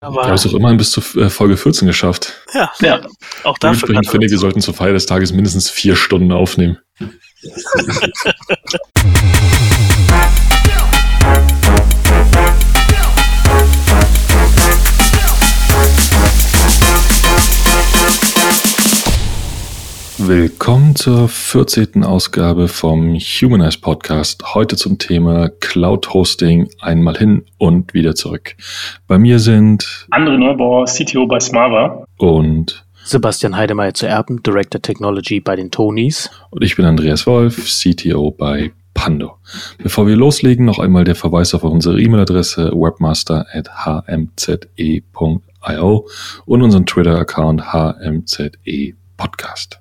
Aber ich habe es auch immerhin bis zu äh, Folge 14 geschafft. Ja, ja auch dafür. Ich finde, wir sollten zur Feier des Tages mindestens vier Stunden aufnehmen. Willkommen zur 14. Ausgabe vom Humanize Podcast. Heute zum Thema Cloud Hosting einmal hin und wieder zurück. Bei mir sind André Neubauer, CTO bei Smava und Sebastian Heidemeyer zu Erben, Director Technology bei den Tonys. Und ich bin Andreas Wolf, CTO bei Pando. Bevor wir loslegen, noch einmal der Verweis auf unsere E-Mail-Adresse webmaster.hmze.io und unseren Twitter-Account hmze Podcast.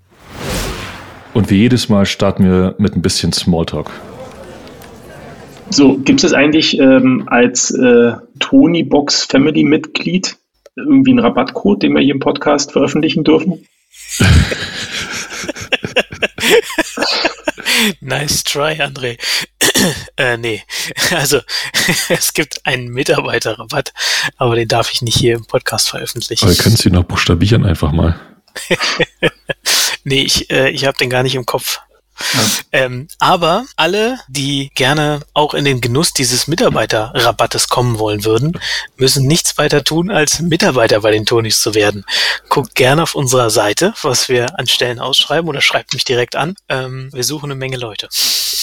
Und wie jedes Mal starten wir mit ein bisschen Smalltalk. So, gibt es eigentlich ähm, als äh, Tonybox Family Mitglied irgendwie einen Rabattcode, den wir hier im Podcast veröffentlichen dürfen? nice try, André. äh, nee, also es gibt einen Mitarbeiterrabatt, aber den darf ich nicht hier im Podcast veröffentlichen. Aber können Sie noch buchstabieren einfach mal. Nee, ich, äh, ich habe den gar nicht im Kopf. Ja. Ähm, aber alle, die gerne auch in den Genuss dieses Mitarbeiterrabattes kommen wollen würden, müssen nichts weiter tun, als Mitarbeiter bei den Tonis zu werden. Guckt gerne auf unserer Seite, was wir an Stellen ausschreiben oder schreibt mich direkt an. Ähm, wir suchen eine Menge Leute.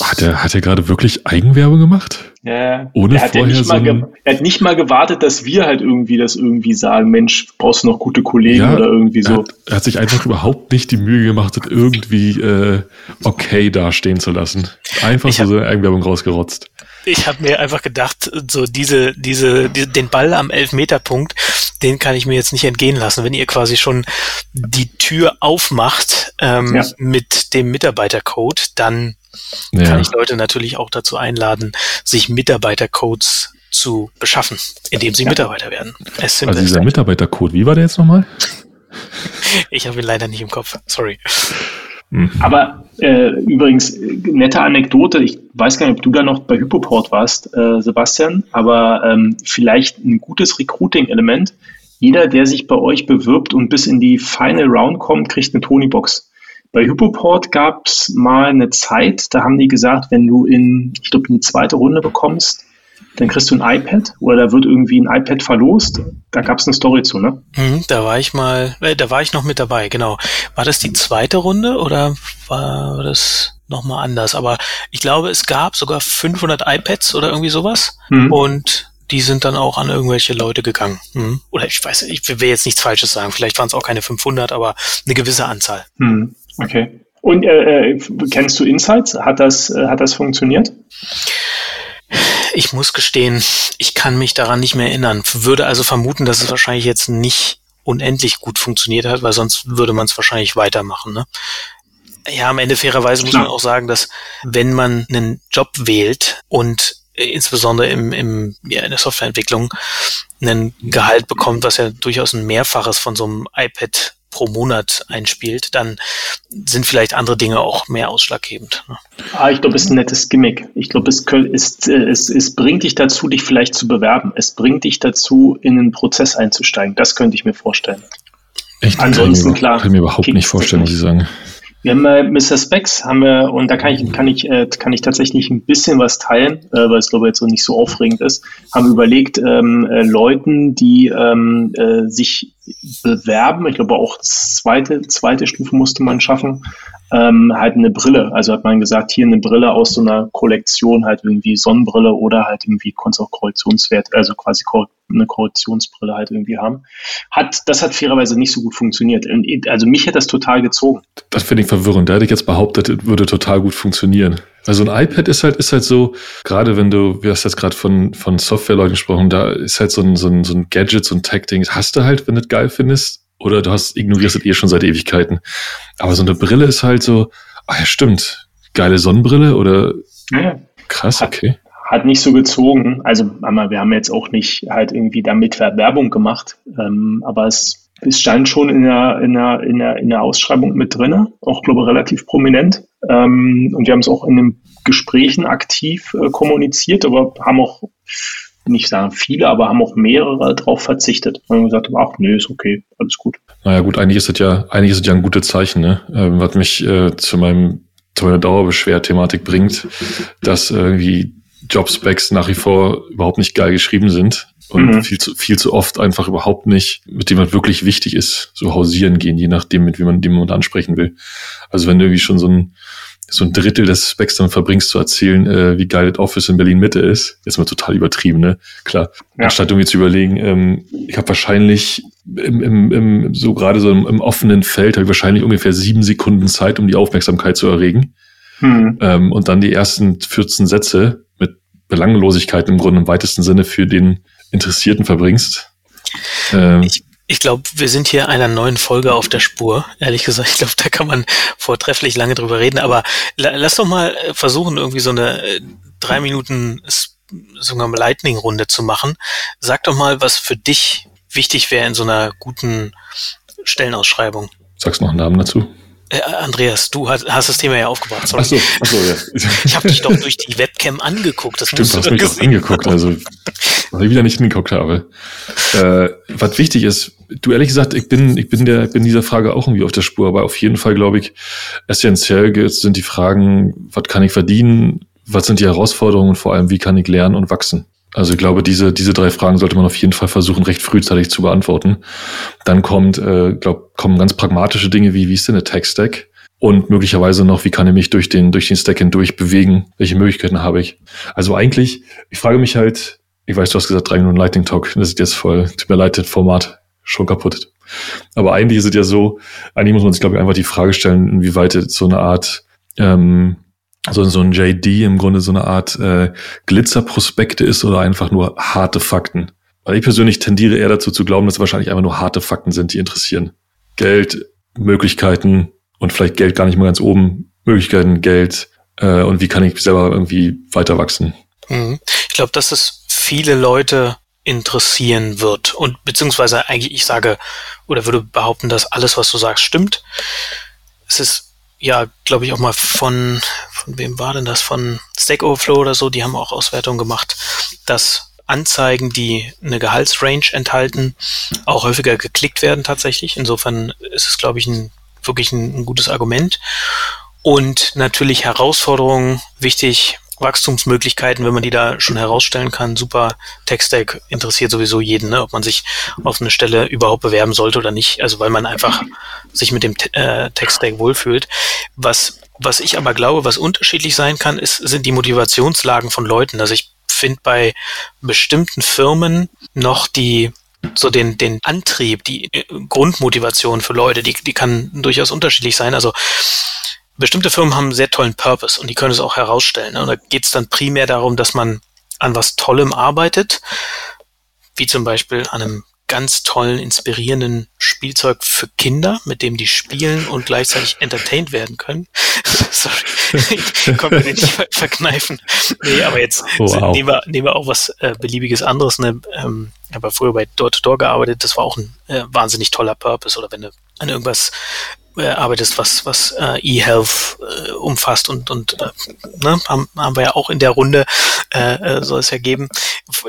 Hat er, hat er gerade wirklich Eigenwerbung gemacht? Ja, Ohne er, vorher so er hat nicht mal gewartet, dass wir halt irgendwie das irgendwie sagen, Mensch, brauchst du noch gute Kollegen ja, oder irgendwie so. Er hat, er hat, sich einfach überhaupt nicht die Mühe gemacht, das irgendwie äh, okay dastehen zu lassen. Einfach ich so seine Eigenwerbung rausgerotzt. Ich habe mir einfach gedacht, so diese, diese, die, den Ball am Elfmeterpunkt, den kann ich mir jetzt nicht entgehen lassen. Wenn ihr quasi schon die Tür aufmacht ähm, ja. mit dem Mitarbeitercode, dann ja. kann ich Leute natürlich auch dazu einladen, sich Mitarbeitercodes zu beschaffen, indem sie ja. Mitarbeiter werden. Also dieser Mitarbeitercode, wie war der jetzt nochmal? ich habe ihn leider nicht im Kopf, sorry. Mhm. Aber äh, übrigens, nette Anekdote, ich weiß gar nicht, ob du da noch bei Hypoport warst, äh, Sebastian, aber ähm, vielleicht ein gutes Recruiting-Element. Jeder, der sich bei euch bewirbt und bis in die Final Round kommt, kriegt eine Tony-Box. Bei Hypoport gab es mal eine Zeit, da haben die gesagt, wenn du in, ich glaube, in die zweite Runde bekommst, dann kriegst du ein iPad oder da wird irgendwie ein iPad verlost. Da gab es eine Story zu, ne? Mhm, da war ich mal, äh, da war ich noch mit dabei, genau. War das die zweite Runde oder war das nochmal anders? Aber ich glaube, es gab sogar 500 iPads oder irgendwie sowas mhm. und die sind dann auch an irgendwelche Leute gegangen. Mhm. Oder ich weiß, ich will jetzt nichts Falsches sagen. Vielleicht waren es auch keine 500, aber eine gewisse Anzahl. Mhm. Okay. Und äh, äh, kennst du Insights? Hat das, äh, hat das funktioniert? Ich muss gestehen, ich kann mich daran nicht mehr erinnern. Würde also vermuten, dass es wahrscheinlich jetzt nicht unendlich gut funktioniert hat, weil sonst würde man es wahrscheinlich weitermachen. Ne? Ja, am Ende fairerweise muss man auch sagen, dass wenn man einen Job wählt und insbesondere im, im, ja, in der Softwareentwicklung ein Gehalt bekommt, was ja durchaus ein Mehrfaches von so einem iPad pro Monat einspielt, dann sind vielleicht andere Dinge auch mehr ausschlaggebend. Ne? Ah, ich glaube, es ist ein nettes Gimmick. Ich glaube, es, ist, äh, es, es bringt dich dazu, dich vielleicht zu bewerben. Es bringt dich dazu, in einen Prozess einzusteigen. Das könnte ich mir vorstellen. Echt? Ansonsten, klar. Kann ich mir überhaupt nicht vorstellen, muss ich sagen. Wir haben äh, Mr. Specs, haben wir, und da kann ich, kann ich, äh, kann ich tatsächlich ein bisschen was teilen, äh, weil es glaube ich jetzt so nicht so aufregend ist. Haben überlegt, ähm, äh, Leuten, die ähm, äh, sich bewerben, ich glaube auch zweite, zweite Stufe musste man schaffen, ähm, halt eine Brille. Also hat man gesagt, hier eine Brille aus so einer Kollektion, halt irgendwie Sonnenbrille oder halt irgendwie konntest auch Korrektionswert, also quasi eine Korrektionsbrille halt irgendwie haben. Hat, das hat fairerweise nicht so gut funktioniert. Also mich hat das total gezogen. Das finde ich verwirrend. Da hätte ich jetzt behauptet, würde total gut funktionieren. Also ein iPad ist halt, ist halt so, gerade wenn du, wir hast jetzt gerade von, von Softwareleuten gesprochen, da ist halt so ein, so ein, so ein Gadget, so ein Tech-Ding, hast du halt, wenn du es geil findest, oder du hast ignorierst es eh schon seit Ewigkeiten. Aber so eine Brille ist halt so, ah ja, stimmt, geile Sonnenbrille oder ja. krass, okay. Hat, nicht so gezogen. Also, wir haben jetzt auch nicht halt irgendwie damit Werbung gemacht, ähm, aber es, es stand schon in der, in der, in der, in der Ausschreibung mit drin, auch glaube ich relativ prominent. Ähm, und wir haben es auch in den Gesprächen aktiv äh, kommuniziert, aber haben auch nicht sagen viele, aber haben auch mehrere darauf verzichtet. Und gesagt, ach nee, ist okay, alles gut. Naja gut, eigentlich ist es ja, eigentlich ist es ja ein gutes Zeichen, ne? Ähm, was mich äh, zu meinem zu meiner Dauerbeschwer-Thematik bringt, dass irgendwie Jobspecs nach wie vor überhaupt nicht geil geschrieben sind und mhm. viel zu viel zu oft einfach überhaupt nicht mit dem was wirklich wichtig ist, so hausieren gehen, je nachdem, mit wie man dem man ansprechen will. Also wenn du irgendwie schon so ein so ein Drittel des Specs dann verbringst zu erzählen, äh, wie geil das Office in Berlin Mitte ist, jetzt mal total übertrieben, ne? Klar. Ja. Anstatt irgendwie zu überlegen, ähm, ich habe wahrscheinlich im, im, im, so gerade so im, im offenen Feld habe ich wahrscheinlich ungefähr sieben Sekunden Zeit, um die Aufmerksamkeit zu erregen. Hm. Ähm, und dann die ersten 14 Sätze mit Belanglosigkeit im Grunde im weitesten Sinne für den Interessierten verbringst. Ähm, ich ich glaube, wir sind hier einer neuen Folge auf der Spur. Ehrlich gesagt, ich glaube, da kann man vortrefflich lange drüber reden. Aber lass doch mal äh, versuchen, irgendwie so eine äh, drei Minuten so eine Lightning-Runde zu machen. Sag doch mal, was für dich wichtig wäre in so einer guten Stellenausschreibung. Sagst noch einen Namen dazu? Äh, Andreas, du hast, hast, das Thema ja aufgebracht. Sorry. Ach so, ach so, ja. Ich habe dich doch durch die Webcam angeguckt. Das Stimmt, du hast mich auch angeguckt, also was ich wieder nicht hingeguckt habe. Äh, was wichtig ist, du ehrlich gesagt, ich bin, ich bin der, ich bin dieser Frage auch irgendwie auf der Spur, aber auf jeden Fall glaube ich, essentiell sind die Fragen, was kann ich verdienen, was sind die Herausforderungen und vor allem, wie kann ich lernen und wachsen? Also ich glaube, diese, diese drei Fragen sollte man auf jeden Fall versuchen, recht frühzeitig zu beantworten. Dann kommt, äh, glaub, kommen ganz pragmatische Dinge wie, wie ist denn der Tech-Stack? Und möglicherweise noch, wie kann ich mich durch den, durch den Stack hindurch bewegen? Welche Möglichkeiten habe ich? Also eigentlich, ich frage mich halt, ich weiß, du hast gesagt, drei Minuten Lightning Talk, das ist jetzt voll, tut mir leid, das Format schon kaputt. Aber eigentlich ist es ja so, eigentlich muss man sich, glaube ich, einfach die Frage stellen, inwieweit so eine Art ähm, so, so ein JD im Grunde so eine Art äh, Glitzerprospekte ist oder einfach nur harte Fakten. Weil ich persönlich tendiere eher dazu zu glauben, dass es wahrscheinlich einfach nur harte Fakten sind, die interessieren. Geld, Möglichkeiten und vielleicht Geld gar nicht mal ganz oben, Möglichkeiten, Geld äh, und wie kann ich selber irgendwie weiter wachsen. Mhm. Ich glaube, dass es viele Leute interessieren wird und beziehungsweise eigentlich ich sage oder würde behaupten, dass alles, was du sagst, stimmt. Es ist ja, glaube ich, auch mal von, von wem war denn das? Von Stack Overflow oder so, die haben auch Auswertungen gemacht, dass Anzeigen, die eine Gehaltsrange enthalten, auch häufiger geklickt werden tatsächlich. Insofern ist es, glaube ich, ein, wirklich ein, ein gutes Argument. Und natürlich Herausforderungen wichtig, Wachstumsmöglichkeiten, wenn man die da schon herausstellen kann. Super Tech-Stack interessiert sowieso jeden, ne? ob man sich auf eine Stelle überhaupt bewerben sollte oder nicht. Also weil man einfach sich mit dem äh, Tech-Stack wohlfühlt. Was, was ich aber glaube, was unterschiedlich sein kann, ist, sind die Motivationslagen von Leuten. Also ich finde bei bestimmten Firmen noch die so den, den Antrieb, die äh, Grundmotivation für Leute, die, die kann durchaus unterschiedlich sein. Also bestimmte Firmen haben einen sehr tollen Purpose und die können es auch herausstellen. Ne? Und da geht es dann primär darum, dass man an was Tollem arbeitet, wie zum Beispiel an einem ganz tollen, inspirierenden Spielzeug für Kinder, mit dem die spielen und gleichzeitig entertained werden können. Sorry, ich konnte mir nicht verkneifen. Nee, aber jetzt oh, wow. nehmen, wir, nehmen wir auch was äh, beliebiges anderes. Ne? Ähm, ich habe früher bei Door-to-Door gearbeitet, das war auch ein äh, wahnsinnig toller Purpose. Oder wenn du an irgendwas äh, arbeitest, was, was äh, E-Health äh, umfasst und, und äh, ne, haben, haben wir ja auch in der Runde, äh, äh, soll es ja geben.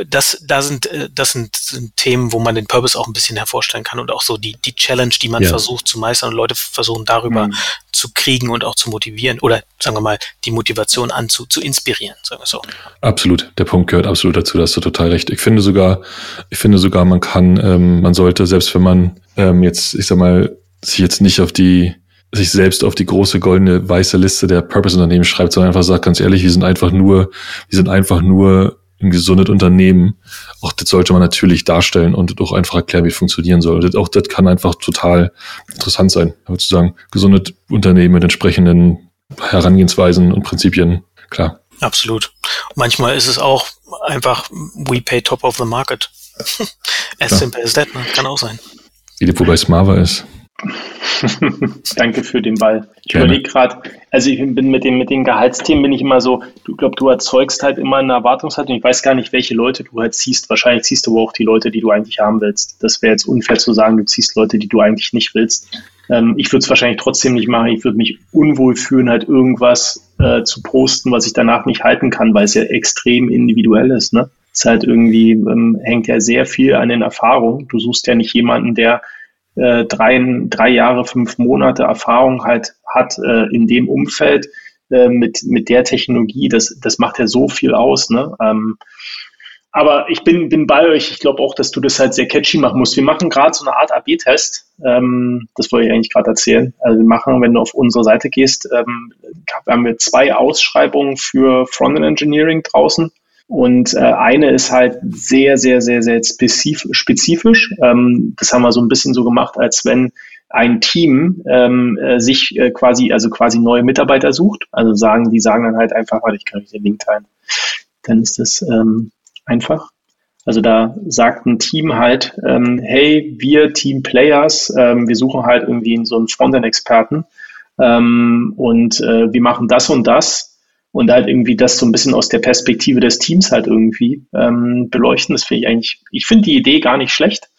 Das, da sind, äh, das sind, sind Themen, wo man den Purpose auch ein bisschen hervorstellen kann und auch so die, die Challenge, die man ja. versucht zu meistern und Leute versuchen darüber mhm. zu kriegen und auch zu motivieren oder sagen wir mal, die Motivation anzu, zu inspirieren, sagen wir so. Absolut. Der Punkt gehört absolut dazu, da hast du total recht. Ich finde sogar, ich finde sogar, man kann, ähm, man sollte, selbst wenn man ähm, jetzt, ich sag mal, sich jetzt nicht auf die, sich selbst auf die große goldene weiße Liste der Purpose-Unternehmen schreibt, sondern einfach sagt, ganz ehrlich, wir sind einfach nur, wir sind einfach nur ein gesundes Unternehmen. Auch das sollte man natürlich darstellen und auch einfach erklären, wie es funktionieren soll. Das, auch das kann einfach total interessant sein, sozusagen. Gesundes Unternehmen mit entsprechenden Herangehensweisen und Prinzipien, klar. Absolut. Manchmal ist es auch einfach, we pay top of the market. as ja. simple as that, ne? kann auch sein. Wie die bei Smava ist. Danke für den Ball. Ich überlege gerade, also ich bin mit den, mit den Gehaltsthemen bin ich immer so, du glaube, du erzeugst halt immer eine Erwartungshaltung. Ich weiß gar nicht, welche Leute du halt ziehst. Wahrscheinlich ziehst du aber auch die Leute, die du eigentlich haben willst. Das wäre jetzt unfair zu sagen, du ziehst Leute, die du eigentlich nicht willst. Ähm, ich würde es wahrscheinlich trotzdem nicht machen. Ich würde mich unwohl fühlen, halt irgendwas äh, zu posten, was ich danach nicht halten kann, weil es ja extrem individuell ist. Ne? ist halt irgendwie, ähm, hängt ja sehr viel an den Erfahrungen. Du suchst ja nicht jemanden, der äh, drei, drei Jahre, fünf Monate Erfahrung halt hat äh, in dem Umfeld äh, mit, mit der Technologie. Das, das macht ja so viel aus. Ne? Ähm, aber ich bin, bin bei euch. Ich glaube auch, dass du das halt sehr catchy machen musst. Wir machen gerade so eine Art AB-Test. Ähm, das wollte ich eigentlich gerade erzählen. Also wir machen, wenn du auf unsere Seite gehst, ähm, haben wir zwei Ausschreibungen für Frontend Engineering draußen. Und äh, eine ist halt sehr, sehr, sehr, sehr spezifisch. Ähm, das haben wir so ein bisschen so gemacht, als wenn ein Team ähm, äh, sich äh, quasi, also quasi neue Mitarbeiter sucht. Also sagen, die sagen dann halt einfach, warte, ich kann euch den Link teilen. Dann ist das ähm, einfach. Also da sagt ein Team halt, ähm, hey, wir Team Players, ähm, wir suchen halt irgendwie so einen Frontend-Experten ähm, und äh, wir machen das und das und halt irgendwie das so ein bisschen aus der Perspektive des Teams halt irgendwie ähm, beleuchten. Das finde ich eigentlich, ich finde die Idee gar nicht schlecht.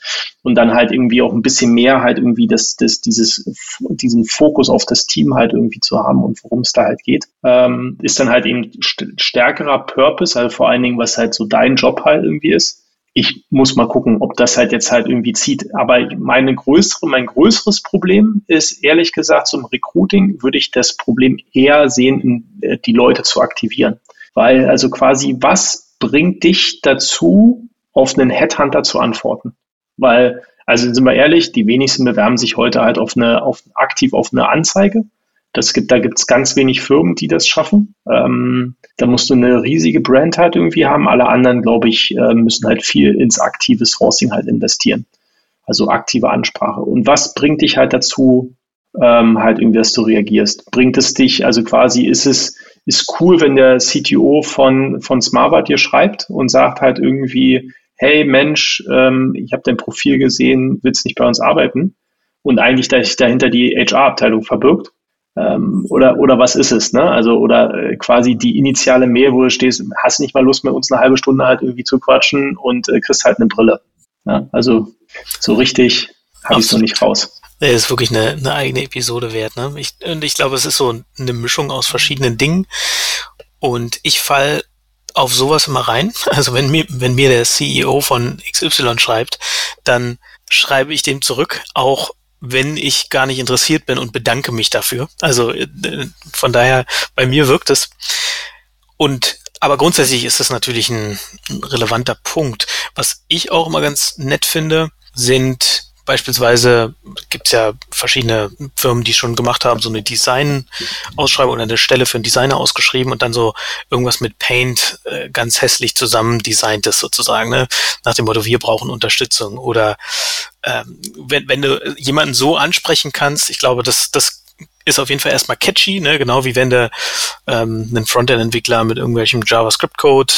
Und dann halt irgendwie auch ein bisschen mehr halt irgendwie das, das, dieses, diesen Fokus auf das Team halt irgendwie zu haben und worum es da halt geht, ähm, ist dann halt eben stärkerer Purpose, also vor allen Dingen, was halt so dein Job halt irgendwie ist ich muss mal gucken, ob das halt jetzt halt irgendwie zieht. Aber meine größere, mein größeres Problem ist, ehrlich gesagt, zum Recruiting würde ich das Problem eher sehen, äh, die Leute zu aktivieren. Weil also quasi, was bringt dich dazu, auf einen Headhunter zu antworten? Weil, also sind wir ehrlich, die wenigsten bewerben sich heute halt auf eine, auf, aktiv auf eine Anzeige. Das gibt, da gibt es ganz wenig Firmen, die das schaffen. Ähm, da musst du eine riesige Brand halt irgendwie haben. Alle anderen, glaube ich, äh, müssen halt viel ins aktive Sourcing halt investieren. Also aktive Ansprache. Und was bringt dich halt dazu, ähm, halt irgendwie, dass du reagierst? Bringt es dich, also quasi ist es, ist cool, wenn der CTO von, von Smartbart dir schreibt und sagt halt irgendwie, hey Mensch, ähm, ich habe dein Profil gesehen, willst nicht bei uns arbeiten? Und eigentlich dahinter die HR-Abteilung verbirgt ähm, oder, oder was ist es, ne? Also, oder äh, quasi die initiale Mail, wo du stehst, hast nicht mal Lust, mit uns eine halbe Stunde halt irgendwie zu quatschen und äh, kriegst halt eine Brille. Ja? Also, so richtig habe ich es noch nicht raus. Das ist wirklich eine, eine eigene Episode wert. Ne? Ich, und ich glaube, es ist so eine Mischung aus verschiedenen Dingen. Und ich fall auf sowas immer rein. Also wenn mir, wenn mir der CEO von XY schreibt, dann schreibe ich dem zurück, auch wenn ich gar nicht interessiert bin und bedanke mich dafür. Also äh, von daher, bei mir wirkt es. Und aber grundsätzlich ist das natürlich ein, ein relevanter Punkt. Was ich auch immer ganz nett finde, sind Beispielsweise gibt es ja verschiedene Firmen, die schon gemacht haben, so eine Design-Ausschreibung oder eine Stelle für einen Designer ausgeschrieben und dann so irgendwas mit Paint äh, ganz hässlich zusammen designt ist sozusagen, ne? nach dem Motto, wir brauchen Unterstützung. Oder ähm, wenn, wenn du jemanden so ansprechen kannst, ich glaube, das, das ist auf jeden Fall erstmal catchy, ne? genau wie wenn du ähm, einen Frontend-Entwickler mit irgendwelchem JavaScript-Code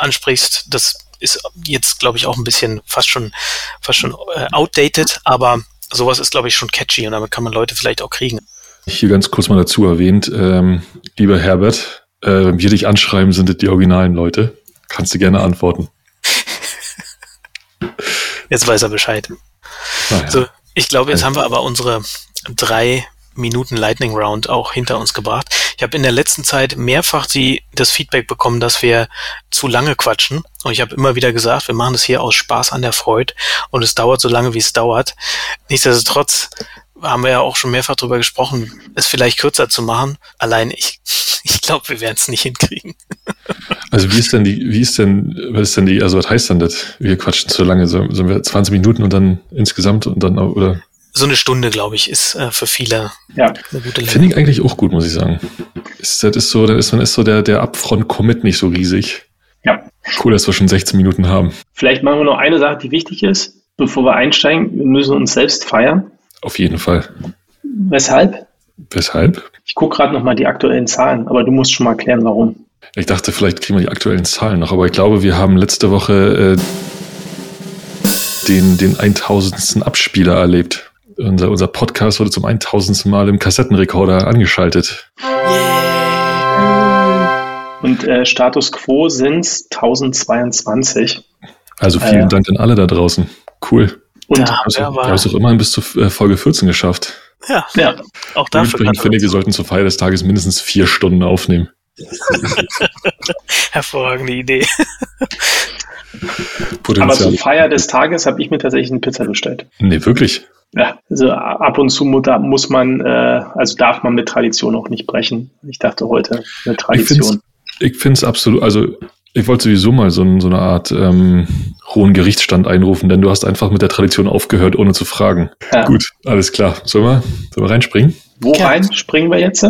ansprichst, das ist jetzt, glaube ich, auch ein bisschen fast schon, fast schon äh, outdated, aber sowas ist, glaube ich, schon catchy und damit kann man Leute vielleicht auch kriegen. Hier ganz kurz mal dazu erwähnt, ähm, lieber Herbert, äh, wenn wir dich anschreiben, sind es die originalen Leute. Kannst du gerne antworten. Jetzt weiß er Bescheid. Ah, ja. So, ich glaube, jetzt haben wir aber unsere drei Minuten Lightning Round auch hinter uns gebracht. Ich habe in der letzten Zeit mehrfach die, das Feedback bekommen, dass wir zu lange quatschen. Und ich habe immer wieder gesagt, wir machen das hier aus Spaß an der Freude und es dauert so lange, wie es dauert. Nichtsdestotrotz haben wir ja auch schon mehrfach darüber gesprochen, es vielleicht kürzer zu machen. Allein ich, ich glaube, wir werden es nicht hinkriegen. Also wie ist denn die, wie ist denn, was ist denn die, also was heißt denn das? Wir quatschen zu lange, so, sind wir 20 Minuten und dann insgesamt und dann, oder? So eine Stunde, glaube ich, ist äh, für viele ja. eine gute Länge. Finde ich eigentlich auch gut, muss ich sagen. Ist, das ist so, dann ist, dann ist so der, der Upfront-Commit nicht so riesig. Ja. Cool, dass wir schon 16 Minuten haben. Vielleicht machen wir noch eine Sache, die wichtig ist, bevor wir einsteigen. Wir müssen uns selbst feiern. Auf jeden Fall. Weshalb? Weshalb? Ich gucke gerade nochmal die aktuellen Zahlen, aber du musst schon mal klären, warum. Ich dachte, vielleicht kriegen wir die aktuellen Zahlen noch, aber ich glaube, wir haben letzte Woche äh, den, den 1000. Abspieler erlebt. Unser, unser Podcast wurde zum 1000. Mal im Kassettenrekorder angeschaltet. Yeah. Und äh, Status Quo sind 1022. Also vielen äh, Dank an alle da draußen. Cool. Und also, wir haben es auch immerhin bis zu äh, Folge 14 geschafft. Ja, ja auch dafür. Ich finde, wir sollten zur Feier des Tages mindestens vier Stunden aufnehmen. Hervorragende Idee. Aber zur Feier des Tages habe ich mir tatsächlich eine Pizza bestellt. Nee, wirklich? Ja, also ab und zu muss man, äh, also darf man mit Tradition auch nicht brechen. Ich dachte heute eine Tradition. Ich finde es absolut, also ich wollte sowieso mal so, so eine Art ähm, hohen Gerichtsstand einrufen, denn du hast einfach mit der Tradition aufgehört, ohne zu fragen. Ja. Gut, alles klar. Sollen wir, sollen wir reinspringen? Wo ja. rein springen wir jetzt?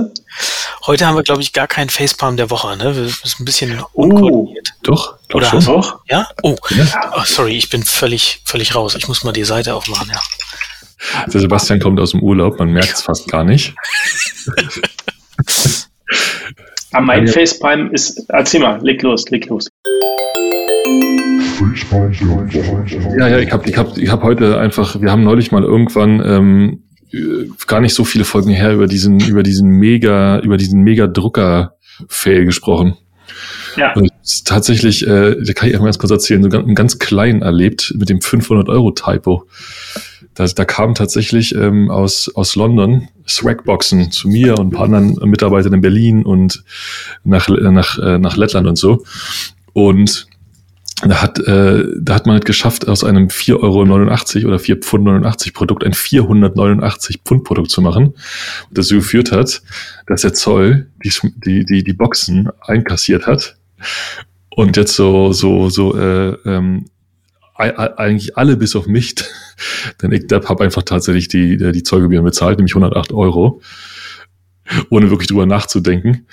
Heute haben wir, glaube ich, gar keinen Facepalm der Woche. Ne? Wir sind ein bisschen oh. unkoordiniert. Oh, doch, Oder schon. Doch? Ja? Oh. Ja. oh, sorry, ich bin völlig, völlig raus. Ich muss mal die Seite aufmachen, ja. Der Sebastian kommt aus dem Urlaub, man merkt es fast gar nicht. Aber mein ja. Facepalm ist, erzähl mal, leg los, leg los. Ja, ja, ich habe ich hab, ich hab heute einfach, wir haben neulich mal irgendwann ähm, gar nicht so viele Folgen her über diesen, über diesen mega, über diesen mega Drucker-Fail gesprochen. Ja. Und tatsächlich, äh, da kann ich einmal ganz kurz erzählen, so ganz, ganz klein erlebt mit dem 500-Euro-Typo. Da, da kam tatsächlich ähm, aus, aus London Swagboxen zu mir und ein paar anderen Mitarbeitern in Berlin und nach, nach, äh, nach Lettland und so. Und da hat, äh, da hat man es geschafft, aus einem 4,89 Euro oder 4,89 Pfund Produkt ein 489 Pfund Produkt zu machen. Und das so geführt hat, dass der Zoll die, die, die, die Boxen einkassiert hat und jetzt so, so, so, äh, ähm, eigentlich alle bis auf mich, denn ich habe einfach tatsächlich die, die Zollgebühren bezahlt, nämlich 108 Euro ohne wirklich drüber nachzudenken,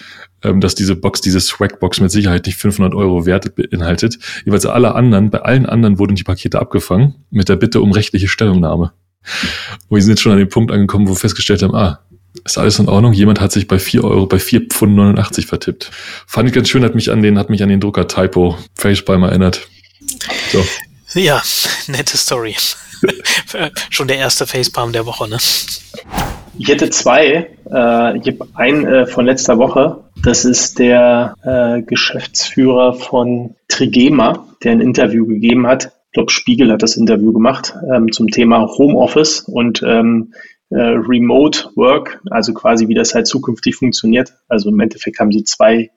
ähm, dass diese Box, diese Swag-Box mit Sicherheit nicht 500 Euro Wert beinhaltet. Jeweils alle anderen, bei allen anderen wurden die Pakete abgefangen mit der Bitte um rechtliche Stellungnahme. Und wir sind jetzt schon an dem Punkt angekommen, wo wir festgestellt haben, ah, ist alles in Ordnung. Jemand hat sich bei 4 Euro, bei 4 Pfund 89 vertippt. Fand ich ganz schön, hat mich an den, hat mich an den Drucker Typo Facepalm erinnert. So. Ja, nette Story. schon der erste Facepalm der Woche, ne? Ich hätte zwei. Äh, ich habe einen äh, von letzter Woche. Das ist der äh, Geschäftsführer von Trigema, der ein Interview gegeben hat. Ich glaube, Spiegel hat das Interview gemacht ähm, zum Thema Homeoffice und ähm, äh, Remote Work, also quasi wie das halt zukünftig funktioniert. Also im Endeffekt haben sie zwei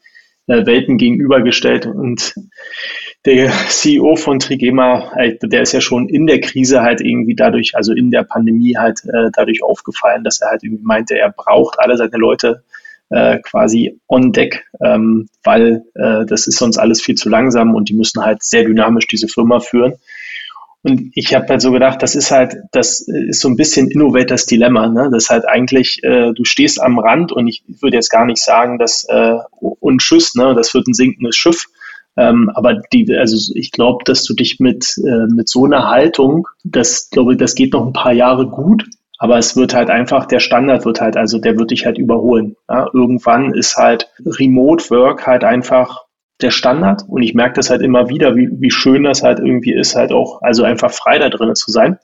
Welten gegenübergestellt und der CEO von Trigema, der ist ja schon in der Krise halt irgendwie dadurch, also in der Pandemie halt äh, dadurch aufgefallen, dass er halt irgendwie meinte, er braucht alle seine Leute äh, quasi on deck, ähm, weil äh, das ist sonst alles viel zu langsam und die müssen halt sehr dynamisch diese Firma führen. Und ich habe halt so gedacht, das ist halt, das ist so ein bisschen Innovators Dilemma. Ne? Das ist halt eigentlich, äh, du stehst am Rand und ich würde jetzt gar nicht sagen, dass äh, und tschüss, ne? das wird ein sinkendes Schiff. Ähm, aber die, also ich glaube, dass du dich mit, äh, mit so einer Haltung, das glaube das geht noch ein paar Jahre gut, aber es wird halt einfach, der Standard wird halt, also der wird dich halt überholen. Ja? Irgendwann ist halt Remote Work halt einfach der Standard und ich merke das halt immer wieder, wie, wie schön das halt irgendwie ist, halt auch, also einfach frei da drinnen zu sein.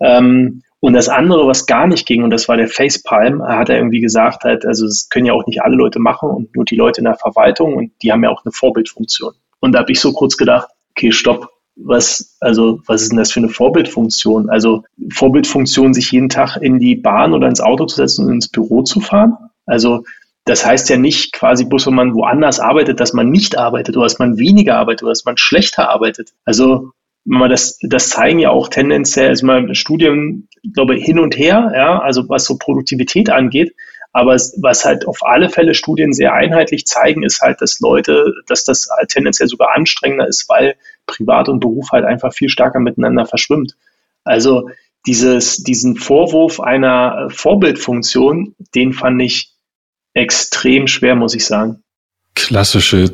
Ähm, und das andere, was gar nicht ging, und das war der Facepalm, hat er irgendwie gesagt, halt, also das können ja auch nicht alle Leute machen und nur die Leute in der Verwaltung und die haben ja auch eine Vorbildfunktion. Und da habe ich so kurz gedacht, okay, stopp, was, also, was ist denn das für eine Vorbildfunktion? Also Vorbildfunktion, sich jeden Tag in die Bahn oder ins Auto zu setzen und ins Büro zu fahren? Also das heißt ja nicht quasi bloß, wenn man woanders arbeitet, dass man nicht arbeitet oder dass man weniger arbeitet oder dass man schlechter arbeitet. Also das, das zeigen ja auch tendenziell, also mal Studien, glaube hin und her, ja, also was so Produktivität angeht. Aber was halt auf alle Fälle Studien sehr einheitlich zeigen, ist halt, dass Leute, dass das halt tendenziell sogar anstrengender ist, weil Privat und Beruf halt einfach viel stärker miteinander verschwimmt. Also dieses, diesen Vorwurf einer Vorbildfunktion, den fand ich extrem schwer, muss ich sagen. Klassische,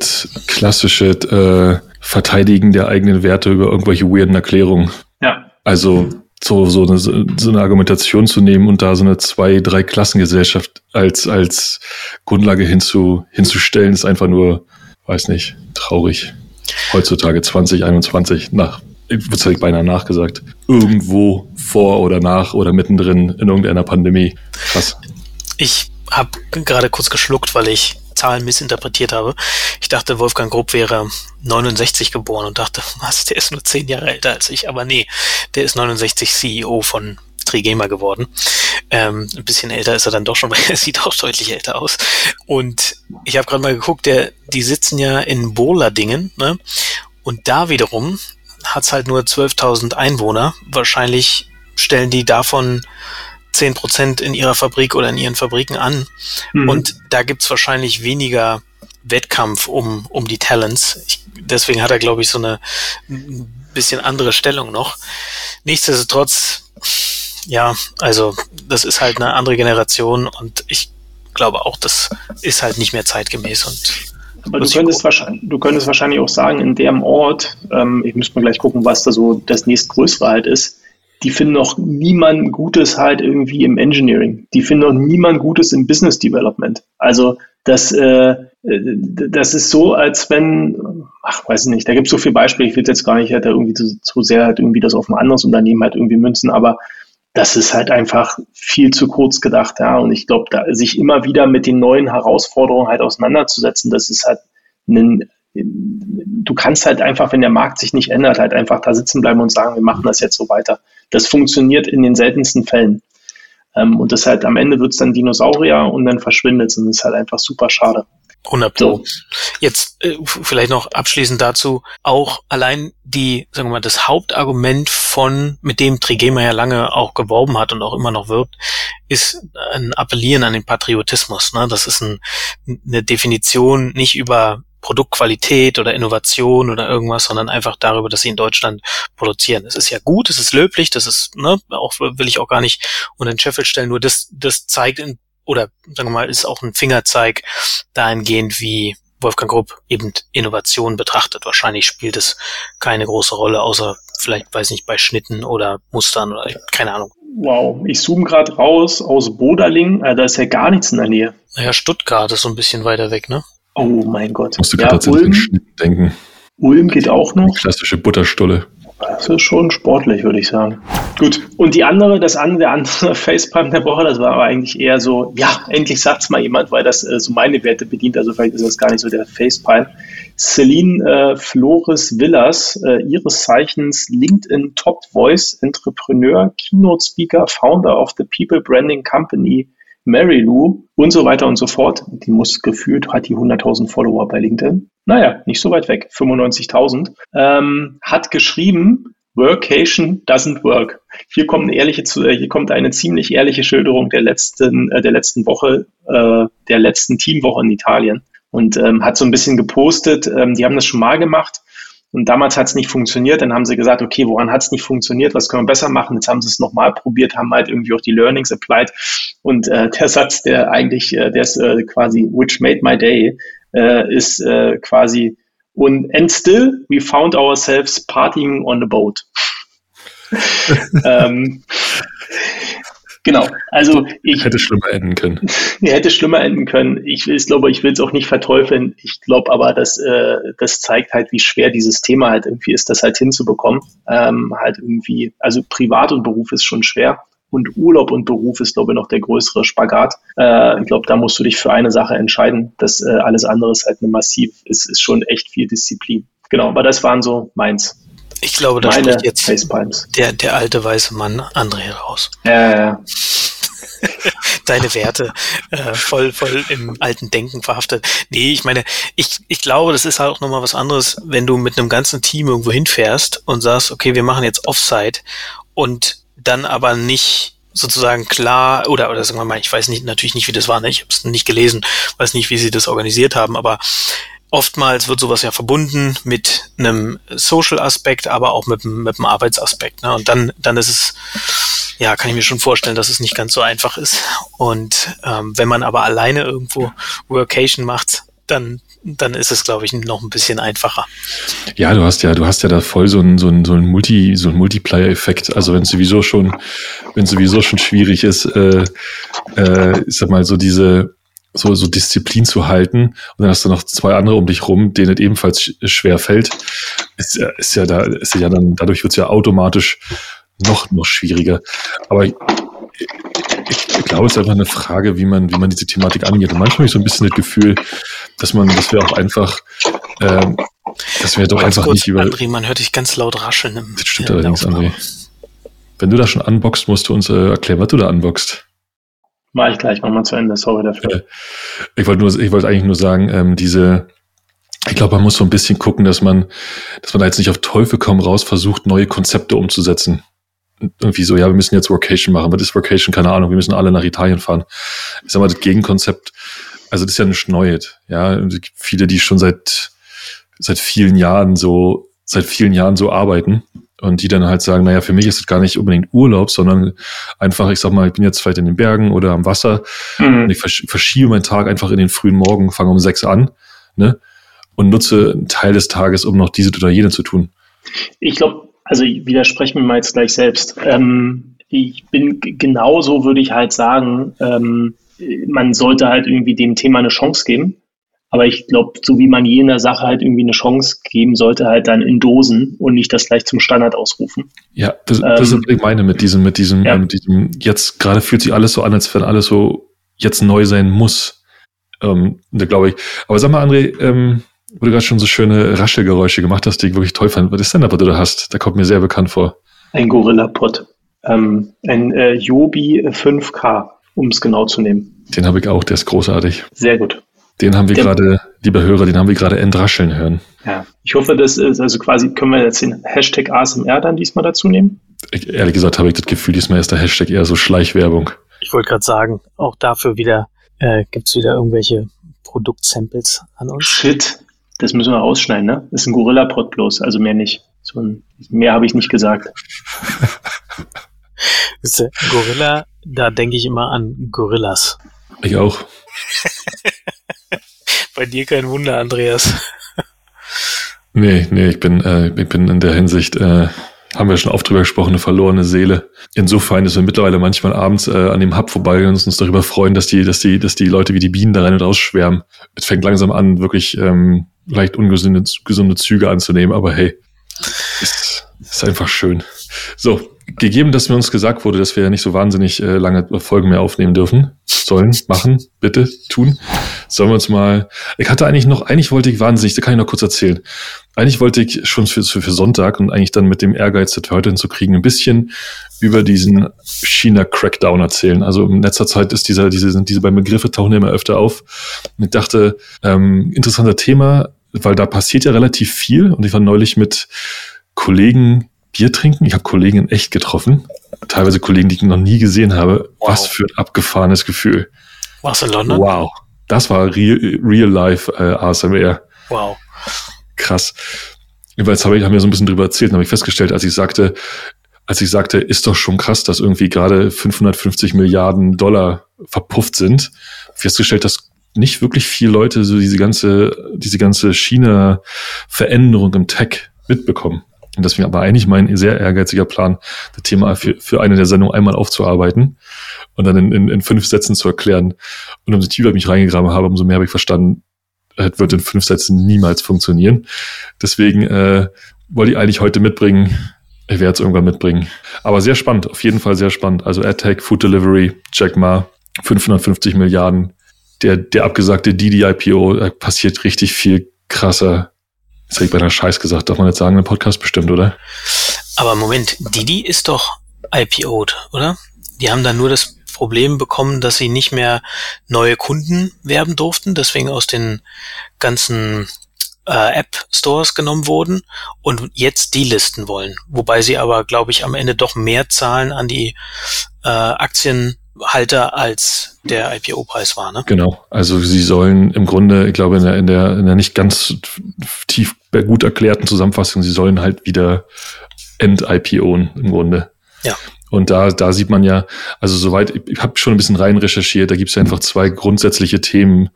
klassische äh, Verteidigen der eigenen Werte über irgendwelche weirden Erklärungen. Ja. Also so, so, eine, so eine Argumentation zu nehmen und da so eine zwei, drei Klassengesellschaft als, als Grundlage hinzu, hinzustellen, ist einfach nur, weiß nicht, traurig. Heutzutage 2021 nach, was habe ich beinahe nachgesagt, irgendwo vor oder nach oder mittendrin in irgendeiner Pandemie. Krass. Ich habe gerade kurz geschluckt, weil ich Zahlen missinterpretiert habe. Ich dachte, Wolfgang Grupp wäre 69 geboren und dachte, was, der ist nur zehn Jahre älter als ich. Aber nee, der ist 69 CEO von Trigema geworden. Ähm, ein bisschen älter ist er dann doch schon, weil er sieht auch deutlich älter aus. Und ich habe gerade mal geguckt, der, die sitzen ja in Bohler-Dingen, ne? Und da wiederum hat's halt nur 12.000 Einwohner. Wahrscheinlich stellen die davon 10 Prozent in ihrer Fabrik oder in ihren Fabriken an. Mhm. Und da gibt's wahrscheinlich weniger Wettkampf um, um die Talents. Ich, deswegen hat er, glaube ich, so eine ein bisschen andere Stellung noch. Nichtsdestotrotz, ja, also das ist halt eine andere Generation und ich glaube auch, das ist halt nicht mehr zeitgemäß und aber du könntest, wahrscheinlich, du könntest wahrscheinlich auch sagen, in dem Ort, ähm, ich müsste mal gleich gucken, was da so das nächstgrößere halt ist, die finden noch niemand Gutes halt irgendwie im Engineering. Die finden noch niemand Gutes im Business Development. Also das, äh, das ist so, als wenn, ach, weiß ich nicht, da gibt es so viele Beispiele, ich will jetzt gar nicht halt irgendwie zu, zu sehr halt irgendwie das auf ein anderes Unternehmen halt irgendwie münzen, aber das ist halt einfach viel zu kurz gedacht, ja. Und ich glaube, da sich immer wieder mit den neuen Herausforderungen halt auseinanderzusetzen, das ist halt ein, du kannst halt einfach, wenn der Markt sich nicht ändert, halt einfach da sitzen bleiben und sagen, wir machen das jetzt so weiter. Das funktioniert in den seltensten Fällen. Ähm, und das halt am Ende wird es dann Dinosaurier und dann verschwindet es und das ist halt einfach super schade. 100 Pro. So. Jetzt äh, vielleicht noch abschließend dazu, auch allein die, sagen wir mal, das Hauptargument von, mit dem Trigema ja lange auch geworben hat und auch immer noch wirbt, ist ein Appellieren an den Patriotismus. Ne? Das ist ein, eine Definition nicht über Produktqualität oder Innovation oder irgendwas, sondern einfach darüber, dass sie in Deutschland produzieren. Es ist ja gut, es ist löblich, das ist, ne, auch will ich auch gar nicht unter den Scheffel stellen, nur das, das zeigt in, oder sagen wir mal, ist auch ein Fingerzeig dahingehend, wie Wolfgang Grupp eben Innovation betrachtet. Wahrscheinlich spielt es keine große Rolle, außer vielleicht, weiß nicht, bei Schnitten oder Mustern oder keine Ahnung. Wow, ich zoome gerade raus aus Boderling, äh, da ist ja gar nichts in der Nähe. Naja, Stuttgart ist so ein bisschen weiter weg, ne? Oh mein Gott. Musst du ja, Ulm, denken. Ulm geht auch noch. Klassische Butterstulle. Das ist schon sportlich, würde ich sagen. Gut. Und die andere, das andere, der andere Facepalm der Woche, das war aber eigentlich eher so, ja, endlich sagt's mal jemand, weil das äh, so meine Werte bedient. Also vielleicht ist das gar nicht so der Facepalm. Celine äh, Flores Villas, äh, ihres Zeichens LinkedIn Top Voice Entrepreneur, Keynote Speaker, Founder of the People Branding Company Mary Lou und so weiter und so fort. Die muss gefühlt, hat die 100.000 Follower bei LinkedIn. Naja, nicht so weit weg, 95.000. Ähm, hat geschrieben, Workation doesn't work. Hier kommt eine ehrliche, äh, hier kommt eine ziemlich ehrliche Schilderung der letzten, äh, der letzten Woche, äh, der letzten Teamwoche in Italien und ähm, hat so ein bisschen gepostet. Ähm, die haben das schon mal gemacht und damals hat es nicht funktioniert. Dann haben sie gesagt, okay, woran hat es nicht funktioniert? Was können wir besser machen? Jetzt haben sie es nochmal probiert, haben halt irgendwie auch die Learnings applied. Und äh, der Satz, der eigentlich, äh, der ist äh, quasi, which made my day, äh, ist äh, quasi, und and still we found ourselves partying on the boat. ähm, Genau. Also ich hätte schlimmer enden können. Hätte schlimmer enden können. Ich will es, glaube ich, will es auch nicht verteufeln. Ich glaube aber, dass äh, das zeigt halt, wie schwer dieses Thema halt irgendwie ist, das halt hinzubekommen. Ähm, halt irgendwie, also Privat und Beruf ist schon schwer. Und Urlaub und Beruf ist, glaube ich, noch der größere Spagat. Äh, ich glaube, da musst du dich für eine Sache entscheiden. Das äh, alles andere ist halt eine massiv, ist, ist schon echt viel Disziplin. Genau, aber das waren so meins. Ich glaube, da spricht jetzt der, der alte weiße Mann André raus. Ja, ja. Deine Werte äh, voll, voll im alten Denken verhaftet. Nee, ich meine, ich, ich glaube, das ist halt auch nochmal was anderes, wenn du mit einem ganzen Team irgendwo hinfährst und sagst, okay, wir machen jetzt Offsite und dann aber nicht sozusagen klar oder oder sagen wir mal, ich weiß nicht natürlich nicht, wie das war, ne? ich habe es nicht gelesen, weiß nicht, wie sie das organisiert haben, aber oftmals wird sowas ja verbunden mit einem Social-Aspekt, aber auch mit, mit einem Arbeitsaspekt. Ne? Und dann, dann ist es, ja, kann ich mir schon vorstellen, dass es nicht ganz so einfach ist. Und ähm, wenn man aber alleine irgendwo Workation macht, dann dann ist es, glaube ich, noch ein bisschen einfacher. Ja, du hast ja, du hast ja da voll so ein, so ein, so ein Multi, so ein Multiplier-Effekt. Also wenn es sowieso schon, wenn sowieso schon schwierig ist, äh, äh, ich sag mal, so diese, so, so Disziplin zu halten und dann hast du noch zwei andere um dich rum, denen es ebenfalls schwer fällt, ist, ist ja da, ist ja dann, dadurch wird es ja automatisch noch, noch schwieriger. Aber ich, ich glaube, es ist einfach eine Frage, wie man, wie man diese Thematik angeht. Und manchmal habe ich so ein bisschen das Gefühl, dass man, dass wir auch einfach, ähm, dass wir doch einfach kurz, nicht über. André, man hört dich ganz laut rascheln. Im, das stimmt allerdings, André. Wenn du da schon unboxst, musst du uns äh, erklären, was du da unboxst. Mach ich gleich, mach mal zu Ende, sorry dafür. Ich wollte nur, ich wollte eigentlich nur sagen, ähm, diese, ich glaube, man muss so ein bisschen gucken, dass man, dass man da jetzt nicht auf Teufel komm raus versucht, neue Konzepte umzusetzen. Irgendwie so, ja, wir müssen jetzt Workation machen. Was ist Workation? Keine Ahnung. Wir müssen alle nach Italien fahren. Ich sag mal, das Gegenkonzept, also das ist ja nicht Neues. Ja, viele, die schon seit, seit vielen Jahren so, seit vielen Jahren so arbeiten und die dann halt sagen, naja, für mich ist es gar nicht unbedingt Urlaub, sondern einfach, ich sag mal, ich bin jetzt vielleicht in den Bergen oder am Wasser mhm. und ich verschiebe meinen Tag einfach in den frühen Morgen, fange um sechs an, ne? Und nutze einen Teil des Tages, um noch diese oder jene zu tun. Ich glaube, also ich widerspreche mir mal jetzt gleich selbst. Ähm, ich bin genauso, würde ich halt sagen, ähm, man sollte halt irgendwie dem Thema eine Chance geben. Aber ich glaube, so wie man jener Sache halt irgendwie eine Chance geben sollte, halt dann in Dosen und nicht das gleich zum Standard ausrufen. Ja, das, ähm, das ist was ich meine mit diesem, mit diesem, ja. mit diesem, jetzt gerade fühlt sich alles so an, als wenn alles so jetzt neu sein muss. Ähm, da glaube ich. Aber sag mal, André, ähm, wo du gerade schon so schöne Raschelgeräusche gemacht hast, die ich wirklich toll fand. Was ist denn da, was du da hast? Da kommt mir sehr bekannt vor. Ein Gorilla-Pod. Ähm, ein äh, Yobi 5K, um es genau zu nehmen. Den habe ich auch, der ist großartig. Sehr gut. Den haben wir gerade, liebe Hörer, den haben wir gerade entrascheln hören. Ja, ich hoffe, das ist, also quasi, können wir jetzt den Hashtag ASMR dann diesmal dazu nehmen? Ich, ehrlich gesagt habe ich das Gefühl, diesmal ist der Hashtag eher so Schleichwerbung. Ich wollte gerade sagen, auch dafür wieder, äh, gibt es wieder irgendwelche Produktsamples an uns? Shit, das müssen wir rausschneiden, ne? Das ist ein Gorilla-Pod bloß, also mehr nicht. So ein, mehr habe ich nicht gesagt. Gorilla, da denke ich immer an Gorillas. Ich auch. Bei dir kein Wunder, Andreas. nee, nee, ich bin, äh, ich bin in der Hinsicht, äh, haben wir schon oft drüber gesprochen, eine verlorene Seele. Insofern, dass wir mittlerweile manchmal abends äh, an dem Hub vorbeigehen und uns darüber freuen, dass die, dass die, dass die Leute wie die Bienen da rein und raus schwärmen. Es fängt langsam an, wirklich ähm, leicht ungesunde gesunde Züge anzunehmen, aber hey, ist, ist einfach schön. So, gegeben, dass mir uns gesagt wurde, dass wir ja nicht so wahnsinnig äh, lange Folgen mehr aufnehmen dürfen, sollen, machen, bitte, tun, sollen wir uns mal. Ich hatte eigentlich noch, eigentlich wollte ich wahnsinnig, da kann ich noch kurz erzählen. Eigentlich wollte ich schon für, für, für Sonntag und eigentlich dann mit dem Ehrgeiz, das heute hinzukriegen, ein bisschen über diesen China-Crackdown erzählen. Also in letzter Zeit ist dieser, diese, diese beiden Begriffe tauchen immer öfter auf. Und ich dachte, ähm, interessanter Thema, weil da passiert ja relativ viel und ich war neulich mit Kollegen Bier trinken. Ich habe Kollegen in echt getroffen. Teilweise Kollegen, die ich noch nie gesehen habe. Wow. Was für ein abgefahrenes Gefühl. Warst du in London? Wow. Das war real, real life äh, ASMR. Wow. Krass. Jetzt habe ich, haben wir so ein bisschen drüber erzählt und habe ich festgestellt, als ich sagte, als ich sagte, ist doch schon krass, dass irgendwie gerade 550 Milliarden Dollar verpufft sind, festgestellt, dass nicht wirklich viele Leute so diese ganze, diese ganze China-Veränderung im Tech mitbekommen. Und deswegen war eigentlich mein sehr ehrgeiziger Plan, das Thema für, für eine der Sendungen einmal aufzuarbeiten und dann in, in, in fünf Sätzen zu erklären. Und umso tiefer ich mich reingegraben habe, umso mehr habe ich verstanden, es wird in fünf Sätzen niemals funktionieren. Deswegen äh, wollte ich eigentlich heute mitbringen. Ich werde es irgendwann mitbringen. Aber sehr spannend, auf jeden Fall sehr spannend. Also AdTech, Food Delivery, Jack Ma, 550 Milliarden. Der, der abgesagte DDIPO, passiert richtig viel krasser Jetzt habe ich bei einer Scheiß gesagt, darf man jetzt sagen, im Podcast bestimmt, oder? Aber Moment, Didi ist doch IPO'd, oder? Die haben dann nur das Problem bekommen, dass sie nicht mehr neue Kunden werben durften, deswegen aus den ganzen äh, App-Stores genommen wurden und jetzt die listen wollen. Wobei sie aber, glaube ich, am Ende doch mehr zahlen an die äh, Aktien Halter als der IPO-Preis war. Ne? Genau. Also sie sollen im Grunde, ich glaube, in der, in der, in der nicht ganz tief gut erklärten Zusammenfassung, sie sollen halt wieder end-IPOen im Grunde. Ja. Und da, da sieht man ja, also soweit, ich, ich habe schon ein bisschen rein recherchiert, da gibt es ja einfach zwei grundsätzliche Themen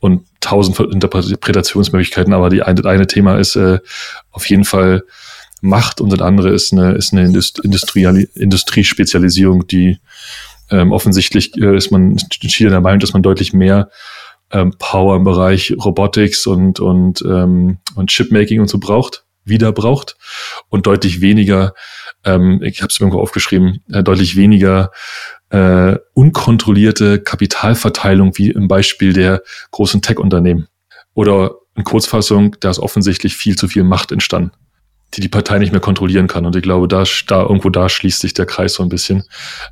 und tausend Interpretationsmöglichkeiten, aber die eine, eine Thema ist äh, auf jeden Fall Macht und das andere ist eine, ist eine Industrie, Industriespezialisierung, die ähm, offensichtlich äh, ist man China der Meinung, dass man deutlich mehr ähm, Power im Bereich Robotics und, und, ähm, und Chipmaking und so braucht, wieder braucht und deutlich weniger, ähm, ich habe es irgendwo aufgeschrieben, äh, deutlich weniger äh, unkontrollierte Kapitalverteilung wie im Beispiel der großen Tech-Unternehmen. Oder in Kurzfassung, da ist offensichtlich viel zu viel Macht entstanden. die die Partei nicht mehr kontrollieren kann. Und ich glaube, da, da irgendwo da schließt sich der Kreis so ein bisschen.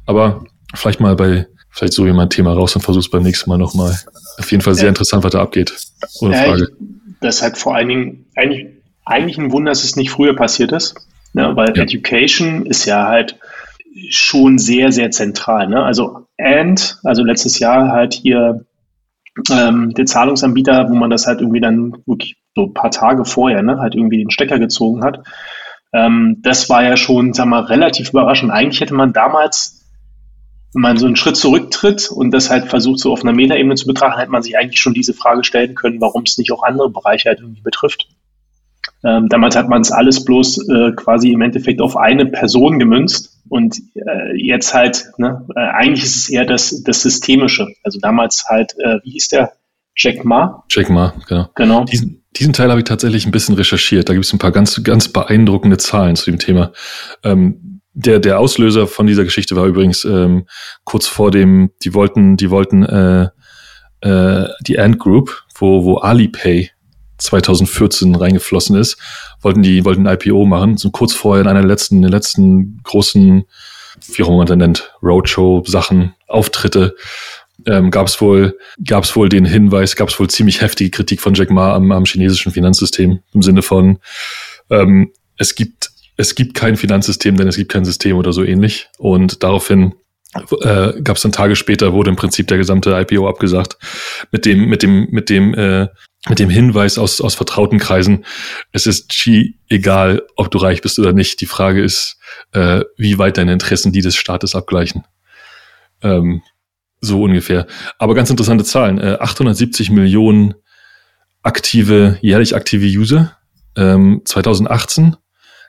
Aber vielleicht mal bei, vielleicht so jemand ein Thema raus und versuch's beim nächsten Mal nochmal. Auf jeden Fall sehr interessant, was da abgeht. Ohne ja, Frage. Ich, das halt vor allen Dingen eigentlich, eigentlich ein Wunder, dass es nicht früher passiert ist. Ne? Weil ja. Education ist ja halt schon sehr, sehr zentral. Ne? Also And, also letztes Jahr halt hier ähm, der Zahlungsanbieter, wo man das halt irgendwie dann wirklich so ein paar Tage vorher ne, halt irgendwie den Stecker gezogen hat. Ähm, das war ja schon, sag mal, relativ überraschend. Eigentlich hätte man damals, wenn man so einen Schritt zurücktritt und das halt versucht, so auf einer Metaebene zu betrachten, hätte man sich eigentlich schon diese Frage stellen können, warum es nicht auch andere Bereiche halt irgendwie betrifft. Ähm, damals hat man es alles bloß äh, quasi im Endeffekt auf eine Person gemünzt und äh, jetzt halt, ne, äh, eigentlich ist es eher das, das Systemische. Also damals halt, äh, wie hieß der? Jack Ma? Jack Ma, genau. genau. Diesen, diesen Teil habe ich tatsächlich ein bisschen recherchiert. Da gibt es ein paar ganz, ganz beeindruckende Zahlen zu dem Thema. Ähm, der, der Auslöser von dieser Geschichte war übrigens ähm, kurz vor dem, die wollten, die wollten äh, äh, die Ant Group, wo, wo Alipay 2014 reingeflossen ist, wollten die, wollten ein IPO machen, so kurz vorher in einer letzten, der letzten großen, wie auch immer man das nennt, Roadshow-Sachen, Auftritte, ähm, gab es wohl, gab es wohl den Hinweis, gab es wohl ziemlich heftige Kritik von Jack Ma am, am chinesischen Finanzsystem im Sinne von, ähm, es gibt, es gibt kein Finanzsystem, denn es gibt kein System oder so ähnlich. Und daraufhin äh, gab es dann Tage später, wurde im Prinzip der gesamte IPO abgesagt, mit dem, mit dem, mit dem, äh, mit dem Hinweis aus, aus vertrauten Kreisen, es ist G egal, ob du reich bist oder nicht. Die Frage ist, äh, wie weit deine Interessen die des Staates abgleichen. Ähm, so ungefähr. Aber ganz interessante Zahlen. Äh, 870 Millionen aktive, jährlich aktive User. Ähm, 2018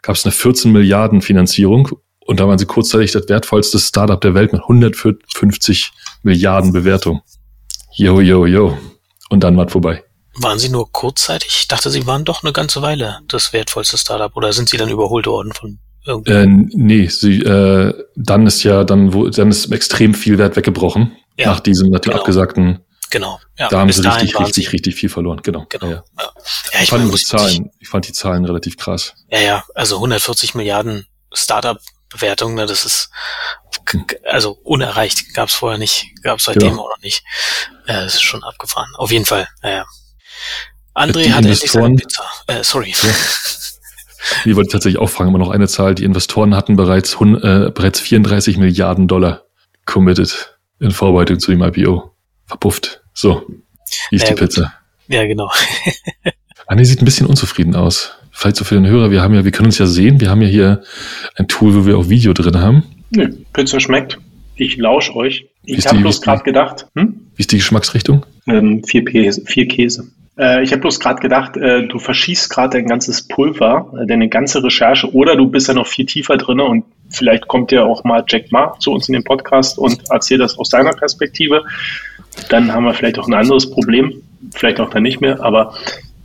gab es eine 14 Milliarden Finanzierung und da waren sie kurzzeitig das wertvollste Startup der Welt mit 150 Milliarden Bewertung. Yo, yo, yo. Und dann war vorbei. Waren sie nur kurzzeitig? Ich dachte, sie waren doch eine ganze Weile das wertvollste Startup. Oder sind sie dann überholt worden von äh, nee, sie, äh, dann ist ja, dann, wo, dann ist extrem viel Wert weggebrochen. Ja, nach diesem, nach dem genau. abgesagten. Genau. Ja, da haben sie richtig, richtig, sie. richtig viel verloren. Genau. genau. Ja, ja. ja. ich, ich fand meine, die Zahlen, ich fand die Zahlen relativ krass. Ja, ja, also 140 Milliarden Startup-Bewertung, ne, das ist hm. also unerreicht, gab es vorher nicht, gab es seitdem auch noch nicht. Ja, das ist schon abgefahren. Auf jeden Fall. Naja. André hat endlich seine Pizza. Äh, sorry. Ja. Ich wollte tatsächlich auch fragen, aber noch eine Zahl. Die Investoren hatten bereits, äh, bereits 34 Milliarden Dollar committed in Vorbereitung zu dem IPO. Verpufft. So. Wie ist ja, die Pizza? Gut. Ja, genau. Anni sieht ein bisschen unzufrieden aus. Vielleicht so für den Hörer, wir haben ja, wir können uns ja sehen, wir haben ja hier ein Tool, wo wir auch Video drin haben. Nee, Pizza schmeckt. Ich lausche euch. Ich habe bloß gerade gedacht. Hm? Wie ist die Geschmacksrichtung? Ähm, vier, Käse, vier Käse. Äh, ich habe bloß gerade gedacht, äh, du verschießt gerade dein ganzes Pulver, äh, deine ganze Recherche, oder du bist ja noch viel tiefer drin und vielleicht kommt ja auch mal Jack Ma zu uns in den Podcast und erzählt das aus seiner Perspektive. Dann haben wir vielleicht auch ein anderes Problem, vielleicht auch dann nicht mehr, aber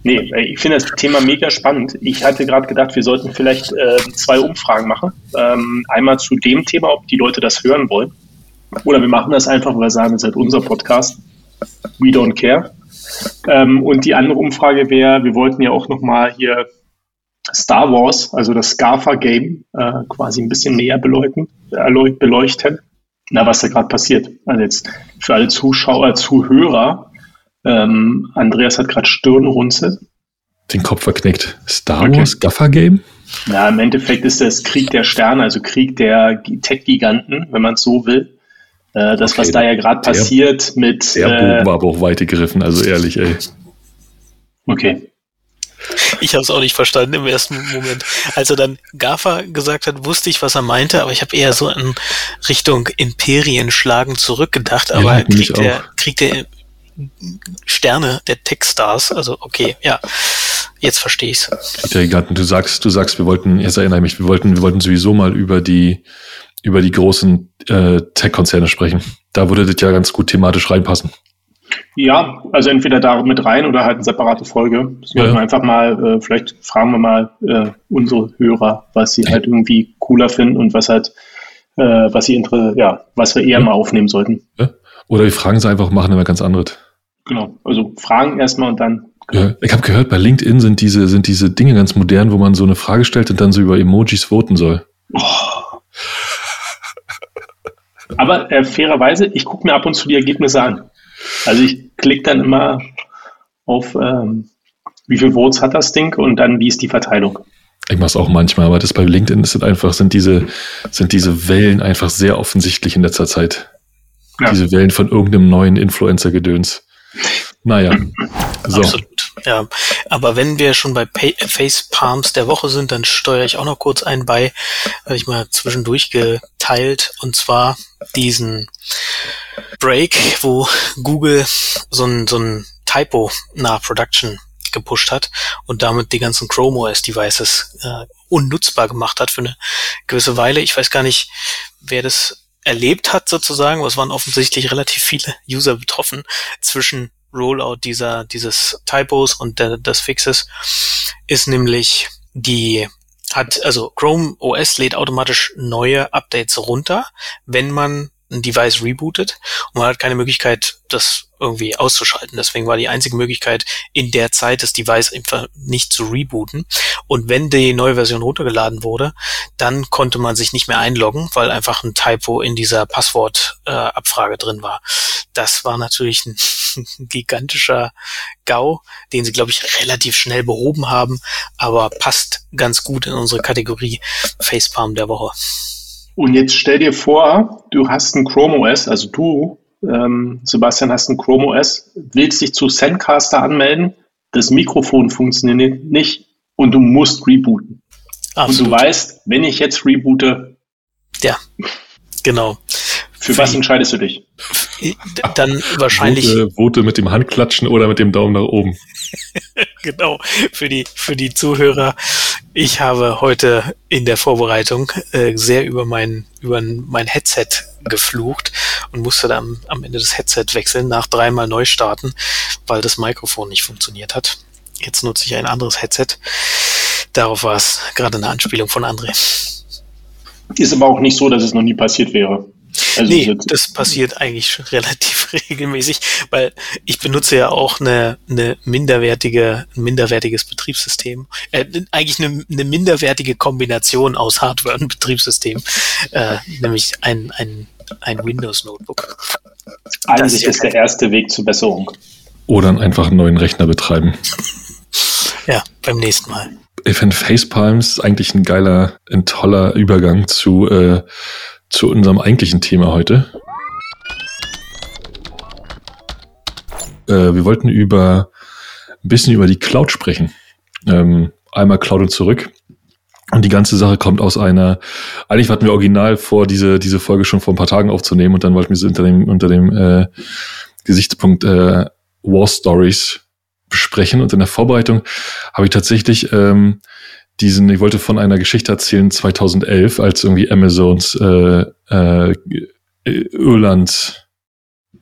nee, ich finde das Thema mega spannend. Ich hatte gerade gedacht, wir sollten vielleicht äh, zwei Umfragen machen. Ähm, einmal zu dem Thema, ob die Leute das hören wollen. Oder wir machen das einfach, weil wir sagen, es ist halt unser Podcast. We don't care. Ähm, und die andere Umfrage wäre, wir wollten ja auch nochmal hier Star Wars, also das Scarfa-Game, äh, quasi ein bisschen näher beleuchten, beleuchten. Na, was da gerade passiert. Also jetzt für alle Zuschauer, Zuhörer, ähm, Andreas hat gerade Stirnrunzel. Den Kopf verknickt. Star okay. Wars Gaffer Game? Ja, im Endeffekt ist das Krieg der Sterne, also Krieg der Tech-Giganten, wenn man es so will. Äh, das, okay, was da ja gerade passiert mit. Der Bogen äh, war aber auch weite gegriffen, also ehrlich, ey. Okay. Ich habe es auch nicht verstanden im ersten Moment. Als er dann GAFA gesagt hat, wusste ich, was er meinte, aber ich habe eher so in Richtung Imperien schlagen zurückgedacht. Aber ja, kriegt, der, kriegt der Sterne der Techstars, also okay, ja. Jetzt verstehe ich's. Du sagst, du sagst, wir wollten, jetzt erinnere mich, wir wollten, wir wollten sowieso mal über die über die großen äh, Tech-Konzerne sprechen. Da würde das ja ganz gut thematisch reinpassen. Ja, also entweder da mit rein oder halt eine separate Folge. Das ja. wir einfach mal, äh, vielleicht fragen wir mal äh, unsere Hörer, was sie halt irgendwie cooler finden und was halt, äh, was sie ja, was wir eher ja. mal aufnehmen sollten. Ja. Oder wir fragen sie einfach, machen immer ganz anderes. Genau, also fragen erstmal und dann Ja, ich habe gehört, bei LinkedIn sind diese, sind diese Dinge ganz modern, wo man so eine Frage stellt und dann so über Emojis voten soll. Oh. Aber äh, fairerweise, ich gucke mir ab und zu die Ergebnisse an. Also ich klicke dann immer auf, ähm, wie viel Votes hat das Ding und dann wie ist die Verteilung. Ich mache es auch manchmal, aber das bei LinkedIn sind einfach, sind diese, sind diese Wellen einfach sehr offensichtlich in letzter Zeit. Ja. Diese Wellen von irgendeinem neuen Influencer-Gedöns. Naja. So. Absolut. Ja, aber wenn wir schon bei Pay Face Palms der Woche sind, dann steuere ich auch noch kurz einen bei, habe ich mal zwischendurch geteilt, und zwar diesen Break, wo Google so ein, so ein Typo nach Production gepusht hat und damit die ganzen Chrome OS Devices äh, unnutzbar gemacht hat für eine gewisse Weile. Ich weiß gar nicht, wer das erlebt hat sozusagen, aber es waren offensichtlich relativ viele User betroffen zwischen Rollout dieser, dieses Typos und der, des Fixes ist nämlich die hat, also Chrome OS lädt automatisch neue Updates runter, wenn man ein Device rebootet und man hat keine Möglichkeit, das irgendwie auszuschalten. Deswegen war die einzige Möglichkeit, in der Zeit das Device einfach nicht zu rebooten. Und wenn die neue Version runtergeladen wurde, dann konnte man sich nicht mehr einloggen, weil einfach ein Typo in dieser Passwortabfrage äh, drin war. Das war natürlich ein gigantischer GAU, den sie, glaube ich, relativ schnell behoben haben, aber passt ganz gut in unsere Kategorie Facepalm der Woche. Und jetzt stell dir vor, du hast ein Chrome OS, also du, ähm, Sebastian, hast ein Chrome OS, willst dich zu Sendcaster anmelden, das Mikrofon funktioniert nicht und du musst rebooten. Absolut. Und du weißt, wenn ich jetzt reboote. Ja, genau. Für, Für was entscheidest du dich? Dann wahrscheinlich. Vote, Vote mit dem Handklatschen oder mit dem Daumen nach oben. genau. Für die, für die Zuhörer. Ich habe heute in der Vorbereitung äh, sehr über mein, über mein Headset geflucht und musste dann am Ende des Headset wechseln, nach dreimal neu starten, weil das Mikrofon nicht funktioniert hat. Jetzt nutze ich ein anderes Headset. Darauf war es gerade eine Anspielung von André. Ist aber auch nicht so, dass es noch nie passiert wäre. Also nee, das passiert eigentlich relativ regelmäßig, weil ich benutze ja auch eine, eine minderwertige, ein minderwertiges Betriebssystem. Äh, eigentlich eine, eine minderwertige Kombination aus Hardware und Betriebssystem, äh, nämlich ein, ein, ein Windows-Notebook. Eigentlich ist der erste Weg zur Besserung. Oder einfach einen neuen Rechner betreiben. ja, beim nächsten Mal. Ich finde Facepalms eigentlich ein geiler, ein toller Übergang zu äh, zu unserem eigentlichen Thema heute. Äh, wir wollten über ein bisschen über die Cloud sprechen. Ähm, einmal Cloud und zurück. Und die ganze Sache kommt aus einer, eigentlich hatten wir original vor, diese, diese Folge schon vor ein paar Tagen aufzunehmen und dann wollten wir sie unter dem, unter dem äh, Gesichtspunkt äh, War Stories besprechen. Und in der Vorbereitung habe ich tatsächlich ähm, diesen, ich wollte von einer Geschichte erzählen, 2011, als irgendwie Amazons äh, äh, Irland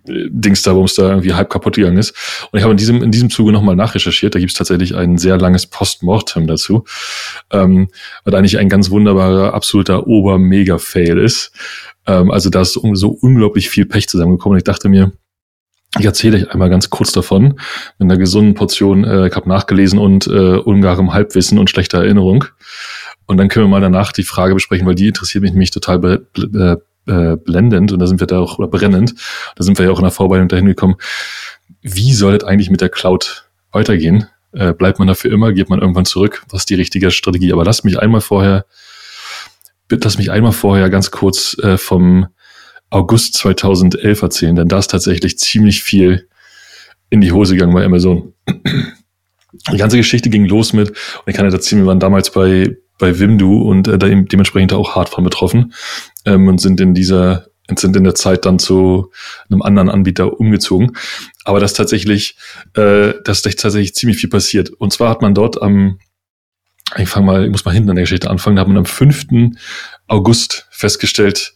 äh, Dings da, wo es da irgendwie halb kaputt gegangen ist. Und ich habe in diesem, in diesem Zuge nochmal nachrecherchiert. Da gibt es tatsächlich ein sehr langes Postmortem dazu, ähm, was eigentlich ein ganz wunderbarer, absoluter Ober-Mega-Fail ist. Ähm, also da ist so unglaublich viel Pech zusammengekommen. Und ich dachte mir, ich erzähle euch einmal ganz kurz davon, mit einer gesunden Portion, äh, ich habe nachgelesen und äh, ungarem Halbwissen und schlechter Erinnerung. Und dann können wir mal danach die Frage besprechen, weil die interessiert mich nämlich total be äh, äh, blendend und da sind wir da auch, oder brennend, da sind wir ja auch in der Vorbereitung dahin gekommen. Wie soll es eigentlich mit der Cloud weitergehen? Äh, bleibt man dafür immer, geht man irgendwann zurück? Was ist die richtige Strategie? Aber lasst mich einmal vorher, lass mich einmal vorher ganz kurz äh, vom August 2011 erzählen, denn da ist tatsächlich ziemlich viel in die Hose gegangen bei Amazon. Die ganze Geschichte ging los mit, und ich kann ja erzählen, wir waren damals bei, bei Wimdu und äh, dementsprechend auch hart von betroffen ähm, und sind in dieser sind in der Zeit dann zu einem anderen Anbieter umgezogen. Aber das tatsächlich, äh, das ist tatsächlich ziemlich viel passiert. Und zwar hat man dort am, ich fange mal, ich muss mal hinten an der Geschichte anfangen, da hat man am 5. August festgestellt,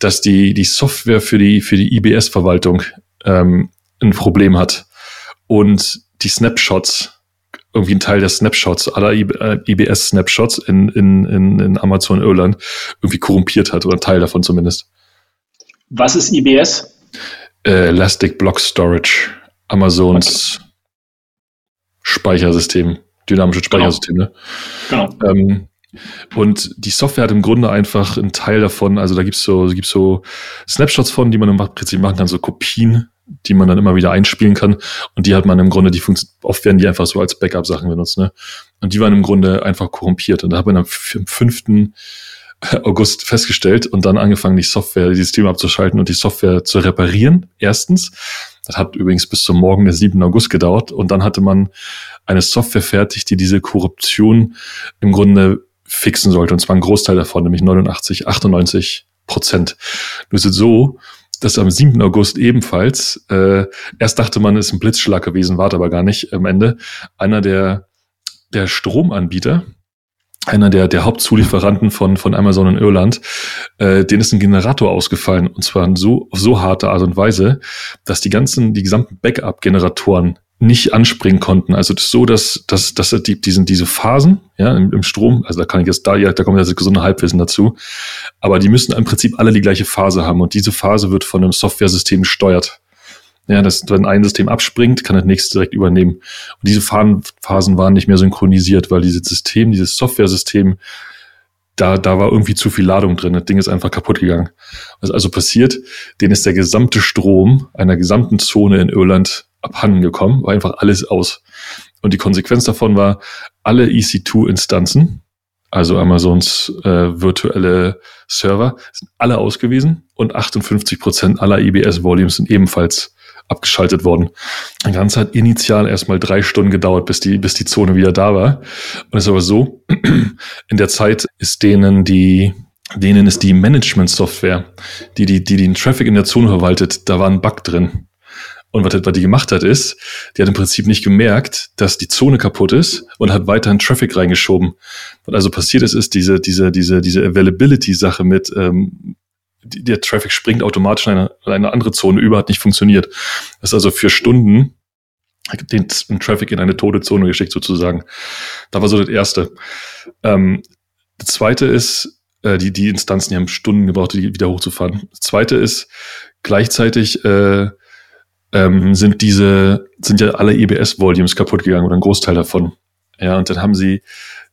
dass die, die Software für die, für die IBS-Verwaltung ähm, ein Problem hat und die Snapshots, irgendwie ein Teil der Snapshots, aller IBS-Snapshots äh, in, in, in, in Amazon Irland irgendwie korrumpiert hat, oder ein Teil davon zumindest. Was ist IBS? Äh, Elastic Block Storage, Amazons Speichersystem, dynamisches genau. Speichersystem. Ne? Genau. Ähm, und die Software hat im Grunde einfach einen Teil davon, also da gibt's so, gibt's so Snapshots von, die man im Prinzip machen kann, so Kopien, die man dann immer wieder einspielen kann. Und die hat man im Grunde, die Funktion, oft werden die einfach so als Backup-Sachen benutzt, ne? Und die waren im Grunde einfach korrumpiert. Und da hat man am 5. August festgestellt und dann angefangen, die Software, die Systeme abzuschalten und die Software zu reparieren. Erstens. Das hat übrigens bis zum Morgen des 7. August gedauert. Und dann hatte man eine Software fertig, die diese Korruption im Grunde fixen sollte. Und zwar ein Großteil davon, nämlich 89, 98 Prozent. Nur ist es so, dass am 7. August ebenfalls, äh, erst dachte man, es ist ein Blitzschlag gewesen, war aber gar nicht am Ende, einer der, der Stromanbieter, einer der, der Hauptzulieferanten von, von Amazon in Irland, äh, denen ist ein Generator ausgefallen. Und zwar so, auf so harte Art und Weise, dass die ganzen, die gesamten Backup-Generatoren nicht anspringen konnten. Also das so, dass, dass, dass die, die sind diese Phasen ja, im, im Strom, also da kann ich jetzt da, ja, da kommt jetzt gesunde Halbwissen dazu, aber die müssen im Prinzip alle die gleiche Phase haben und diese Phase wird von einem Software-System gesteuert. Ja, dass wenn ein System abspringt, kann das nächste direkt übernehmen. Und diese Phasen waren nicht mehr synchronisiert, weil dieses System, dieses Software-System, da, da war irgendwie zu viel Ladung drin. Das Ding ist einfach kaputt gegangen. Was also passiert, denen ist der gesamte Strom einer gesamten Zone in Irland abhanden gekommen, war einfach alles aus. Und die Konsequenz davon war, alle EC2-Instanzen, also Amazons äh, virtuelle Server, sind alle ausgewiesen und 58 Prozent aller EBS-Volumes sind ebenfalls abgeschaltet worden. Das Ganze hat initial erstmal drei Stunden gedauert, bis die, bis die Zone wieder da war. Und es ist aber so, in der Zeit ist denen die, denen ist die Management-Software, die, die, die den Traffic in der Zone verwaltet, da war ein Bug drin. Und was, was die gemacht hat, ist, die hat im Prinzip nicht gemerkt, dass die Zone kaputt ist und hat weiterhin Traffic reingeschoben. Was also passiert ist, ist diese, diese, diese, diese Availability-Sache mit, ähm, die, der Traffic springt automatisch in eine, in eine andere Zone über, hat nicht funktioniert. Das ist also für Stunden den, den Traffic in eine tote Zone geschickt sozusagen. Da war so das Erste. Ähm, das Zweite ist, äh, die, die Instanzen, die haben Stunden gebraucht, die wieder hochzufahren. Das Zweite ist, gleichzeitig äh, ähm, sind diese, sind ja alle EBS-Volumes kaputt gegangen oder ein Großteil davon. Ja, und dann haben sie,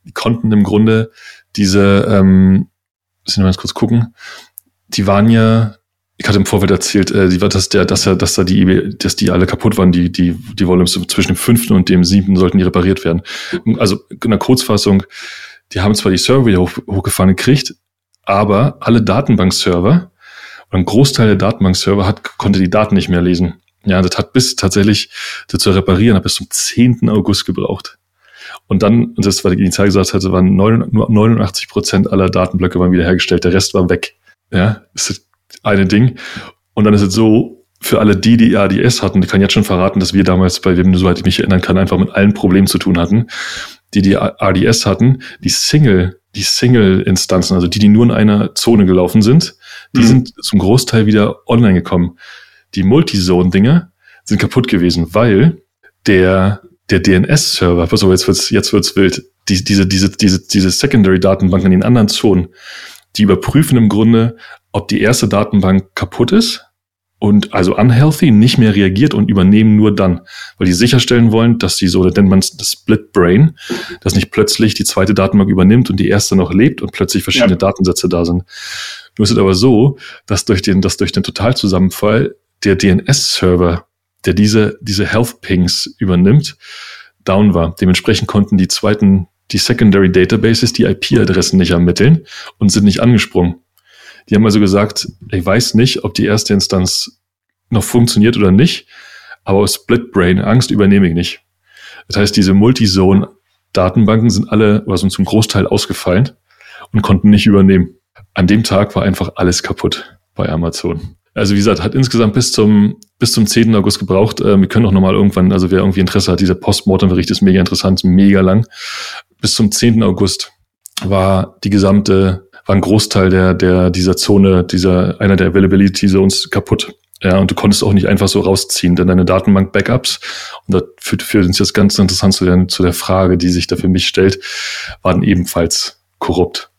die konnten im Grunde diese, ähm, müssen wir mal kurz gucken, die waren ja, ich hatte im Vorfeld erzählt, äh, die war, dass der, dass er, dass da die, e dass die alle kaputt waren, die, die, die Volumes zwischen dem fünften und dem siebten sollten die repariert werden. Also in der Kurzfassung, die haben zwar die Server wieder hoch, hochgefahren gekriegt, aber alle Datenbankserver und ein Großteil der Datenbankserver hat, konnte die Daten nicht mehr lesen. Ja, das hat bis tatsächlich das zu reparieren, hat bis zum 10. August gebraucht. Und dann, und das war die Zahl gesagt hatte, waren 9, nur 89 Prozent aller Datenblöcke waren wiederhergestellt, der Rest war weg. Ja, das ist das eine Ding. Und dann ist es so, für alle die, die ADS hatten, ich kann jetzt schon verraten, dass wir damals bei wem, soweit ich mich erinnern kann, einfach mit allen Problemen zu tun hatten, die die ADS hatten, die Single, die Single-Instanzen, also die, die nur in einer Zone gelaufen sind, die mhm. sind zum Großteil wieder online gekommen die Multizone-Dinger sind kaputt gewesen, weil der, der DNS-Server, pass auf, jetzt wird's, jetzt wird's wild, die, diese, diese, diese, diese Secondary-Datenbank in den anderen Zonen, die überprüfen im Grunde, ob die erste Datenbank kaputt ist und also unhealthy nicht mehr reagiert und übernehmen nur dann, weil die sicherstellen wollen, dass die so, da nennt man es das Split Brain, dass nicht plötzlich die zweite Datenbank übernimmt und die erste noch lebt und plötzlich verschiedene ja. Datensätze da sind. Nur ist es aber so, dass durch den, dass durch den Totalzusammenfall der DNS-Server, der diese, diese Health Pings übernimmt, down war. Dementsprechend konnten die zweiten, die Secondary Databases die IP-Adressen nicht ermitteln und sind nicht angesprungen. Die haben also gesagt, ich weiß nicht, ob die erste Instanz noch funktioniert oder nicht, aber aus Split Brain Angst übernehme ich nicht. Das heißt, diese Multizone Datenbanken sind alle oder sind zum Großteil ausgefallen und konnten nicht übernehmen. An dem Tag war einfach alles kaputt bei Amazon. Also wie gesagt, hat insgesamt bis zum, bis zum 10. August gebraucht. Äh, wir können auch nochmal irgendwann, also wer irgendwie Interesse hat, dieser Postmortem-Bericht ist mega interessant, mega lang. Bis zum 10. August war die gesamte, war ein Großteil der, der, dieser Zone, dieser, einer der Availability Zones kaputt. Ja, und du konntest auch nicht einfach so rausziehen, denn deine Datenbank-Backups, und das führt, führt uns jetzt ganz interessant zu der, zu der Frage, die sich da für mich stellt, waren ebenfalls korrupt.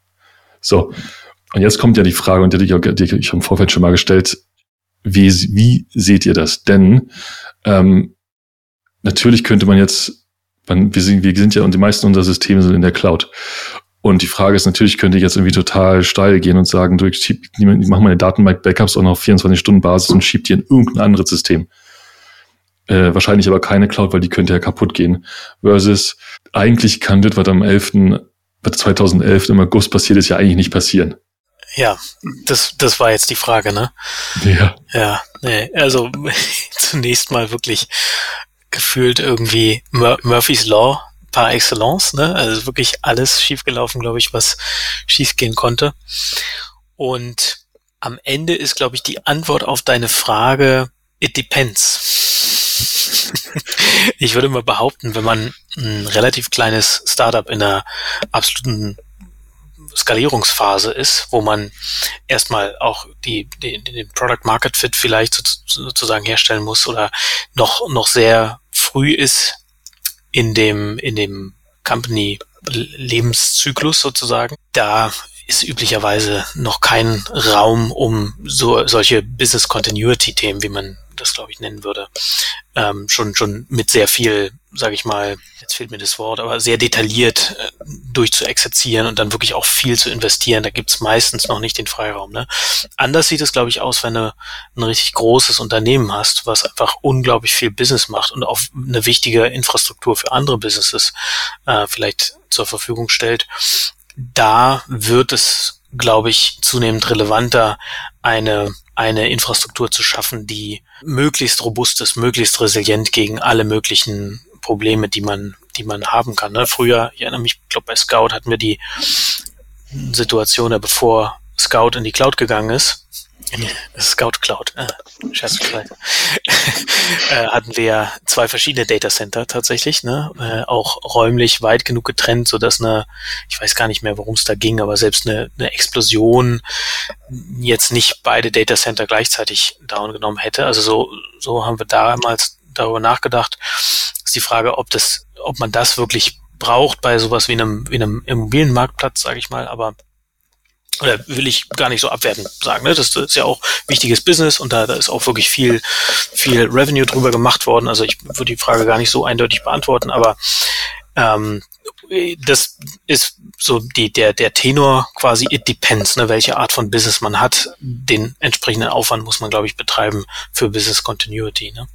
So. Und jetzt kommt ja die Frage, und die, die, die ich im Vorfeld schon mal gestellt, wie, wie seht ihr das? Denn ähm, natürlich könnte man jetzt Man, wir, sind, wir sind ja und die meisten unserer Systeme sind in der Cloud. Und die Frage ist natürlich, könnte ich jetzt irgendwie total steil gehen und sagen, du, ich, schieb, ich mache meine Datenbank-Backups auch noch auf 24-Stunden-Basis und schieb die in irgendein anderes System. Äh, wahrscheinlich aber keine Cloud, weil die könnte ja kaputt gehen. Versus eigentlich kann das, was am 11. 2011 im August passiert ist, ja eigentlich nicht passieren. Ja, das, das war jetzt die Frage, ne? Ja. Ja, nee, also zunächst mal wirklich gefühlt irgendwie Mur Murphy's Law par excellence, ne? Also wirklich alles schiefgelaufen, glaube ich, was schiefgehen konnte. Und am Ende ist, glaube ich, die Antwort auf deine Frage, it depends. ich würde mal behaupten, wenn man ein relativ kleines Startup in einer absoluten Skalierungsphase ist, wo man erstmal auch die, die, den Product Market Fit vielleicht sozusagen herstellen muss oder noch, noch sehr früh ist in dem, in dem Company Lebenszyklus sozusagen. Da ist üblicherweise noch kein Raum, um so solche Business Continuity Themen, wie man das glaube ich nennen würde, ähm, schon schon mit sehr viel, sage ich mal, jetzt fehlt mir das Wort, aber sehr detailliert äh, durchzuexerzieren und dann wirklich auch viel zu investieren. Da gibt's meistens noch nicht den Freiraum. Ne? Anders sieht es, glaube ich, aus, wenn du ein richtig großes Unternehmen hast, was einfach unglaublich viel Business macht und auch eine wichtige Infrastruktur für andere Businesses äh, vielleicht zur Verfügung stellt. Da wird es glaube ich, zunehmend relevanter, eine, eine Infrastruktur zu schaffen, die möglichst robust ist, möglichst resilient gegen alle möglichen Probleme, die man, die man haben kann. Ne? Früher, ich erinnere mich, ich glaube bei Scout hatten wir die Situation, bevor Scout in die Cloud gegangen ist, Scout Cloud, äh, Scherz äh, hatten wir zwei verschiedene Data Center tatsächlich, ne? Äh, auch räumlich weit genug getrennt, so dass eine, ich weiß gar nicht mehr, worum es da ging, aber selbst eine, eine Explosion jetzt nicht beide Data Center gleichzeitig down genommen hätte. Also so, so haben wir damals darüber nachgedacht. Ist die Frage, ob das, ob man das wirklich braucht bei sowas wie einem, wie einem Immobilienmarktplatz, sage ich mal, aber oder will ich gar nicht so abwertend sagen. Ne? Das ist ja auch wichtiges Business und da, da ist auch wirklich viel, viel Revenue drüber gemacht worden. Also ich würde die Frage gar nicht so eindeutig beantworten, aber ähm, das ist so die, der, der Tenor quasi, it depends, ne, welche Art von Business man hat. Den entsprechenden Aufwand muss man, glaube ich, betreiben für Business Continuity. Ne?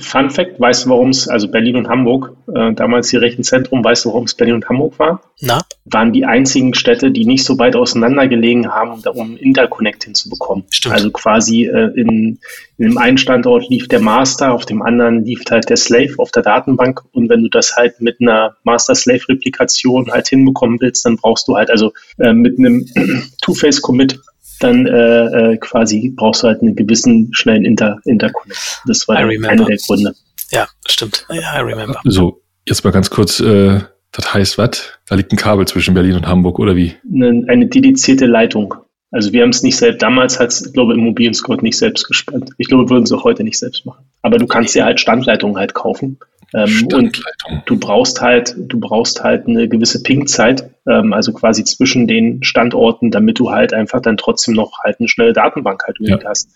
Fun Fact, weißt du, warum es, also Berlin und Hamburg, äh, damals die Rechenzentrum, weißt du, warum es Berlin und Hamburg war? Na? Waren die einzigen Städte, die nicht so weit auseinander gelegen haben, um Interconnect hinzubekommen. Stimmt. Also quasi äh, in, in dem einen Standort lief der Master, auf dem anderen lief halt der Slave auf der Datenbank. Und wenn du das halt mit einer Master-Slave-Replikation halt hinbekommen willst, dann brauchst du halt also äh, mit einem Two-Face-Commit dann äh, äh, quasi brauchst du halt einen gewissen schnellen Inter Interconnect. Das war einer der Gründe. Ja, stimmt. Ja, I remember. So, jetzt mal ganz kurz, äh, das heißt was? Da liegt ein Kabel zwischen Berlin und Hamburg, oder wie? Eine, eine dedizierte Leitung. Also wir haben es nicht selbst, damals hat es, glaube Immobilien Scout nicht selbst gespannt. Ich glaube, würden sie auch heute nicht selbst machen. Aber du kannst ja halt Standleitungen halt kaufen. Ähm, und du brauchst halt, du brauchst halt eine gewisse Ping-Zeit, also quasi zwischen den Standorten, damit du halt einfach dann trotzdem noch halt eine schnelle Datenbank halt ja. hast.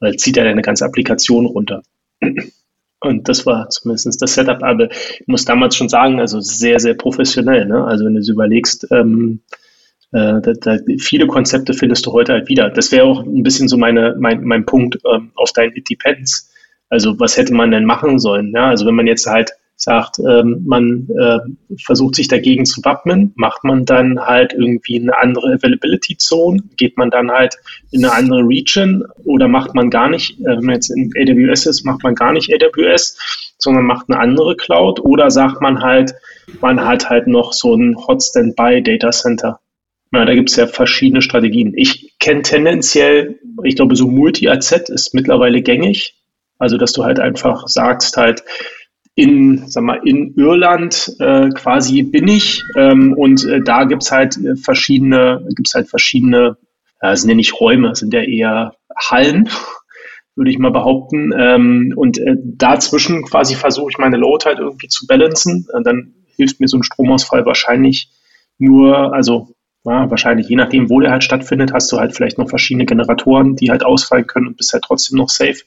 Weil zieht ja deine ganze Applikation runter. Und das war zumindest das Setup. Aber ich muss damals schon sagen, also sehr, sehr professionell. Ne? Also wenn du es überlegst, ähm, äh, da, da, viele Konzepte findest du heute halt wieder. Das wäre auch ein bisschen so meine, mein, mein Punkt ähm, auf dein It Depends. Also was hätte man denn machen sollen? Ja, also wenn man jetzt halt sagt, ähm, man äh, versucht sich dagegen zu wappnen, macht man dann halt irgendwie eine andere Availability Zone, geht man dann halt in eine andere Region oder macht man gar nicht, äh, wenn man jetzt in AWS ist, macht man gar nicht AWS, sondern macht eine andere Cloud oder sagt man halt, man hat halt noch so ein Hot Standby Data Center. Ja, da gibt es ja verschiedene Strategien. Ich kenne tendenziell, ich glaube, so Multi-AZ ist mittlerweile gängig. Also, dass du halt einfach sagst, halt, in, sag mal, in Irland äh, quasi bin ich ähm, und äh, da gibt's halt äh, verschiedene, gibt's halt verschiedene, ja, sind ja nicht Räume, sind ja eher Hallen, würde ich mal behaupten. Ähm, und äh, dazwischen quasi versuche ich meine Load halt irgendwie zu balancen. Und dann hilft mir so ein Stromausfall wahrscheinlich nur, also ja, wahrscheinlich je nachdem, wo der halt stattfindet, hast du halt vielleicht noch verschiedene Generatoren, die halt ausfallen können und bist halt trotzdem noch safe.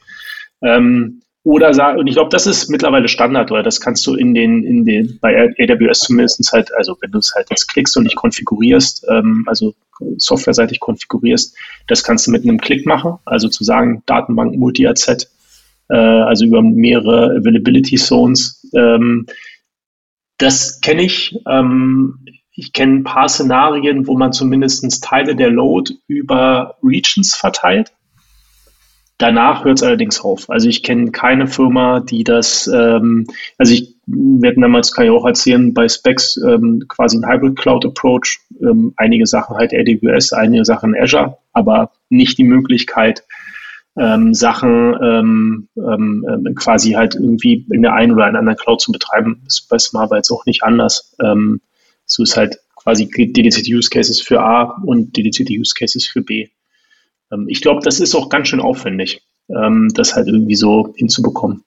Ähm, oder und ich glaube, das ist mittlerweile Standard, weil das kannst du in den, in den, bei AWS zumindest halt, also wenn du es halt jetzt klickst und nicht konfigurierst, ähm, also softwareseitig konfigurierst, das kannst du mit einem Klick machen, also zu sagen, Datenbank Multi-AZ, äh, also über mehrere Availability Zones. Ähm, das kenne ich. Ähm, ich kenne ein paar Szenarien, wo man zumindest Teile der Load über Regions verteilt. Danach hört es allerdings auf. Also ich kenne keine Firma, die das, ähm, also ich, wir hatten damals, kann ich auch erzählen, bei Specs ähm, quasi ein Hybrid Cloud Approach, ähm, einige Sachen halt AWS, einige Sachen Azure, aber nicht die Möglichkeit, ähm, Sachen ähm, ähm, ähm, quasi halt irgendwie in der einen oder anderen Cloud zu betreiben. Das ist bei Smart jetzt auch nicht anders. Ähm, so ist halt quasi dedizierte Use Cases für A und dedizierte Use Cases für B. Ähm, ich glaube, das ist auch ganz schön aufwendig, ähm, das halt irgendwie so hinzubekommen.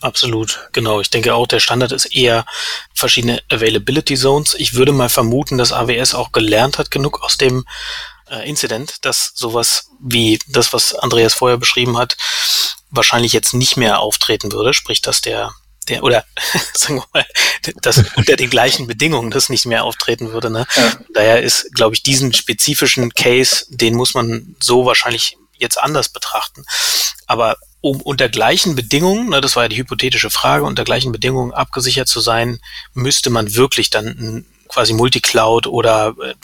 Absolut, genau. Ich denke auch, der Standard ist eher verschiedene Availability Zones. Ich würde mal vermuten, dass AWS auch gelernt hat genug aus dem äh, Incident, dass sowas wie das, was Andreas vorher beschrieben hat, wahrscheinlich jetzt nicht mehr auftreten würde. Sprich, dass der der oder sagen wir mal, dass unter den gleichen Bedingungen das nicht mehr auftreten würde. Ne? Ja. Daher ist, glaube ich, diesen spezifischen Case, den muss man so wahrscheinlich jetzt anders betrachten. Aber um unter gleichen Bedingungen, ne, das war ja die hypothetische Frage, unter gleichen Bedingungen abgesichert zu sein, müsste man wirklich dann ein quasi Multicloud oder äh,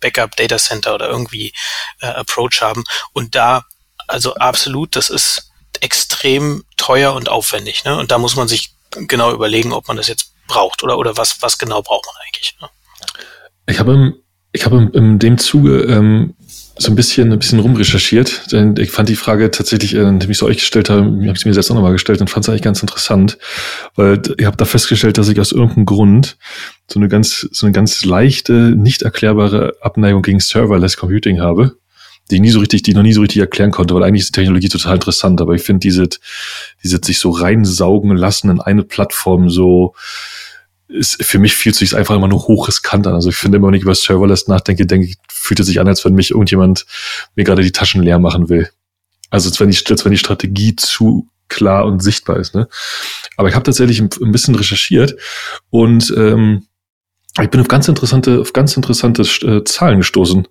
Backup Data Center oder irgendwie äh, Approach haben. Und da, also absolut, das ist extrem teuer und aufwendig. Ne? Und da muss man sich genau überlegen, ob man das jetzt braucht oder, oder was, was genau braucht man eigentlich. Ne? Ich habe ich habe in dem Zuge ähm, so ein bisschen, ein bisschen rumrecherchiert, denn ich fand die Frage tatsächlich, äh, die ich so euch gestellt habe, habe ich mir selbst auch nochmal gestellt und fand es eigentlich ganz interessant, weil ich habe da festgestellt, dass ich aus irgendeinem Grund so eine ganz, so eine ganz leichte, nicht erklärbare Abneigung gegen Serverless Computing habe die nie so richtig, die ich noch nie so richtig erklären konnte, weil eigentlich ist die Technologie total interessant, aber ich finde diese, diese sich so reinsaugen lassen in eine Plattform so, ist für mich fühlt sich einfach immer nur hochriskant an. Also ich finde immer, wenn ich über Serverless nachdenke, denke ich, fühlt es sich an, als wenn mich irgendjemand mir gerade die Taschen leer machen will. Also als wenn die, als wenn die Strategie zu klar und sichtbar ist. Ne? Aber ich habe tatsächlich ein, ein, bisschen recherchiert und ähm, ich bin auf ganz interessante, auf ganz interessante äh, Zahlen gestoßen.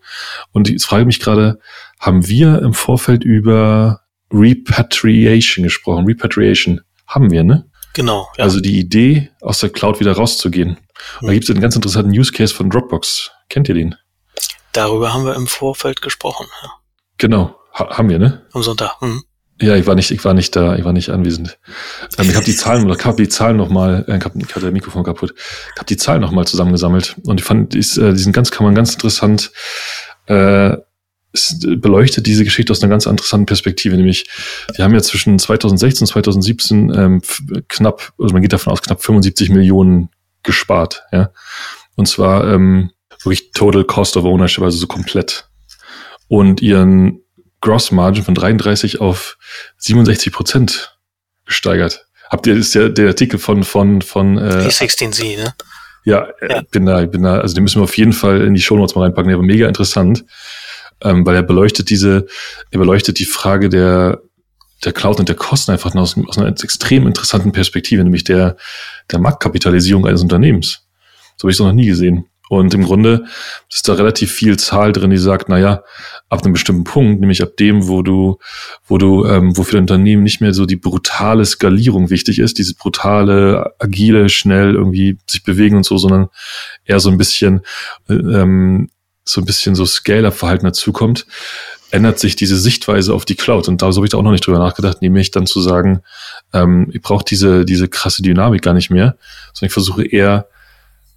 Und ich frage mich gerade, haben wir im Vorfeld über Repatriation gesprochen? Repatriation haben wir, ne? Genau. Ja. Also die Idee, aus der Cloud wieder rauszugehen. Und da gibt es einen ganz interessanten Use Case von Dropbox. Kennt ihr den? Darüber haben wir im Vorfeld gesprochen. Ja. Genau, ha haben wir, ne? Am Sonntag. Mhm. Ja, ich war nicht, ich war nicht da, ich war nicht anwesend. Ähm, ich habe die Zahlen, ich habe die Zahlen noch mal, äh, ich, hab, ich hatte das Mikrofon kaputt. Ich habe die Zahlen noch mal zusammengesammelt und ich fand, die, äh, die sind ganz, kann man ganz interessant. Äh, beleuchtet diese Geschichte aus einer ganz interessanten Perspektive, nämlich wir haben ja zwischen 2016 und 2017 ähm, knapp, also man geht davon aus, knapp 75 Millionen gespart, ja. Und zwar ähm, wirklich Total Cost of Ownership, also so komplett. Und ihren Gross Margin von 33 auf 67 Prozent gesteigert. Habt ihr, ist der, der Artikel von, von, von, äh, E16C, ne? Ja, äh, ja, bin da, bin da, also den müssen wir auf jeden Fall in die Show Notes mal reinpacken, der war mega interessant, ähm, weil er beleuchtet diese, er beleuchtet die Frage der, der Cloud und der Kosten einfach aus, aus einer extrem interessanten Perspektive, nämlich der, der Marktkapitalisierung eines Unternehmens. So habe ich es noch nie gesehen. Und im Grunde ist da relativ viel Zahl drin, die sagt, na ja, ab einem bestimmten Punkt, nämlich ab dem, wo du, wo du, ähm, wo für dein Unternehmen nicht mehr so die brutale Skalierung wichtig ist, diese brutale, agile, schnell irgendwie sich bewegen und so, sondern eher so ein bisschen, ähm, so ein bisschen so Scale-Up-Verhalten dazukommt, ändert sich diese Sichtweise auf die Cloud. Und da habe ich da auch noch nicht drüber nachgedacht, nämlich dann zu sagen, ähm, ich brauche diese, diese krasse Dynamik gar nicht mehr, sondern ich versuche eher,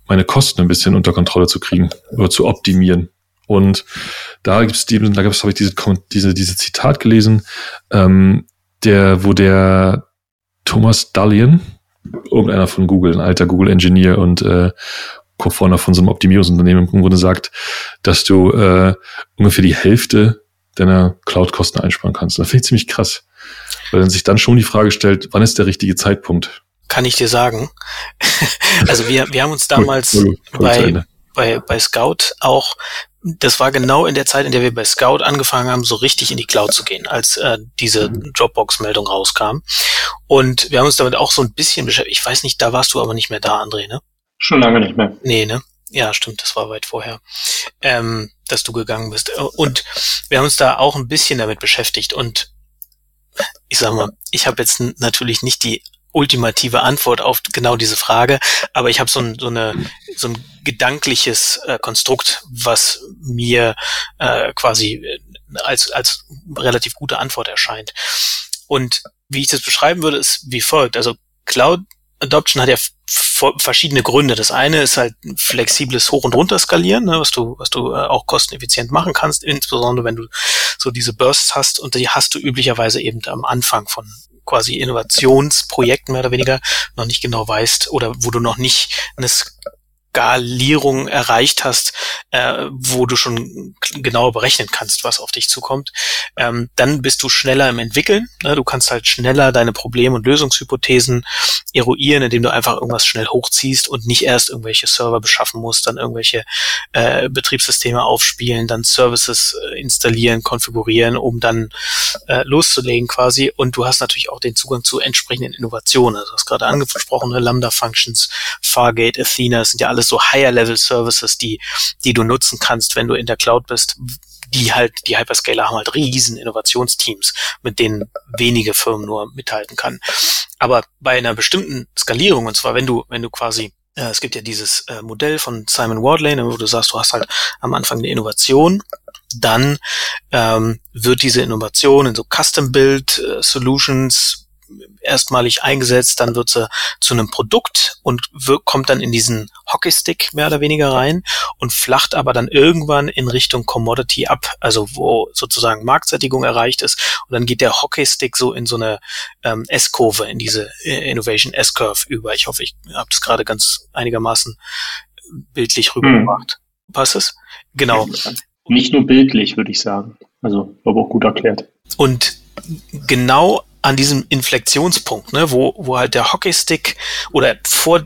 meine Kosten ein bisschen unter Kontrolle zu kriegen oder zu optimieren. Und da gibt's die, da gibt's, habe ich diese, diese, diese Zitat gelesen, ähm, der, wo der Thomas Dalian, irgendeiner von Google, ein alter Google-Engineer und äh, Co-Founder von so einem Optimierungsunternehmen im Grunde sagt, dass du äh, ungefähr die Hälfte deiner Cloud-Kosten einsparen kannst. Das finde ich ziemlich krass. Weil man sich dann schon die Frage stellt, wann ist der richtige Zeitpunkt? kann ich dir sagen. also wir, wir haben uns damals bei, bei, bei Scout auch das war genau in der Zeit, in der wir bei Scout angefangen haben, so richtig in die Cloud zu gehen, als äh, diese mhm. Dropbox-Meldung rauskam. Und wir haben uns damit auch so ein bisschen beschäftigt. Ich weiß nicht, da warst du aber nicht mehr da, André, ne? Schon lange nicht mehr. Nee, ne? Ja, stimmt, das war weit vorher, ähm, dass du gegangen bist. Und wir haben uns da auch ein bisschen damit beschäftigt. Und ich sag mal, ich habe jetzt natürlich nicht die ultimative Antwort auf genau diese Frage, aber ich habe so ein, so, eine, so ein gedankliches äh, Konstrukt, was mir äh, quasi äh, als, als relativ gute Antwort erscheint. Und wie ich das beschreiben würde, ist wie folgt. Also Cloud Adoption hat ja verschiedene Gründe. Das eine ist halt flexibles Hoch- und Runterskalieren, ne, was du, was du äh, auch kosteneffizient machen kannst, insbesondere wenn du so diese Bursts hast und die hast du üblicherweise eben am Anfang von quasi Innovationsprojekten mehr oder weniger noch nicht genau weißt oder wo du noch nicht eine Skalierung erreicht hast, äh, wo du schon genauer berechnen kannst, was auf dich zukommt, ähm, dann bist du schneller im Entwickeln. Ne? Du kannst halt schneller deine Problem- und Lösungshypothesen eruieren, indem du einfach irgendwas schnell hochziehst und nicht erst irgendwelche Server beschaffen musst, dann irgendwelche äh, Betriebssysteme aufspielen, dann Services äh, installieren, konfigurieren, um dann äh, loszulegen quasi. Und du hast natürlich auch den Zugang zu entsprechenden Innovationen. Also du hast gerade angesprochen, ne? Lambda-Functions, Fargate, Athena, sind ja alles so Higher-Level-Services, die, die du nutzen kannst, wenn du in der Cloud bist, die halt, die Hyperscaler haben halt riesen Innovationsteams, mit denen wenige Firmen nur mithalten kann. Aber bei einer bestimmten Skalierung, und zwar wenn du, wenn du quasi äh, es gibt ja dieses äh, Modell von Simon Wardlane, wo du sagst, du hast halt am Anfang eine Innovation, dann ähm, wird diese Innovation in so Custom-Build äh, Solutions erstmalig eingesetzt, dann wird sie zu einem Produkt und kommt dann in diesen Hockeystick mehr oder weniger rein und flacht aber dann irgendwann in Richtung Commodity ab, also wo sozusagen Marktsättigung erreicht ist und dann geht der Hockeystick so in so eine ähm, S-Kurve, in diese äh, Innovation S-Curve über. Ich hoffe, ich habe das gerade ganz einigermaßen bildlich rübergebracht. Hm. Passt es? Genau. Nicht nur bildlich, würde ich sagen. Also, aber auch gut erklärt. Und genau an diesem Inflektionspunkt, ne, wo, wo halt der Hockeystick oder vor,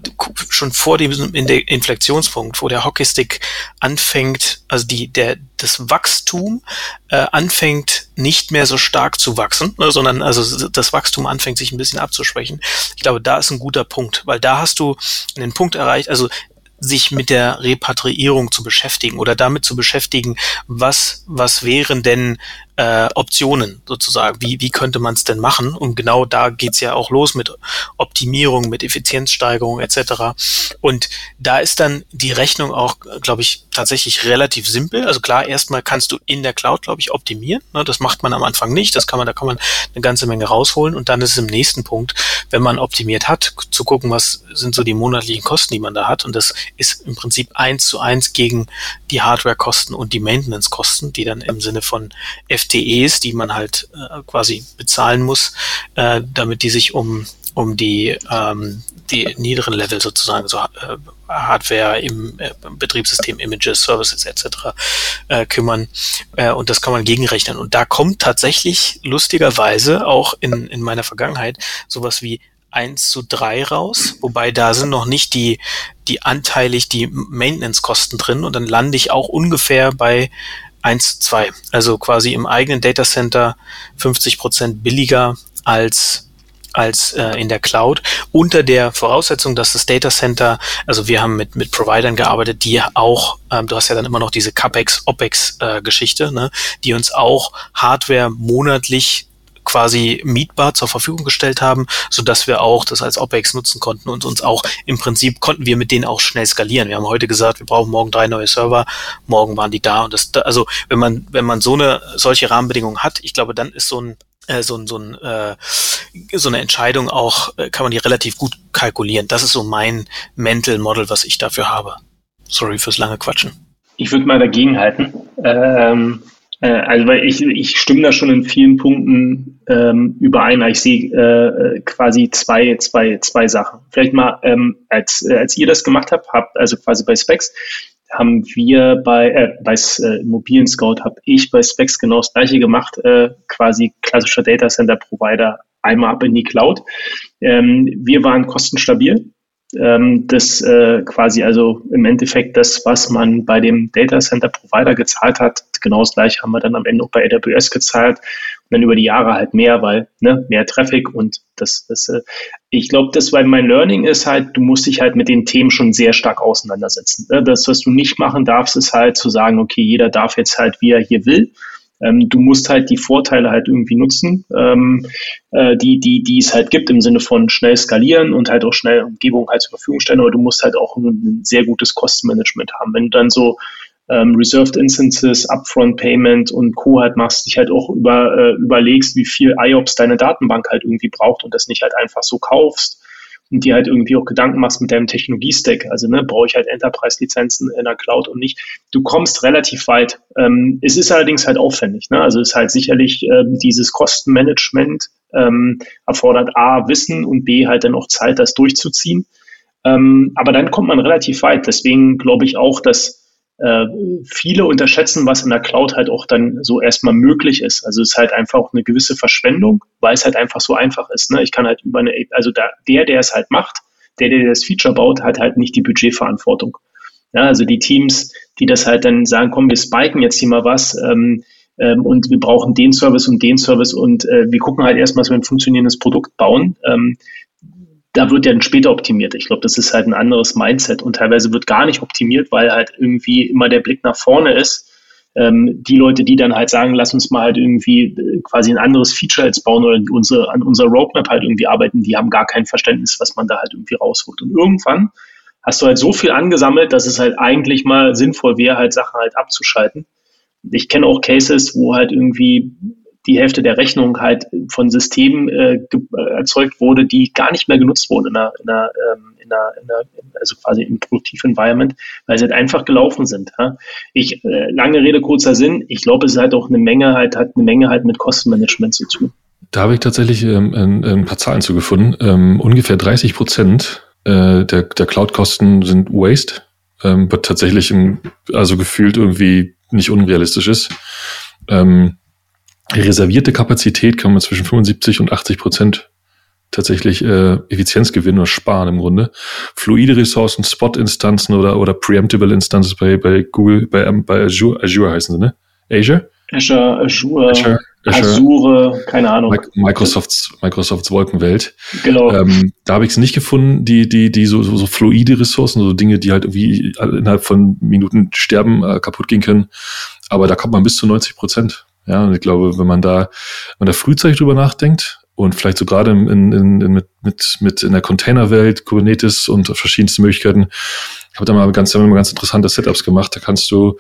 schon vor dem Inflektionspunkt, wo der Hockeystick anfängt, also die, der, das Wachstum äh, anfängt nicht mehr so stark zu wachsen, ne, sondern also das Wachstum anfängt sich ein bisschen abzuschwächen. Ich glaube, da ist ein guter Punkt, weil da hast du einen Punkt erreicht, also sich mit der Repatriierung zu beschäftigen oder damit zu beschäftigen, was, was wären denn äh, Optionen sozusagen. Wie, wie könnte man es denn machen? Und genau da geht's ja auch los mit Optimierung, mit Effizienzsteigerung etc. Und da ist dann die Rechnung auch, glaube ich, tatsächlich relativ simpel. Also klar, erstmal kannst du in der Cloud, glaube ich, optimieren. Ne, das macht man am Anfang nicht. Das kann man, da kann man eine ganze Menge rausholen. Und dann ist es im nächsten Punkt, wenn man optimiert hat, zu gucken, was sind so die monatlichen Kosten, die man da hat. Und das ist im Prinzip eins zu eins gegen die Hardwarekosten und die Maintenance-Kosten, die dann im Sinne von FTEs, die man halt äh, quasi bezahlen muss, äh, damit die sich um um die ähm, die niederen Level sozusagen, so äh, Hardware im äh, Betriebssystem, Images, Services etc. Äh, kümmern. Äh, und das kann man gegenrechnen. Und da kommt tatsächlich lustigerweise auch in, in meiner Vergangenheit sowas wie 1 zu 3 raus, wobei da sind noch nicht die, die anteilig die Maintenance-Kosten drin und dann lande ich auch ungefähr bei 1 zu 2. Also quasi im eigenen Datacenter 50 Prozent billiger als als äh, in der Cloud unter der Voraussetzung, dass das Data Center, also wir haben mit mit Providern gearbeitet, die auch, ähm, du hast ja dann immer noch diese CapEx OpEx äh, Geschichte, ne, die uns auch Hardware monatlich quasi mietbar zur Verfügung gestellt haben, so dass wir auch das als OPEX nutzen konnten und uns auch im Prinzip konnten wir mit denen auch schnell skalieren. Wir haben heute gesagt, wir brauchen morgen drei neue Server, morgen waren die da und das, also wenn man wenn man so eine solche Rahmenbedingungen hat, ich glaube, dann ist so ein so, ein, so, ein, äh, so eine Entscheidung auch, äh, kann man die relativ gut kalkulieren. Das ist so mein Mental Model, was ich dafür habe. Sorry fürs lange Quatschen. Ich würde mal dagegen halten. Ähm, äh, also weil ich, ich stimme da schon in vielen Punkten ähm, überein. Ich sehe äh, quasi zwei, zwei, zwei Sachen. Vielleicht mal, ähm, als, äh, als ihr das gemacht habt, habt also quasi bei Specs, haben wir bei, äh, bei äh, Immobilien Scout, habe ich bei Specs genau das gleiche gemacht, äh, quasi klassischer Data Center Provider, einmal ab in die Cloud. Ähm, wir waren kostenstabil ähm, das äh, quasi also im Endeffekt das, was man bei dem Data Center Provider gezahlt hat, genau das gleiche haben wir dann am Ende auch bei AWS gezahlt und dann über die Jahre halt mehr, weil ne, mehr Traffic und das, das äh, ich glaube, das, weil mein Learning ist halt, du musst dich halt mit den Themen schon sehr stark auseinandersetzen. Ne? Das, was du nicht machen darfst, ist halt zu sagen, okay, jeder darf jetzt halt, wie er hier will ähm, du musst halt die Vorteile halt irgendwie nutzen, ähm, äh, die, die, die es halt gibt im Sinne von schnell skalieren und halt auch schnell Umgebung halt zur Verfügung stellen, aber du musst halt auch ein, sehr gutes Kostenmanagement haben. Wenn du dann so ähm, Reserved Instances, Upfront Payment und Co. halt machst, dich halt auch über, äh, überlegst, wie viel IOPS deine Datenbank halt irgendwie braucht und das nicht halt einfach so kaufst, und dir halt irgendwie auch Gedanken machst mit deinem Technologie-Stack. Also ne, brauche ich halt Enterprise-Lizenzen in der Cloud und nicht. Du kommst relativ weit. Ähm, es ist allerdings halt aufwendig. Ne? Also es ist halt sicherlich ähm, dieses Kostenmanagement ähm, erfordert A, Wissen und B, halt dann auch Zeit, das durchzuziehen. Ähm, aber dann kommt man relativ weit. Deswegen glaube ich auch, dass äh, viele unterschätzen, was in der Cloud halt auch dann so erstmal möglich ist. Also es ist halt einfach auch eine gewisse Verschwendung, weil es halt einfach so einfach ist. Ne? Ich kann halt über eine, also da, der, der es halt macht, der, der das Feature baut, hat halt nicht die Budgetverantwortung. Ja, also die Teams, die das halt dann sagen, komm, wir spiken jetzt hier mal was ähm, ähm, und wir brauchen den Service und den Service und äh, wir gucken halt erstmal, dass wir ein funktionierendes Produkt bauen. Ähm, da wird ja dann später optimiert. Ich glaube, das ist halt ein anderes Mindset und teilweise wird gar nicht optimiert, weil halt irgendwie immer der Blick nach vorne ist. Ähm, die Leute, die dann halt sagen, lass uns mal halt irgendwie äh, quasi ein anderes Feature jetzt bauen oder unsere, an unserer Roadmap halt irgendwie arbeiten, die haben gar kein Verständnis, was man da halt irgendwie rausholt. Und irgendwann hast du halt so viel angesammelt, dass es halt eigentlich mal sinnvoll wäre, halt Sachen halt abzuschalten. Ich kenne auch Cases, wo halt irgendwie die Hälfte der Rechnung halt von Systemen äh, erzeugt wurde, die gar nicht mehr genutzt wurden in einer, in einer, ähm, in einer, in einer also quasi im Produktiv-Environment, weil sie halt einfach gelaufen sind. Ja? Ich, äh, lange Rede, kurzer Sinn, ich glaube, es ist halt auch eine Menge halt, hat eine Menge halt mit Kostenmanagement zu tun. Da habe ich tatsächlich ähm, ein, ein, paar Zahlen zugefunden. Ähm, ungefähr 30 Prozent äh, der, der Cloud-Kosten sind Waste, ähm, was tatsächlich im, also gefühlt irgendwie nicht unrealistisch ist. Ähm, reservierte Kapazität kann man zwischen 75 und 80 Prozent tatsächlich äh, Effizienzgewinn oder sparen im Grunde. Fluide Ressourcen, Spot-Instanzen oder, oder Preemptible Instances bei, bei Google, bei, ähm, bei Azure, Azure heißen sie, ne? Azure? Azure, Azure, Azure, Azure keine Ahnung. Microsofts, Microsofts Wolkenwelt. Genau. Ähm, da habe ich es nicht gefunden, die, die, die so, so, so fluide Ressourcen, so Dinge, die halt irgendwie innerhalb von Minuten sterben, äh, kaputt gehen können. Aber da kommt man bis zu 90 Prozent. Ja, und ich glaube, wenn man da, wenn man da frühzeitig drüber nachdenkt und vielleicht so gerade in, in, in, mit, mit, mit in der Containerwelt, Kubernetes und verschiedenste Möglichkeiten, ich habe da mal ganz, mal ganz interessante Setups gemacht. Da kannst du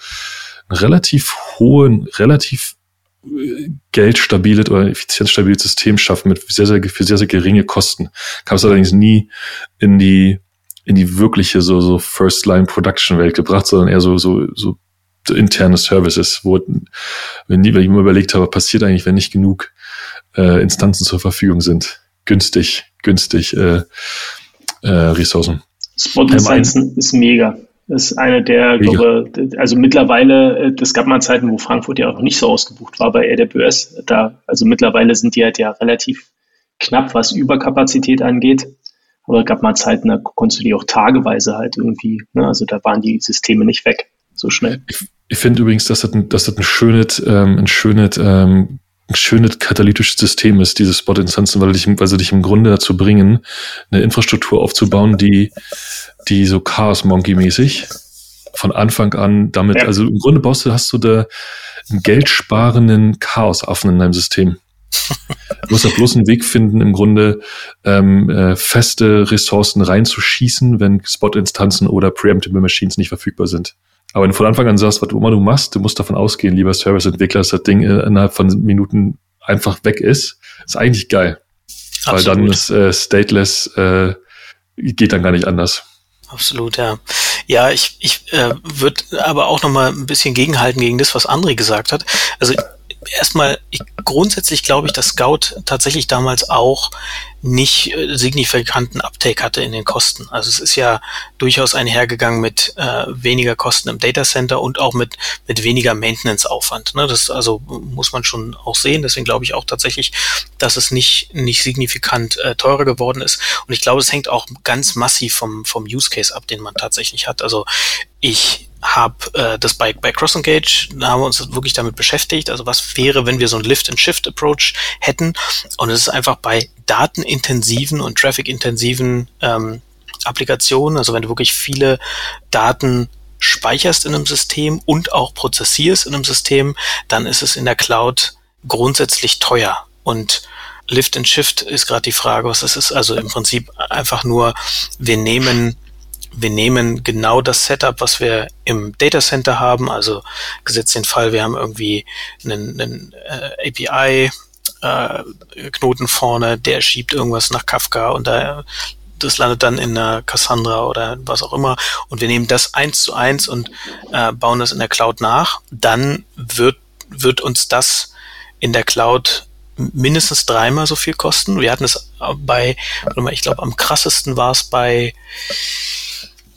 einen relativ hohen, relativ äh, geldstabiles oder effizienzstabiles System schaffen mit sehr, sehr, für sehr, sehr geringe Kosten. Kam es allerdings nie in die, in die wirkliche so, so First-Line-Production-Welt gebracht, sondern eher so, so, so interne Services, wo, wenn ich mir überlegt habe, passiert eigentlich, wenn nicht genug äh, Instanzen zur Verfügung sind, günstig, günstig äh, äh, Ressourcen. Spot Instanzen ähm, ist mega. Das ist eine der, mega. glaube, also mittlerweile, es gab mal Zeiten, wo Frankfurt ja auch noch nicht so ausgebucht war bei AWS. Da, also mittlerweile sind die halt ja relativ knapp, was Überkapazität angeht. Aber es gab mal Zeiten, da konntest du die auch tageweise halt irgendwie, ne? also da waren die Systeme nicht weg so schnell. Ich, ich finde übrigens, dass das ein, dass das ein schönes, ähm, ein schönes, ähm, ein schönes katalytisches System ist, diese Spot-Instanzen, weil, dich, weil sie dich im Grunde dazu bringen, eine Infrastruktur aufzubauen, die, die so Chaos-Monkey-mäßig von Anfang an damit, ja. also im Grunde baust du, hast du da einen geldsparenden Chaosaffen in deinem System. Du musst ja bloß einen Weg finden, im Grunde ähm, äh, feste Ressourcen reinzuschießen, wenn Spot-Instanzen oder Preemptible Machines nicht verfügbar sind. Aber wenn du von Anfang an sagst, was du immer du machst, du musst davon ausgehen, lieber Serviceentwickler, dass das Ding innerhalb von Minuten einfach weg ist, ist eigentlich geil. Absolut. Weil dann ist äh, stateless, äh, geht dann gar nicht anders. Absolut, ja. Ja, ich, ich äh, würde aber auch noch mal ein bisschen gegenhalten gegen das, was André gesagt hat. Also erstmal, ich, grundsätzlich glaube ich, dass Scout tatsächlich damals auch nicht äh, signifikanten Uptake hatte in den Kosten. Also es ist ja durchaus einhergegangen mit äh, weniger Kosten im Data Center und auch mit, mit weniger Maintenance-Aufwand. Ne? Das also muss man schon auch sehen. Deswegen glaube ich auch tatsächlich, dass es nicht, nicht signifikant äh, teurer geworden ist. Und ich glaube, es hängt auch ganz massiv vom, vom Use Case ab, den man tatsächlich hat. Also ich habe äh, das bei, bei Cross Engage, da haben wir uns wirklich damit beschäftigt. Also was wäre, wenn wir so ein Lift-and-Shift-Approach hätten? Und es ist einfach bei datenintensiven und traffic-intensiven ähm, Applikationen, also wenn du wirklich viele Daten speicherst in einem System und auch prozessierst in einem System, dann ist es in der Cloud grundsätzlich teuer. Und Lift and Shift ist gerade die Frage, was das ist. Also im Prinzip einfach nur, wir nehmen wir nehmen genau das Setup, was wir im Data Center haben, also gesetzt den Fall, wir haben irgendwie einen, einen äh, API äh, Knoten vorne, der schiebt irgendwas nach Kafka und da das landet dann in der Cassandra oder was auch immer. Und wir nehmen das eins zu eins und äh, bauen das in der Cloud nach, dann wird, wird uns das in der Cloud mindestens dreimal so viel kosten. Wir hatten es bei, ich glaube, am krassesten war es bei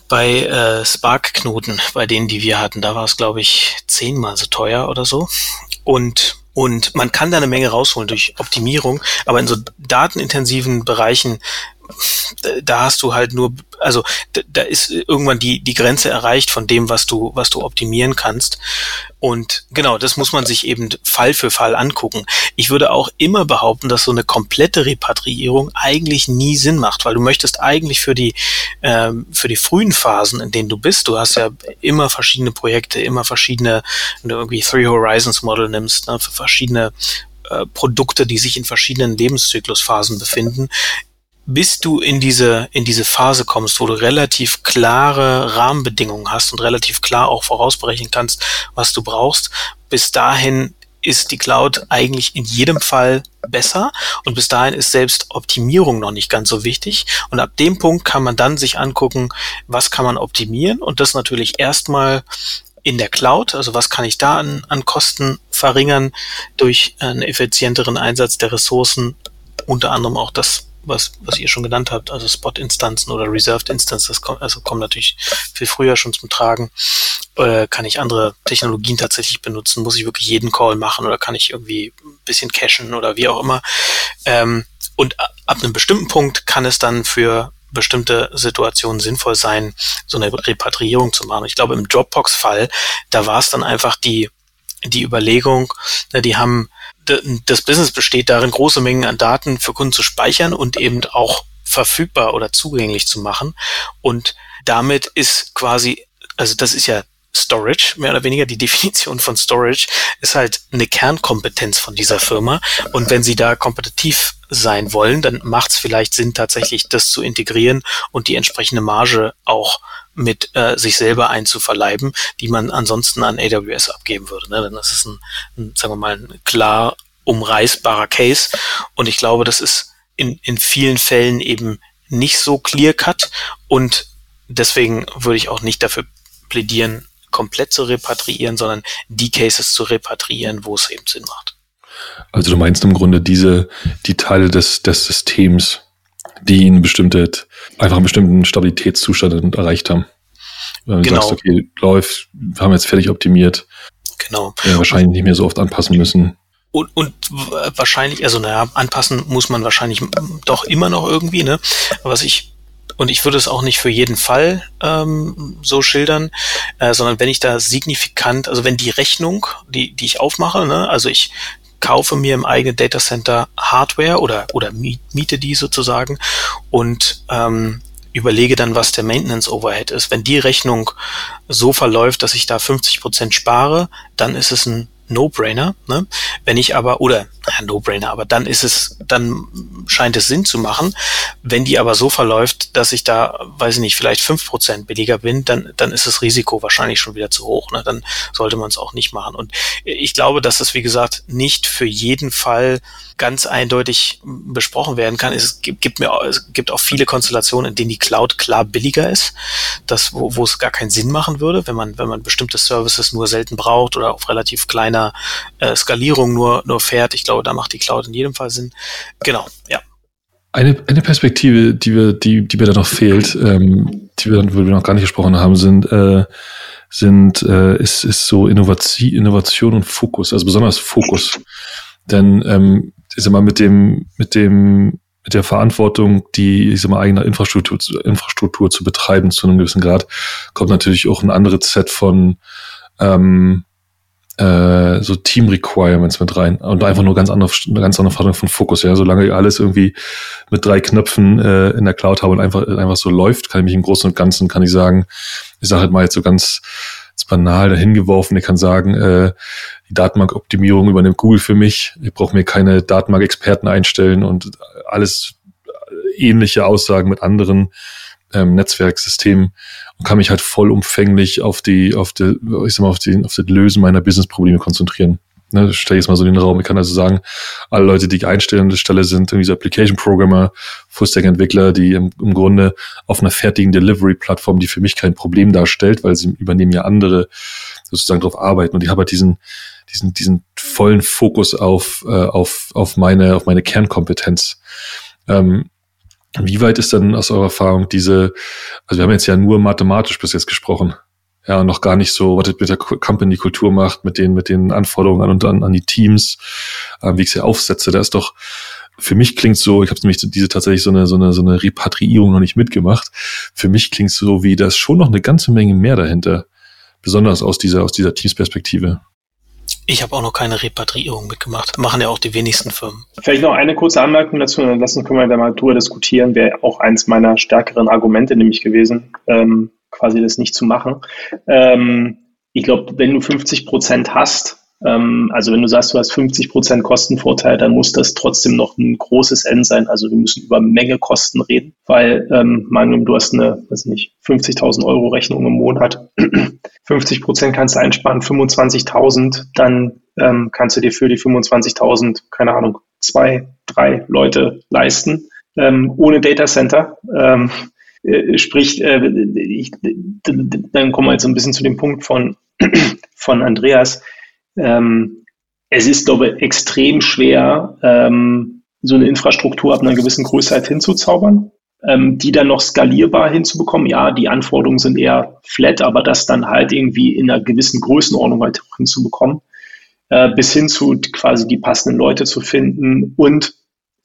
bei äh, Spark-Knoten, bei denen, die wir hatten, da war es, glaube ich, zehnmal so teuer oder so. Und und man kann da eine Menge rausholen durch Optimierung, aber in so datenintensiven Bereichen da hast du halt nur, also da, da ist irgendwann die, die Grenze erreicht von dem, was du, was du optimieren kannst. Und genau, das muss man sich eben Fall für Fall angucken. Ich würde auch immer behaupten, dass so eine komplette Repatriierung eigentlich nie Sinn macht, weil du möchtest eigentlich für die, ähm, für die frühen Phasen, in denen du bist, du hast ja immer verschiedene Projekte, immer verschiedene, wenn du irgendwie Three Horizons Model nimmst, ne, für verschiedene äh, Produkte, die sich in verschiedenen Lebenszyklusphasen befinden, bis du in diese, in diese Phase kommst, wo du relativ klare Rahmenbedingungen hast und relativ klar auch vorausberechnen kannst, was du brauchst, bis dahin ist die Cloud eigentlich in jedem Fall besser und bis dahin ist selbst Optimierung noch nicht ganz so wichtig. Und ab dem Punkt kann man dann sich angucken, was kann man optimieren und das natürlich erstmal in der Cloud, also was kann ich da an, an Kosten verringern durch einen effizienteren Einsatz der Ressourcen, unter anderem auch das was, was ihr schon genannt habt, also Spot-Instanzen oder Reserved Instances, also kommen natürlich viel früher schon zum Tragen. Äh, kann ich andere Technologien tatsächlich benutzen? Muss ich wirklich jeden Call machen oder kann ich irgendwie ein bisschen cachen oder wie auch immer? Ähm, und ab einem bestimmten Punkt kann es dann für bestimmte Situationen sinnvoll sein, so eine Repatriierung zu machen. Ich glaube, im Dropbox-Fall, da war es dann einfach die, die Überlegung, ne, die haben das Business besteht darin, große Mengen an Daten für Kunden zu speichern und eben auch verfügbar oder zugänglich zu machen. Und damit ist quasi, also das ist ja Storage, mehr oder weniger die Definition von Storage, ist halt eine Kernkompetenz von dieser Firma. Und wenn sie da kompetitiv sein wollen, dann macht es vielleicht Sinn, tatsächlich das zu integrieren und die entsprechende Marge auch mit äh, sich selber einzuverleiben, die man ansonsten an AWS abgeben würde. Ne? Denn das ist ein, ein, sagen wir mal, ein klar umreißbarer Case. Und ich glaube, das ist in, in vielen Fällen eben nicht so clear cut. Und deswegen würde ich auch nicht dafür plädieren, komplett zu repatriieren, sondern die Cases zu repatriieren, wo es eben Sinn macht. Also du meinst im Grunde diese, die Teile des, des Systems, die einen bestimmte, einfach einen bestimmten Stabilitätszustand erreicht haben. Wenn du genau. sagst, okay, läuft, wir haben jetzt fertig optimiert. Genau. Ja, wahrscheinlich nicht mehr so oft anpassen müssen. Und, und wahrscheinlich, also naja, anpassen muss man wahrscheinlich doch immer noch irgendwie, ne? Was ich und ich würde es auch nicht für jeden Fall ähm, so schildern, äh, sondern wenn ich da signifikant, also wenn die Rechnung, die, die ich aufmache, ne, also ich kaufe mir im eigenen Datacenter Hardware oder, oder miete die sozusagen und ähm, überlege dann, was der Maintenance Overhead ist. Wenn die Rechnung so verläuft, dass ich da 50 Prozent spare, dann ist es ein No-Brainer. Ne? Wenn ich aber, oder ja, No-Brainer, aber dann ist es, dann scheint es Sinn zu machen. Wenn die aber so verläuft, dass ich da, weiß ich nicht, vielleicht fünf Prozent billiger bin, dann, dann ist das Risiko wahrscheinlich schon wieder zu hoch. Ne? Dann sollte man es auch nicht machen. Und ich glaube, dass das, wie gesagt, nicht für jeden Fall ganz eindeutig besprochen werden kann. Es gibt, gibt mir, es gibt auch viele Konstellationen, in denen die Cloud klar billiger ist, das, wo, wo es gar keinen Sinn machen würde, wenn man, wenn man bestimmte Services nur selten braucht oder auf relativ kleiner äh, Skalierung nur, nur fährt. Ich glaube, da macht die Cloud in jedem Fall Sinn. Genau, ja. Eine, eine Perspektive, die wir, die, die mir da noch fehlt, ähm, die wir, wir noch gar nicht gesprochen haben, sind, äh, sind äh, ist, ist so Innovation, Innovation und Fokus, also besonders Fokus. Denn ähm, ich sag mal, mit dem, mit dem, mit der Verantwortung, die, ich sag mal, eigene Infrastruktur, Infrastruktur zu betreiben zu einem gewissen Grad, kommt natürlich auch ein anderes Set von ähm, äh, so Team Requirements mit rein und einfach nur ganz andere, eine ganz andere Form von Fokus. Ja, solange ich alles irgendwie mit drei Knöpfen äh, in der Cloud habe und einfach einfach so läuft, kann ich mich im Großen und Ganzen kann ich sagen, ich sage halt mal jetzt so ganz, ganz banal dahingeworfen. Ich kann sagen, äh, die Datenbankoptimierung übernimmt Google für mich. Ich brauche mir keine Datenbank-Experten einstellen und alles ähnliche Aussagen mit anderen ähm, Netzwerksystemen und kann mich halt vollumfänglich auf die, auf die, ich sag mal, auf die, auf das Lösen meiner Business-Probleme konzentrieren. Ne, stelle ich jetzt mal so in den Raum. Ich kann also sagen, alle Leute, die ich einstelle an der Stelle, sind irgendwie so Application-Programmer, Full-Stack-Entwickler, die im, im Grunde auf einer fertigen Delivery-Plattform, die für mich kein Problem darstellt, weil sie übernehmen ja andere sozusagen drauf arbeiten. Und ich habe halt diesen, diesen, diesen vollen Fokus auf, äh, auf, auf meine, auf meine Kernkompetenz. Ähm, wie weit ist denn aus eurer Erfahrung diese, also wir haben jetzt ja nur mathematisch bis jetzt gesprochen, ja, noch gar nicht so, was das mit der Company-Kultur macht, mit den, mit den Anforderungen an und an, an die Teams, äh, wie ich sie aufsetze, da ist doch, für mich klingt so, ich habe nämlich diese tatsächlich so eine, so eine, so eine Repatriierung noch nicht mitgemacht. Für mich klingt so wie, da ist schon noch eine ganze Menge mehr dahinter. Besonders aus dieser, aus dieser Teamsperspektive. Ich habe auch noch keine Repatriierung mitgemacht. Machen ja auch die wenigsten Firmen. Vielleicht noch eine kurze Anmerkung dazu, dann lassen können wir da mal drüber diskutieren. Wäre auch eins meiner stärkeren Argumente nämlich gewesen, ähm, quasi das nicht zu machen. Ähm, ich glaube, wenn du 50 Prozent hast, ähm, also wenn du sagst, du hast 50 Prozent Kostenvorteil, dann muss das trotzdem noch ein großes N sein. Also wir müssen über Menge Kosten reden, weil ähm, man, du hast eine, weiß nicht, 50.000 Euro Rechnung im Monat, 50 Prozent kannst du einsparen, 25.000, dann ähm, kannst du dir für die 25.000, keine Ahnung, zwei, drei Leute leisten, ähm, ohne Data Center. Ähm, äh, sprich, äh, ich, dann kommen wir jetzt so ein bisschen zu dem Punkt von, von Andreas ähm, es ist, glaube ich, extrem schwer, ähm, so eine Infrastruktur ab einer gewissen Größe halt hinzuzaubern, ähm, die dann noch skalierbar hinzubekommen. Ja, die Anforderungen sind eher flat, aber das dann halt irgendwie in einer gewissen Größenordnung halt hinzubekommen, äh, bis hin zu quasi die passenden Leute zu finden und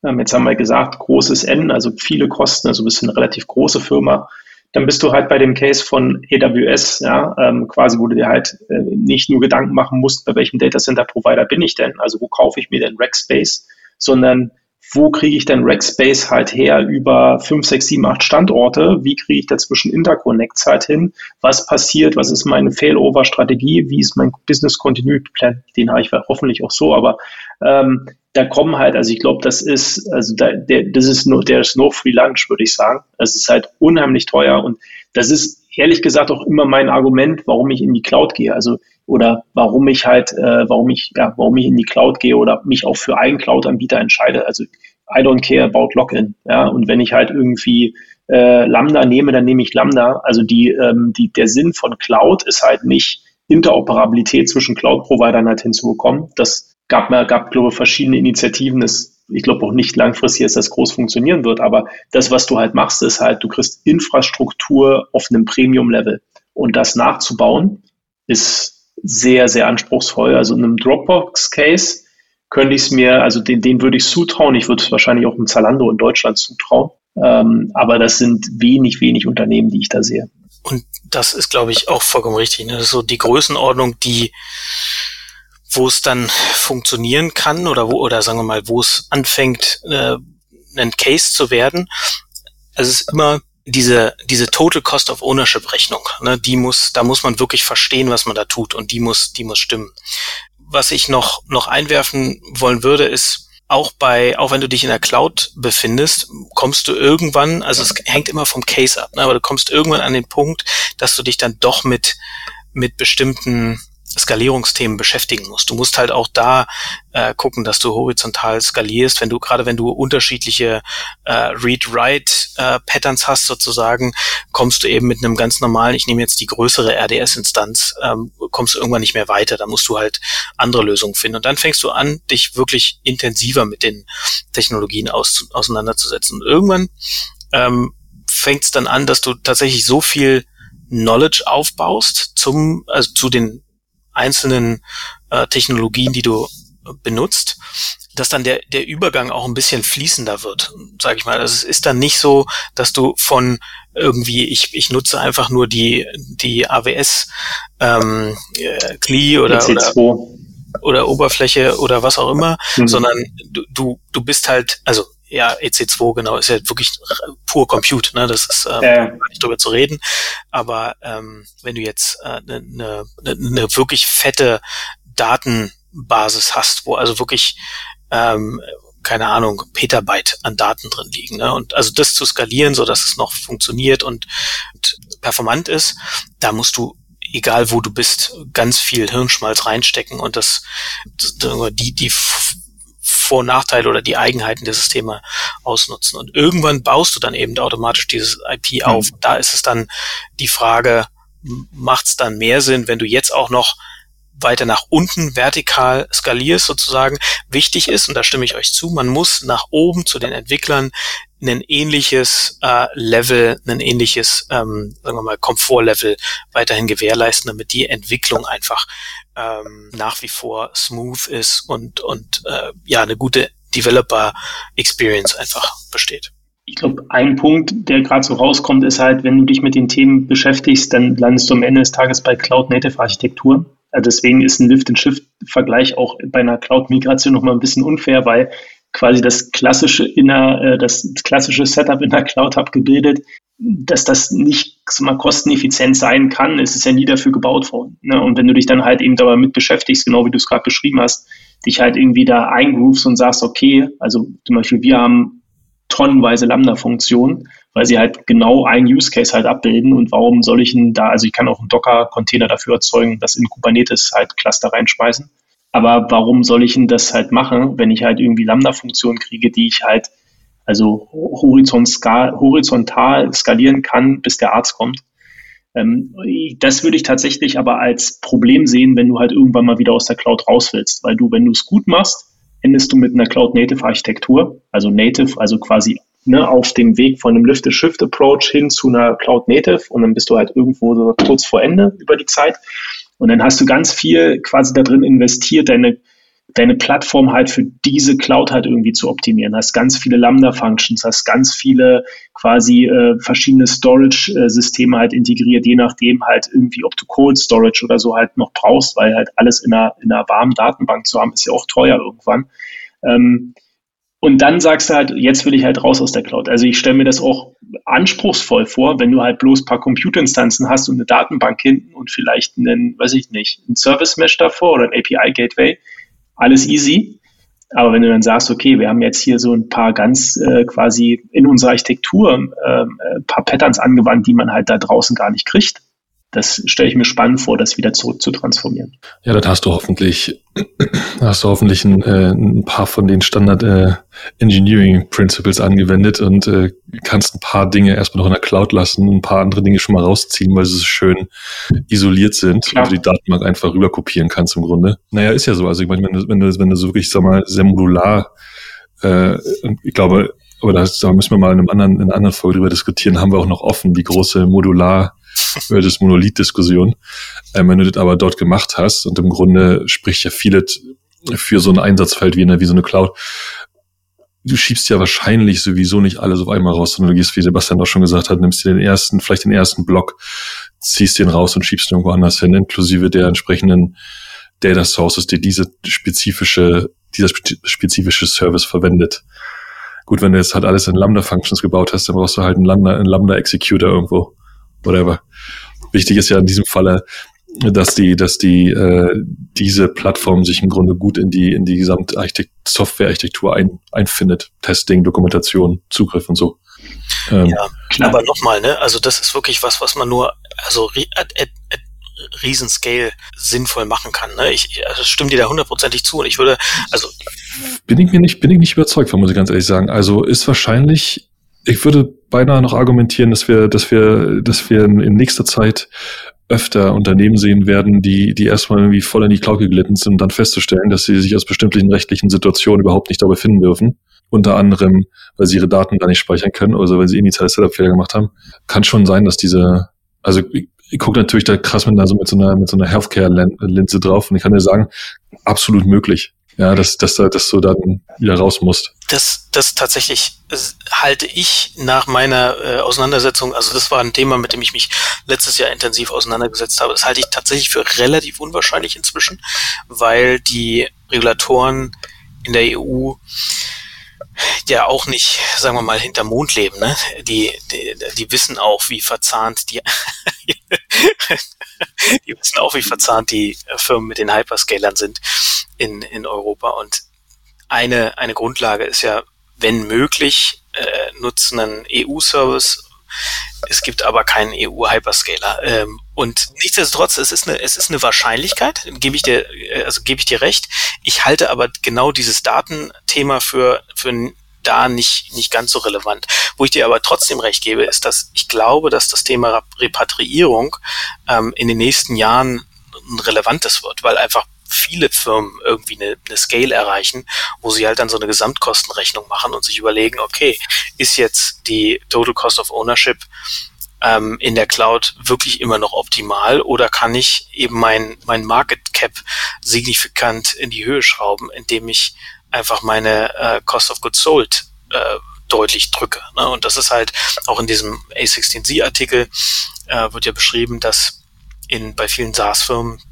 jetzt haben wir gesagt, großes N, also viele Kosten, also bist du eine relativ große Firma, dann bist du halt bei dem Case von AWS, ja, ähm, quasi, wo du dir halt äh, nicht nur Gedanken machen musst, bei welchem Data Center Provider bin ich denn, also wo kaufe ich mir denn Rackspace, sondern wo kriege ich denn Rackspace halt her über fünf, sechs, sieben, acht Standorte? Wie kriege ich dazwischen Interconnects halt hin? Was passiert? Was ist meine Failover-Strategie? Wie ist mein Business Continuity Plan? Den habe ich hoffentlich auch so, aber ähm, da kommen halt, also ich glaube, das ist, also da, der, das ist nur, der ist no free lunch, würde ich sagen. Es ist halt unheimlich teuer und das ist ehrlich gesagt auch immer mein Argument, warum ich in die Cloud gehe. Also oder warum ich halt, äh, warum ich, ja, warum ich in die Cloud gehe oder mich auch für einen Cloud-Anbieter entscheide. Also I don't care about Login. Ja, und wenn ich halt irgendwie äh, Lambda nehme, dann nehme ich Lambda. Also die, ähm, die, der Sinn von Cloud ist halt nicht Interoperabilität zwischen Cloud-Providern halt hinzubekommen. Das gab, gab glaube ich, verschiedene Initiativen. Das, ich glaube auch nicht langfristig, dass das groß funktionieren wird, aber das, was du halt machst, ist halt, du kriegst Infrastruktur auf einem Premium-Level. Und das nachzubauen, ist sehr, sehr anspruchsvoll. Also in einem Dropbox-Case könnte ich es mir, also den, den würde ich zutrauen. Ich würde es wahrscheinlich auch im Zalando in Deutschland zutrauen. Ähm, aber das sind wenig, wenig Unternehmen, die ich da sehe. Und das ist, glaube ich, auch vollkommen richtig. Ne? Das ist so die Größenordnung, die wo es dann funktionieren kann oder wo, oder sagen wir mal, wo es anfängt, äh, ein Case zu werden. Also es ist immer diese, diese Total Cost of Ownership Rechnung, ne, die muss, da muss man wirklich verstehen, was man da tut und die muss, die muss stimmen. Was ich noch, noch einwerfen wollen würde, ist, auch bei, auch wenn du dich in der Cloud befindest, kommst du irgendwann, also es hängt immer vom Case ab, ne, aber du kommst irgendwann an den Punkt, dass du dich dann doch mit, mit bestimmten Skalierungsthemen beschäftigen musst. Du musst halt auch da äh, gucken, dass du horizontal skalierst, wenn du gerade wenn du unterschiedliche äh, Read-Write-Patterns äh, hast sozusagen, kommst du eben mit einem ganz normalen, ich nehme jetzt die größere RDS-Instanz, ähm, kommst du irgendwann nicht mehr weiter. Da musst du halt andere Lösungen finden. Und dann fängst du an, dich wirklich intensiver mit den Technologien aus, auseinanderzusetzen. Und irgendwann ähm, fängt es dann an, dass du tatsächlich so viel Knowledge aufbaust zum, also zu den einzelnen äh, Technologien, die du benutzt, dass dann der, der Übergang auch ein bisschen fließender wird, sage ich mal. Also es ist dann nicht so, dass du von irgendwie, ich, ich nutze einfach nur die, die AWS ähm, äh, CLI oder, oder, oder Oberfläche oder was auch immer, mhm. sondern du, du, du bist halt, also ja, EC2 genau, ist ja wirklich pur Compute, ne? Das ist ähm, äh. nicht drüber zu reden. Aber ähm, wenn du jetzt eine äh, ne, ne, ne wirklich fette Datenbasis hast, wo also wirklich ähm, keine Ahnung, Petabyte an Daten drin liegen. Ne? Und also das zu skalieren, so dass es noch funktioniert und, und performant ist, da musst du egal wo du bist, ganz viel Hirnschmalz reinstecken und das, das die, die vor- und Nachteile oder die Eigenheiten der Systeme ausnutzen. Und irgendwann baust du dann eben automatisch dieses IP auf. Mhm. Da ist es dann die Frage, macht es dann mehr Sinn, wenn du jetzt auch noch weiter nach unten vertikal skalierst sozusagen. Wichtig ist, und da stimme ich euch zu, man muss nach oben zu den Entwicklern ein ähnliches äh, Level, ein ähnliches, ähm, sagen wir mal, Komfortlevel weiterhin gewährleisten, damit die Entwicklung einfach ähm, nach wie vor smooth ist und, und äh, ja, eine gute Developer Experience einfach besteht. Ich glaube, ein Punkt, der gerade so rauskommt, ist halt, wenn du dich mit den Themen beschäftigst, dann landest du am Ende des Tages bei Cloud Native Architektur. Also deswegen ist ein Lift-and-Shift-Vergleich auch bei einer Cloud-Migration nochmal ein bisschen unfair, weil quasi das klassische inner, äh, das klassische Setup in der Cloud abgebildet, dass das nicht mal kosteneffizient sein kann, ist es ja nie dafür gebaut worden. Ne? Und wenn du dich dann halt eben damit beschäftigst, genau wie du es gerade beschrieben hast, dich halt irgendwie da eingroovst und sagst, okay, also zum Beispiel wir haben tonnenweise Lambda-Funktionen, weil sie halt genau einen Use Case halt abbilden und warum soll ich denn da, also ich kann auch einen Docker-Container dafür erzeugen, das in Kubernetes halt Cluster reinschmeißen. Aber warum soll ich denn das halt machen, wenn ich halt irgendwie Lambda-Funktionen kriege, die ich halt also horizontal, skalieren kann, bis der Arzt kommt. Ähm, das würde ich tatsächlich aber als Problem sehen, wenn du halt irgendwann mal wieder aus der Cloud raus willst, weil du, wenn du es gut machst, endest du mit einer Cloud-Native-Architektur, also Native, also quasi ne, auf dem Weg von einem Lift-and-Shift-Approach hin zu einer Cloud-Native und dann bist du halt irgendwo so kurz vor Ende über die Zeit. Und dann hast du ganz viel quasi da drin investiert, deine deine Plattform halt für diese Cloud halt irgendwie zu optimieren. Hast ganz viele Lambda-Functions, hast ganz viele quasi äh, verschiedene Storage-Systeme halt integriert, je nachdem halt irgendwie, ob du Cold Storage oder so halt noch brauchst, weil halt alles in einer, in einer warmen Datenbank zu haben, ist ja auch teuer irgendwann. Ähm, und dann sagst du halt, jetzt will ich halt raus aus der Cloud. Also ich stelle mir das auch anspruchsvoll vor, wenn du halt bloß ein paar Computerinstanzen hast und eine Datenbank hinten und vielleicht einen, weiß ich nicht, ein Service Mesh davor oder ein API Gateway, alles easy. Aber wenn du dann sagst, okay, wir haben jetzt hier so ein paar ganz äh, quasi in unserer Architektur äh, ein paar Patterns angewandt, die man halt da draußen gar nicht kriegt, das stelle ich mir spannend vor, das wieder zurück zu transformieren. Ja, dann hast du hoffentlich, hast du hoffentlich ein, äh, ein paar von den Standard äh, Engineering Principles angewendet und äh, kannst ein paar Dinge erstmal noch in der Cloud lassen, ein paar andere Dinge schon mal rausziehen, weil sie so schön isoliert sind Klar. du die Datenbank einfach rüber kopieren kannst im Grunde. Naja, ist ja so. Also ich meine, wenn du, wenn du, wenn du so wirklich, sag mal, sehr modular, äh, ich glaube, aber da, da müssen wir mal in, einem anderen, in einer anderen Folge drüber diskutieren, haben wir auch noch offen, die große Modular das Monolith-Diskussion. Ähm, wenn du das aber dort gemacht hast und im Grunde spricht ja vieles für so ein Einsatzfeld wie, eine, wie so eine Cloud, du schiebst ja wahrscheinlich sowieso nicht alles auf einmal raus, sondern du gehst, wie Sebastian auch schon gesagt hat, nimmst dir den ersten, vielleicht den ersten Block, ziehst den raus und schiebst ihn irgendwo anders hin, inklusive der entsprechenden Data Sources, die diese spezifische, dieser spezifische Service verwendet. Gut, wenn du jetzt halt alles in Lambda-Functions gebaut hast, dann brauchst du halt einen Lambda-Executor Lambda irgendwo whatever. Wichtig ist ja in diesem Falle, dass die, dass die äh, diese Plattform sich im Grunde gut in die in die gesamte Softwarearchitektur ein, einfindet. Testing, Dokumentation, Zugriff und so. Ähm, ja, klar. aber nochmal, ne? Also das ist wirklich was, was man nur also at, at, at Riesenscale sinnvoll machen kann. Ne? Ich also stimme dir da hundertprozentig zu und ich würde also bin ich mir nicht bin ich nicht überzeugt von, muss ich ganz ehrlich sagen. Also ist wahrscheinlich ich würde beinahe noch argumentieren, dass wir, dass wir, dass wir in nächster Zeit öfter Unternehmen sehen werden, die, die erstmal irgendwie voll in die Cloud geglitten sind, dann festzustellen, dass sie sich aus bestimmten rechtlichen Situationen überhaupt nicht da befinden dürfen. Unter anderem, weil sie ihre Daten gar nicht speichern können, also weil sie initiale Setup-Fehler gemacht haben. Kann schon sein, dass diese, also ich, ich gucke natürlich da krass mit, also mit so einer, mit so einer Healthcare-Linse drauf und ich kann dir sagen, absolut möglich. Ja, dass, dass, dass du dann wieder raus musst. Das, das tatsächlich halte ich nach meiner äh, Auseinandersetzung, also das war ein Thema, mit dem ich mich letztes Jahr intensiv auseinandergesetzt habe, das halte ich tatsächlich für relativ unwahrscheinlich inzwischen, weil die Regulatoren in der EU ja auch nicht, sagen wir mal, hinter Mond leben. Ne? Die, die, die wissen auch, wie verzahnt die, die wissen auch, wie verzahnt die Firmen mit den Hyperscalern sind in, in Europa. Und eine, eine Grundlage ist ja, wenn möglich, äh, nutzen einen EU-Service. Es gibt aber keinen EU-Hyperscaler. Ähm, und nichtsdestotrotz, es ist eine, es ist eine Wahrscheinlichkeit, gebe ich dir, äh, also gebe ich dir recht. Ich halte aber genau dieses Datenthema für, für da nicht, nicht ganz so relevant. Wo ich dir aber trotzdem recht gebe, ist, dass ich glaube, dass das Thema Repatriierung ähm, in den nächsten Jahren ein relevantes wird, weil einfach viele Firmen irgendwie eine, eine Scale erreichen, wo sie halt dann so eine Gesamtkostenrechnung machen und sich überlegen, okay, ist jetzt die Total Cost of Ownership ähm, in der Cloud wirklich immer noch optimal oder kann ich eben mein, mein Market Cap signifikant in die Höhe schrauben, indem ich einfach meine äh, Cost of Goods Sold äh, deutlich drücke. Ne? Und das ist halt auch in diesem A16Z-Artikel äh, wird ja beschrieben, dass in bei vielen SaaS-Firmen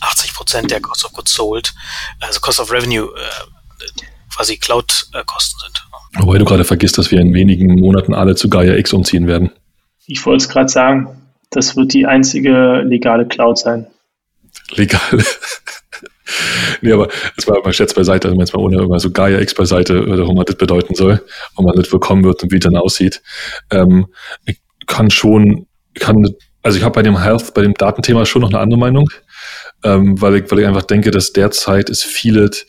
80 Prozent der Cost of Goods Sold, also Cost of Revenue, äh, quasi Cloud-Kosten sind. Wobei du gerade vergisst, dass wir in wenigen Monaten alle zu Gaia X umziehen werden. Ich wollte es gerade sagen, das wird die einzige legale Cloud sein. Legale? nee, aber jetzt mal, mal Schätz beiseite, also jetzt mal ohne irgendwas so Gaia X beiseite, warum man das bedeuten soll, ob man das bekommen wird und wie es dann aussieht. Ähm, ich kann schon, kann, also ich habe bei dem Health, bei dem Datenthema schon noch eine andere Meinung ähm, weil, ich, weil ich einfach denke, dass derzeit ist vieles,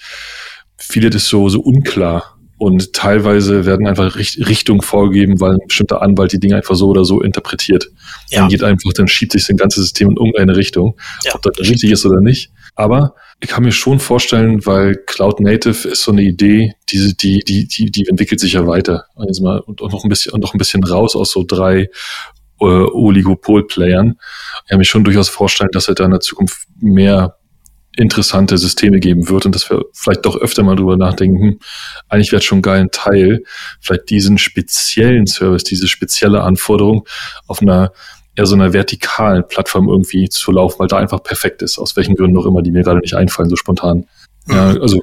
vieles ist so, so unklar. Und teilweise werden einfach Richtungen vorgegeben, weil ein bestimmter Anwalt die Dinge einfach so oder so interpretiert. Ja. Dann geht einfach, dann schiebt sich das ganze System in irgendeine Richtung, ja. ob das richtig ist oder nicht. Aber ich kann mir schon vorstellen, weil Cloud Native ist so eine Idee, die, die, die, die, die entwickelt sich ja weiter. Also mal, und, und noch ein bisschen, und noch ein bisschen raus aus so drei äh, Oligopol-Playern. Ich kann mir schon durchaus vorstellen, dass es da in der Zukunft mehr interessante Systeme geben wird und dass wir vielleicht doch öfter mal drüber nachdenken, eigentlich wäre es schon geil, ein Teil, vielleicht diesen speziellen Service, diese spezielle Anforderung auf einer eher so einer vertikalen Plattform irgendwie zu laufen, weil da einfach perfekt ist, aus welchen Gründen auch immer, die mir gerade nicht einfallen, so spontan. Ja, mhm. also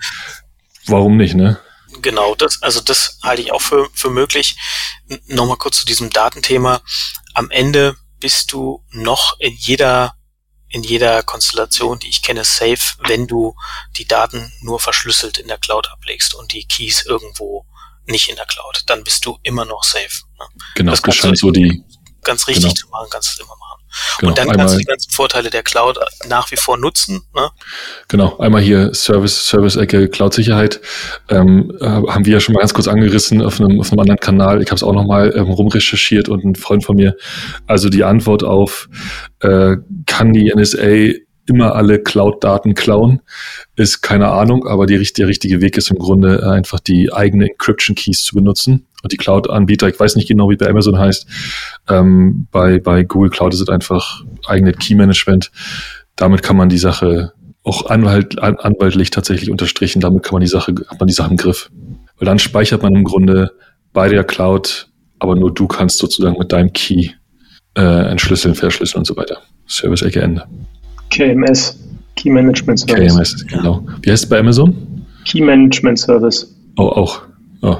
warum nicht, ne? Genau, das, also das halte ich auch für, für möglich. Nochmal kurz zu diesem Datenthema am Ende bist du noch in jeder in jeder Konstellation, die ich kenne, safe, wenn du die Daten nur verschlüsselt in der Cloud ablegst und die Keys irgendwo nicht in der Cloud. Dann bist du immer noch safe. Ne? Genau, das, scheint so die ganz richtig genau. zu machen, kannst du immer machen. Genau, und dann kannst du die ganzen Vorteile der Cloud nach wie vor nutzen. Ne? Genau, einmal hier Service, Service-Ecke, Cloud-Sicherheit. Ähm, äh, haben wir ja schon mal ganz kurz angerissen auf einem, auf einem anderen Kanal. Ich habe es auch noch mal ähm, rumrecherchiert und ein Freund von mir. Also die Antwort auf, äh, kann die NSA immer alle Cloud-Daten klauen, ist keine Ahnung, aber die, der richtige Weg ist im Grunde äh, einfach die eigene Encryption-Keys zu benutzen und die Cloud-Anbieter, ich weiß nicht genau, wie bei Amazon heißt, ähm, bei, bei Google Cloud ist es einfach eigene Key-Management. Damit kann man die Sache auch anwalt, an, anwaltlich tatsächlich unterstrichen, damit kann man die Sache, hat man die Sache im Griff. Weil dann speichert man im Grunde bei der Cloud, aber nur du kannst sozusagen mit deinem Key äh, entschlüsseln, verschlüsseln und so weiter. Service-Ecke Ende. KMS, Key Management Service. KMS, genau. Wie heißt es bei Amazon? Key Management Service. Oh, auch. Oh,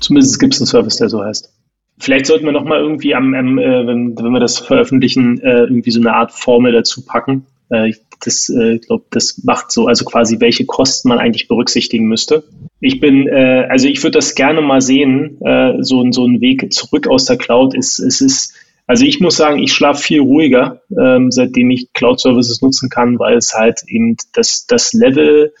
Zumindest gibt es einen Service, der so heißt. Vielleicht sollten wir nochmal irgendwie am, am äh, wenn, wenn wir das veröffentlichen, äh, irgendwie so eine Art Formel dazu packen. Äh, das, äh, glaube, das macht so, also quasi, welche Kosten man eigentlich berücksichtigen müsste. Ich bin, äh, also ich würde das gerne mal sehen, äh, so, so ein Weg zurück aus der Cloud ist, es ist, also ich muss sagen, ich schlafe viel ruhiger, ähm, seitdem ich Cloud-Services nutzen kann, weil es halt eben das, das Level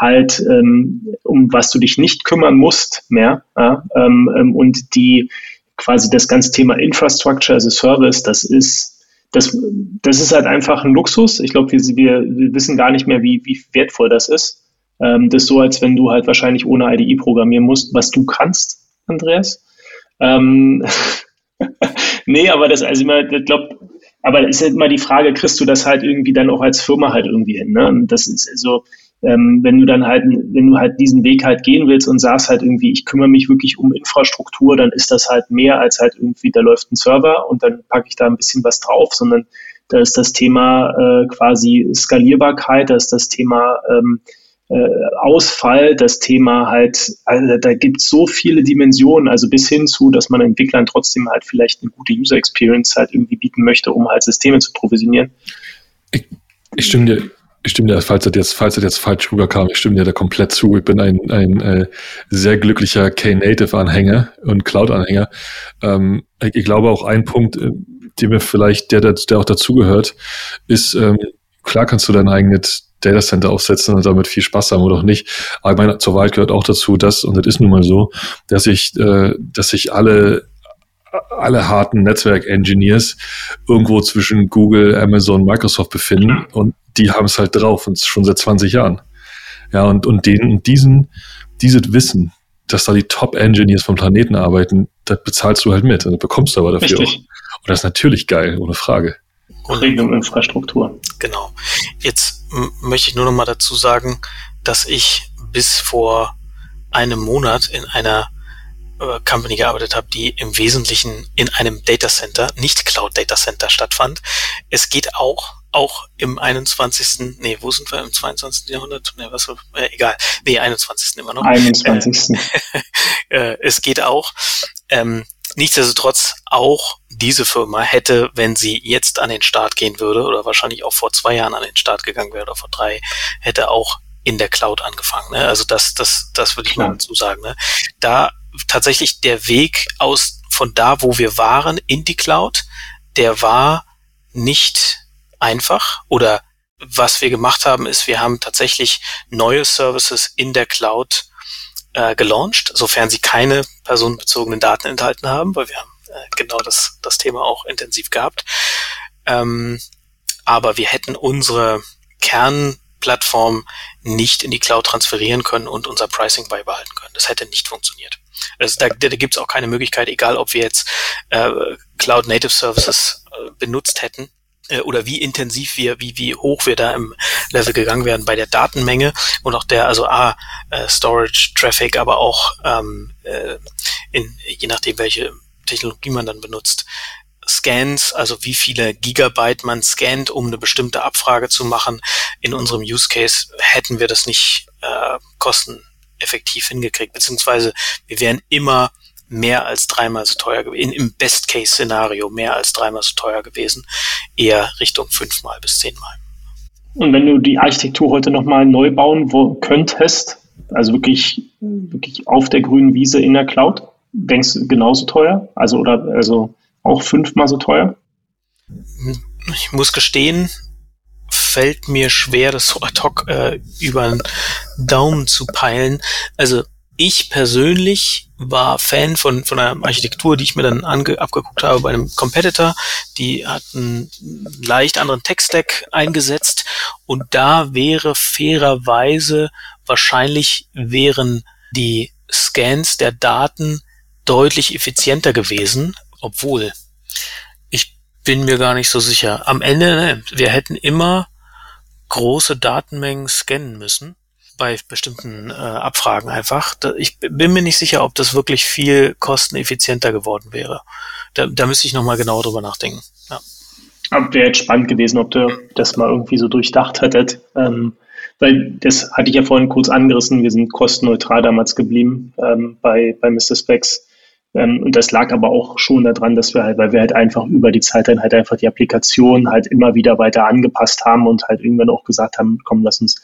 halt, ähm, um was du dich nicht kümmern musst mehr, ja, ähm, ähm und die quasi das ganze Thema Infrastructure as a Service, das ist das, das ist halt einfach ein Luxus. Ich glaube, wir, wir, wir wissen gar nicht mehr, wie, wie wertvoll das ist. Ähm, das ist so, als wenn du halt wahrscheinlich ohne IDE programmieren musst, was du kannst, Andreas. Ähm, nee, aber das, also ich glaube, aber es ist halt immer die Frage, kriegst du das halt irgendwie dann auch als Firma halt irgendwie hin? Ne? Das ist so, ähm, wenn du dann halt, wenn du halt diesen Weg halt gehen willst und sagst halt irgendwie, ich kümmere mich wirklich um Infrastruktur, dann ist das halt mehr als halt irgendwie, da läuft ein Server und dann packe ich da ein bisschen was drauf, sondern da ist das Thema äh, quasi Skalierbarkeit, da ist das Thema ähm, äh, Ausfall, das Thema halt, also da gibt es so viele Dimensionen, also bis hin zu, dass man Entwicklern trotzdem halt vielleicht eine gute User Experience halt irgendwie bieten möchte, um halt Systeme zu provisionieren. Ich, ich stimme dir ich stimme dir, falls das jetzt, falls das jetzt falsch rüberkam, ich stimme dir da komplett zu. Ich bin ein, ein äh, sehr glücklicher K-Native-Anhänger und Cloud-Anhänger. Ähm, ich, ich, glaube auch ein Punkt, äh, der mir vielleicht, der, der auch dazugehört, ist, ähm, klar kannst du dein eigenes Data Center aufsetzen und damit viel Spaß haben oder auch nicht. Aber ich meine, zur Wahrheit gehört auch dazu, dass, und das ist nun mal so, dass ich, äh, dass ich alle alle harten Netzwerk-Engineers irgendwo zwischen Google, Amazon, Microsoft befinden und die haben es halt drauf und schon seit 20 Jahren. Ja, und, und denen, und diesen, dieses Wissen, dass da die Top-Engineers vom Planeten arbeiten, das bezahlst du halt mit und das bekommst du aber dafür Richtig. auch. Und das ist natürlich geil, ohne Frage. Premium-Infrastruktur. Genau. Jetzt möchte ich nur noch mal dazu sagen, dass ich bis vor einem Monat in einer äh, Company gearbeitet habe, die im Wesentlichen in einem Data Center, nicht Cloud Data Center stattfand. Es geht auch auch im 21. Nee, wo sind wir im 22. Jahrhundert? Nee, was, äh, egal. Nee, 21. immer noch. 21. Äh, äh, es geht auch. Ähm, nichtsdestotrotz auch diese Firma hätte, wenn sie jetzt an den Start gehen würde, oder wahrscheinlich auch vor zwei Jahren an den Start gegangen wäre oder vor drei, hätte auch in der Cloud angefangen. Ne? Also das, das, das würde ich mal dazu sagen. Ne? Da tatsächlich der Weg aus von da, wo wir waren, in die Cloud, der war nicht einfach oder was wir gemacht haben, ist, wir haben tatsächlich neue Services in der Cloud äh, gelauncht, sofern sie keine personenbezogenen Daten enthalten haben, weil wir haben äh, genau das, das Thema auch intensiv gehabt. Ähm, aber wir hätten unsere Kernplattform nicht in die Cloud transferieren können und unser Pricing beibehalten können. Das hätte nicht funktioniert. Also da, da gibt es auch keine Möglichkeit, egal ob wir jetzt äh, Cloud Native Services äh, benutzt hätten, äh, oder wie intensiv wir, wie, wie hoch wir da im Level gegangen werden bei der Datenmenge und auch der, also A, äh, Storage, Traffic, aber auch ähm, äh, in, je nachdem, welche Technologie man dann benutzt, Scans, also wie viele Gigabyte man scannt, um eine bestimmte Abfrage zu machen. In unserem Use Case hätten wir das nicht äh, kosteneffektiv hingekriegt, beziehungsweise wir wären immer mehr als dreimal so teuer gewesen, im Best-Case-Szenario mehr als dreimal so teuer gewesen, eher Richtung fünfmal bis zehnmal. Und wenn du die Architektur heute nochmal neu bauen wo, könntest, also wirklich, wirklich auf der grünen Wiese in der Cloud, denkst du genauso teuer? Also oder also auch fünfmal so teuer? Ich muss gestehen, fällt mir schwer, das so ad hoc äh, über den Daumen zu peilen. Also ich persönlich war Fan von, von einer Architektur, die ich mir dann ange, abgeguckt habe bei einem Competitor. Die hat einen leicht anderen Tech-Stack eingesetzt und da wäre fairerweise wahrscheinlich wären die Scans der Daten deutlich effizienter gewesen, obwohl ich bin mir gar nicht so sicher. Am Ende, ne, wir hätten immer große Datenmengen scannen müssen bei bestimmten äh, Abfragen einfach. Da, ich bin mir nicht sicher, ob das wirklich viel kosteneffizienter geworden wäre. Da, da müsste ich nochmal genau drüber nachdenken. Ja. Wäre jetzt spannend gewesen, ob du das mal irgendwie so durchdacht hättet. Ähm, weil das hatte ich ja vorhin kurz angerissen, wir sind kostenneutral damals geblieben ähm, bei, bei Mr. Specs. Ähm, und das lag aber auch schon daran, dass wir halt, weil wir halt einfach über die Zeit dann halt einfach die Applikation halt immer wieder weiter angepasst haben und halt irgendwann auch gesagt haben, komm, lass uns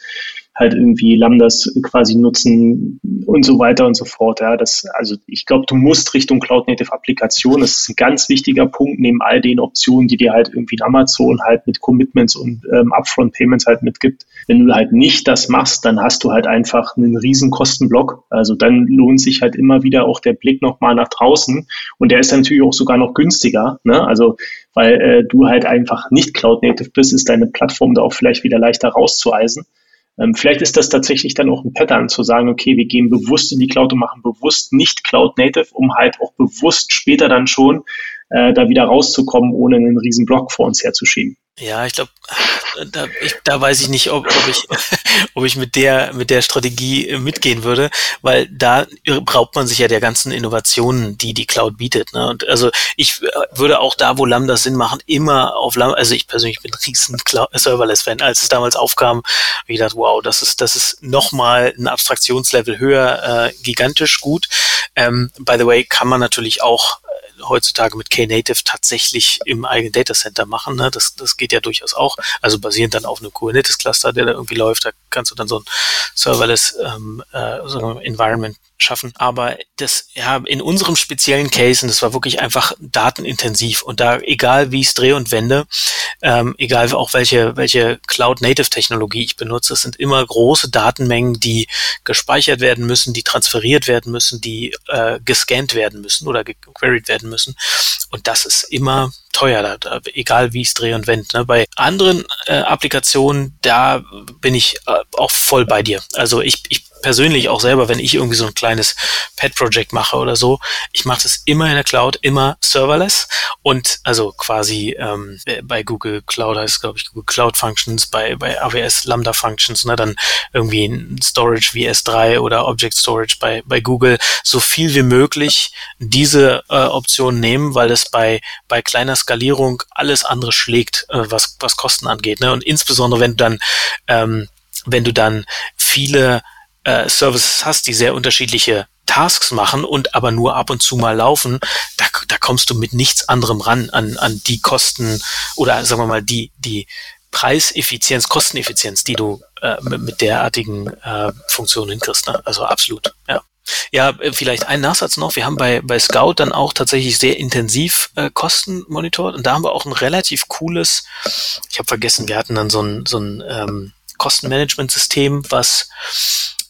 halt irgendwie Lambdas quasi nutzen und so weiter und so fort. Ja, das, also ich glaube, du musst Richtung Cloud Native Applikation. Das ist ein ganz wichtiger Punkt neben all den Optionen, die dir halt irgendwie in Amazon halt mit Commitments und ähm, Upfront Payments halt mitgibt. Wenn du halt nicht das machst, dann hast du halt einfach einen riesen Kostenblock. Also dann lohnt sich halt immer wieder auch der Blick nochmal nach draußen und der ist natürlich auch sogar noch günstiger. Ne? Also weil äh, du halt einfach nicht Cloud Native bist, ist deine Plattform da auch vielleicht wieder leichter rauszueisen. Ähm, vielleicht ist das tatsächlich dann auch ein Pattern zu sagen, okay, wir gehen bewusst in die Cloud und machen bewusst nicht Cloud Native, um halt auch bewusst später dann schon äh, da wieder rauszukommen, ohne einen riesen Block vor uns herzuschieben. Ja, ich glaube, da, da weiß ich nicht, ob, ob ich, ob ich mit der mit der Strategie äh, mitgehen würde, weil da braucht man sich ja der ganzen Innovationen, die die Cloud bietet. Ne? Und also ich äh, würde auch da, wo Lambda Sinn machen, immer auf Lambda. Also ich persönlich bin riesen Serverless-Fan. Als es damals aufkam, habe ich gedacht, wow, das ist das ist noch mal ein Abstraktionslevel höher, äh, gigantisch gut. Ähm, by the way, kann man natürlich auch heutzutage mit Knative tatsächlich im eigenen Datacenter machen. Ne? Das, das geht ja durchaus auch. Also basierend dann auf einem Kubernetes-Cluster, der da irgendwie läuft, da kannst du dann so ein Serverless ähm, äh, so ein Environment schaffen. Aber das, ja, in unserem speziellen Case, und das war wirklich einfach datenintensiv und da, egal wie ich es drehe und wende, ähm, egal auch welche, welche Cloud-Native-Technologie ich benutze, es sind immer große Datenmengen, die gespeichert werden müssen, die transferiert werden müssen, die äh, gescannt werden müssen oder gequeried werden müssen. Und das ist immer teuer, egal wie ich es drehe und wende. Ne? Bei anderen äh, Applikationen, da bin ich äh, auch voll bei dir. Also ich, ich persönlich auch selber, wenn ich irgendwie so ein kleines Pet-Project mache oder so, ich mache das immer in der Cloud, immer serverless und also quasi ähm, bei Google Cloud heißt glaube ich Google Cloud Functions, bei, bei AWS Lambda Functions, ne, dann irgendwie ein Storage wie S3 oder Object Storage bei, bei Google, so viel wie möglich diese äh, Option nehmen, weil das bei, bei kleiner Skalierung alles andere schlägt, äh, was, was Kosten angeht. Ne? Und insbesondere wenn du dann ähm, wenn du dann viele äh, Services hast, die sehr unterschiedliche Tasks machen und aber nur ab und zu mal laufen, da, da kommst du mit nichts anderem ran an, an die Kosten oder sagen wir mal die, die Preiseffizienz, Kosteneffizienz, die du äh, mit, mit derartigen äh, Funktionen hinkriegst. Ne? Also absolut, ja. Ja, äh, vielleicht ein Nachsatz noch. Wir haben bei, bei Scout dann auch tatsächlich sehr intensiv äh, Kosten monitort und da haben wir auch ein relativ cooles, ich habe vergessen, wir hatten dann so ein, so ein ähm, Kostenmanagementsystem, was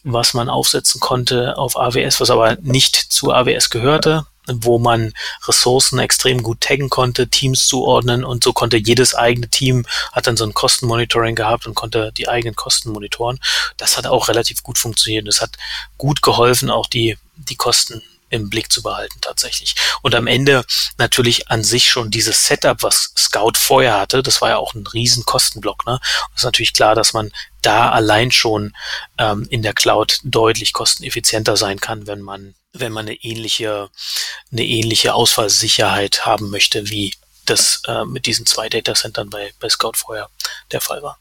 was man aufsetzen konnte auf AWS, was aber nicht zu AWS gehörte, wo man Ressourcen extrem gut taggen konnte, Teams zuordnen und so konnte jedes eigene Team hat dann so ein Kostenmonitoring gehabt und konnte die eigenen Kosten monitoren. Das hat auch relativ gut funktioniert. Das hat gut geholfen, auch die, die Kosten im Blick zu behalten tatsächlich. Und am Ende natürlich an sich schon dieses Setup, was Scout vorher hatte, das war ja auch ein riesen Kostenblock. Ne? Und ist natürlich klar, dass man da allein schon ähm, in der Cloud deutlich kosteneffizienter sein kann, wenn man wenn man eine ähnliche eine ähnliche Ausfallsicherheit haben möchte, wie das äh, mit diesen zwei Datacentern bei, bei Scout vorher der Fall war.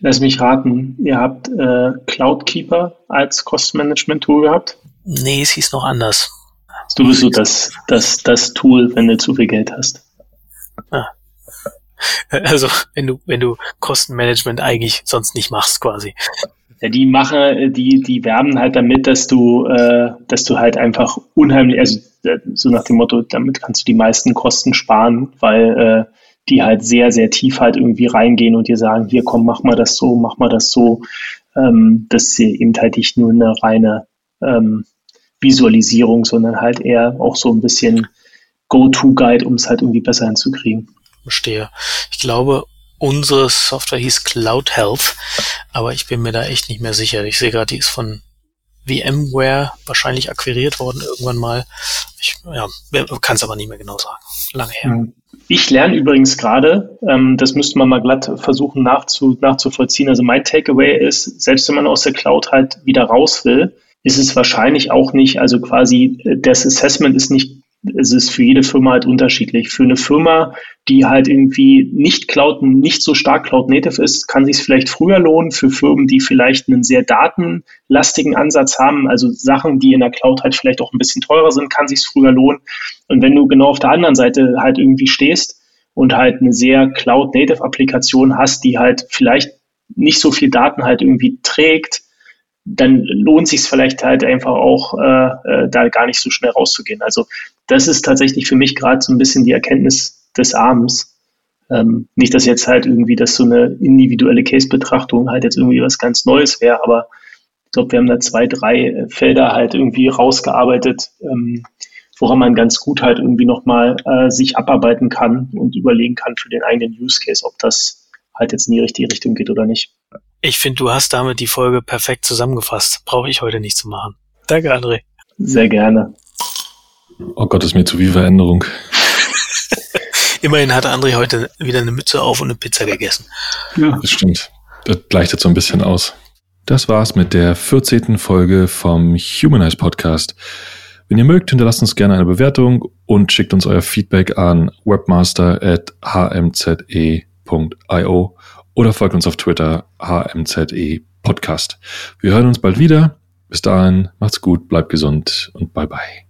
Lass mich raten, ihr habt äh, Cloudkeeper als Kostenmanagement-Tool gehabt? Nee, es hieß noch anders. Du bist so das, das, das Tool, wenn du zu viel Geld hast. Ah. Also, wenn du, wenn du Kostenmanagement eigentlich sonst nicht machst, quasi. Ja, die machen, die, die werben halt damit, dass du, äh, dass du halt einfach unheimlich, also äh, so nach dem Motto, damit kannst du die meisten Kosten sparen, weil äh, die halt sehr, sehr tief halt irgendwie reingehen und dir sagen, hier komm, mach mal das so, mach mal das so, ähm, dass sie eben halt nicht nur eine reine ähm, Visualisierung, sondern halt eher auch so ein bisschen Go-To-Guide, um es halt irgendwie besser hinzukriegen. Verstehe. Ich glaube, unsere Software hieß Cloud Health, aber ich bin mir da echt nicht mehr sicher. Ich sehe gerade, die ist von VMware wahrscheinlich akquiriert worden irgendwann mal. Ich ja, kann es aber nicht mehr genau sagen. Lange her. Hm. Ich lerne übrigens gerade, ähm, das müsste man mal glatt versuchen nachzu, nachzuvollziehen. Also mein Takeaway ist, selbst wenn man aus der Cloud halt wieder raus will, ist es wahrscheinlich auch nicht, also quasi das Assessment ist nicht es ist für jede Firma halt unterschiedlich. Für eine Firma, die halt irgendwie nicht Cloud, nicht so stark Cloud Native ist, kann sich es vielleicht früher lohnen. Für Firmen, die vielleicht einen sehr datenlastigen Ansatz haben, also Sachen, die in der Cloud halt vielleicht auch ein bisschen teurer sind, kann sich es früher lohnen. Und wenn du genau auf der anderen Seite halt irgendwie stehst und halt eine sehr Cloud Native Applikation hast, die halt vielleicht nicht so viel Daten halt irgendwie trägt, dann lohnt sich vielleicht halt einfach auch, äh, äh, da gar nicht so schnell rauszugehen. Also das ist tatsächlich für mich gerade so ein bisschen die Erkenntnis des Abends. Ähm, nicht, dass jetzt halt irgendwie das so eine individuelle Case-Betrachtung halt jetzt irgendwie was ganz Neues wäre, aber ich glaube, wir haben da zwei, drei Felder halt irgendwie rausgearbeitet, ähm, woran man ganz gut halt irgendwie nochmal äh, sich abarbeiten kann und überlegen kann für den eigenen Use Case, ob das halt jetzt in die richtige Richtung geht oder nicht. Ich finde, du hast damit die Folge perfekt zusammengefasst. Brauche ich heute nicht zu machen. Danke, André. Sehr gerne. Oh Gott, ist mir zu viel Veränderung. Immerhin hat André heute wieder eine Mütze auf und eine Pizza gegessen. Ja, das stimmt. Das gleicht jetzt so ein bisschen aus. Das war's mit der 14. Folge vom Humanize Podcast. Wenn ihr mögt, hinterlasst uns gerne eine Bewertung und schickt uns euer Feedback an webmaster.hmze.io oder folgt uns auf Twitter HMZE Podcast. Wir hören uns bald wieder. Bis dahin, macht's gut, bleibt gesund und bye bye.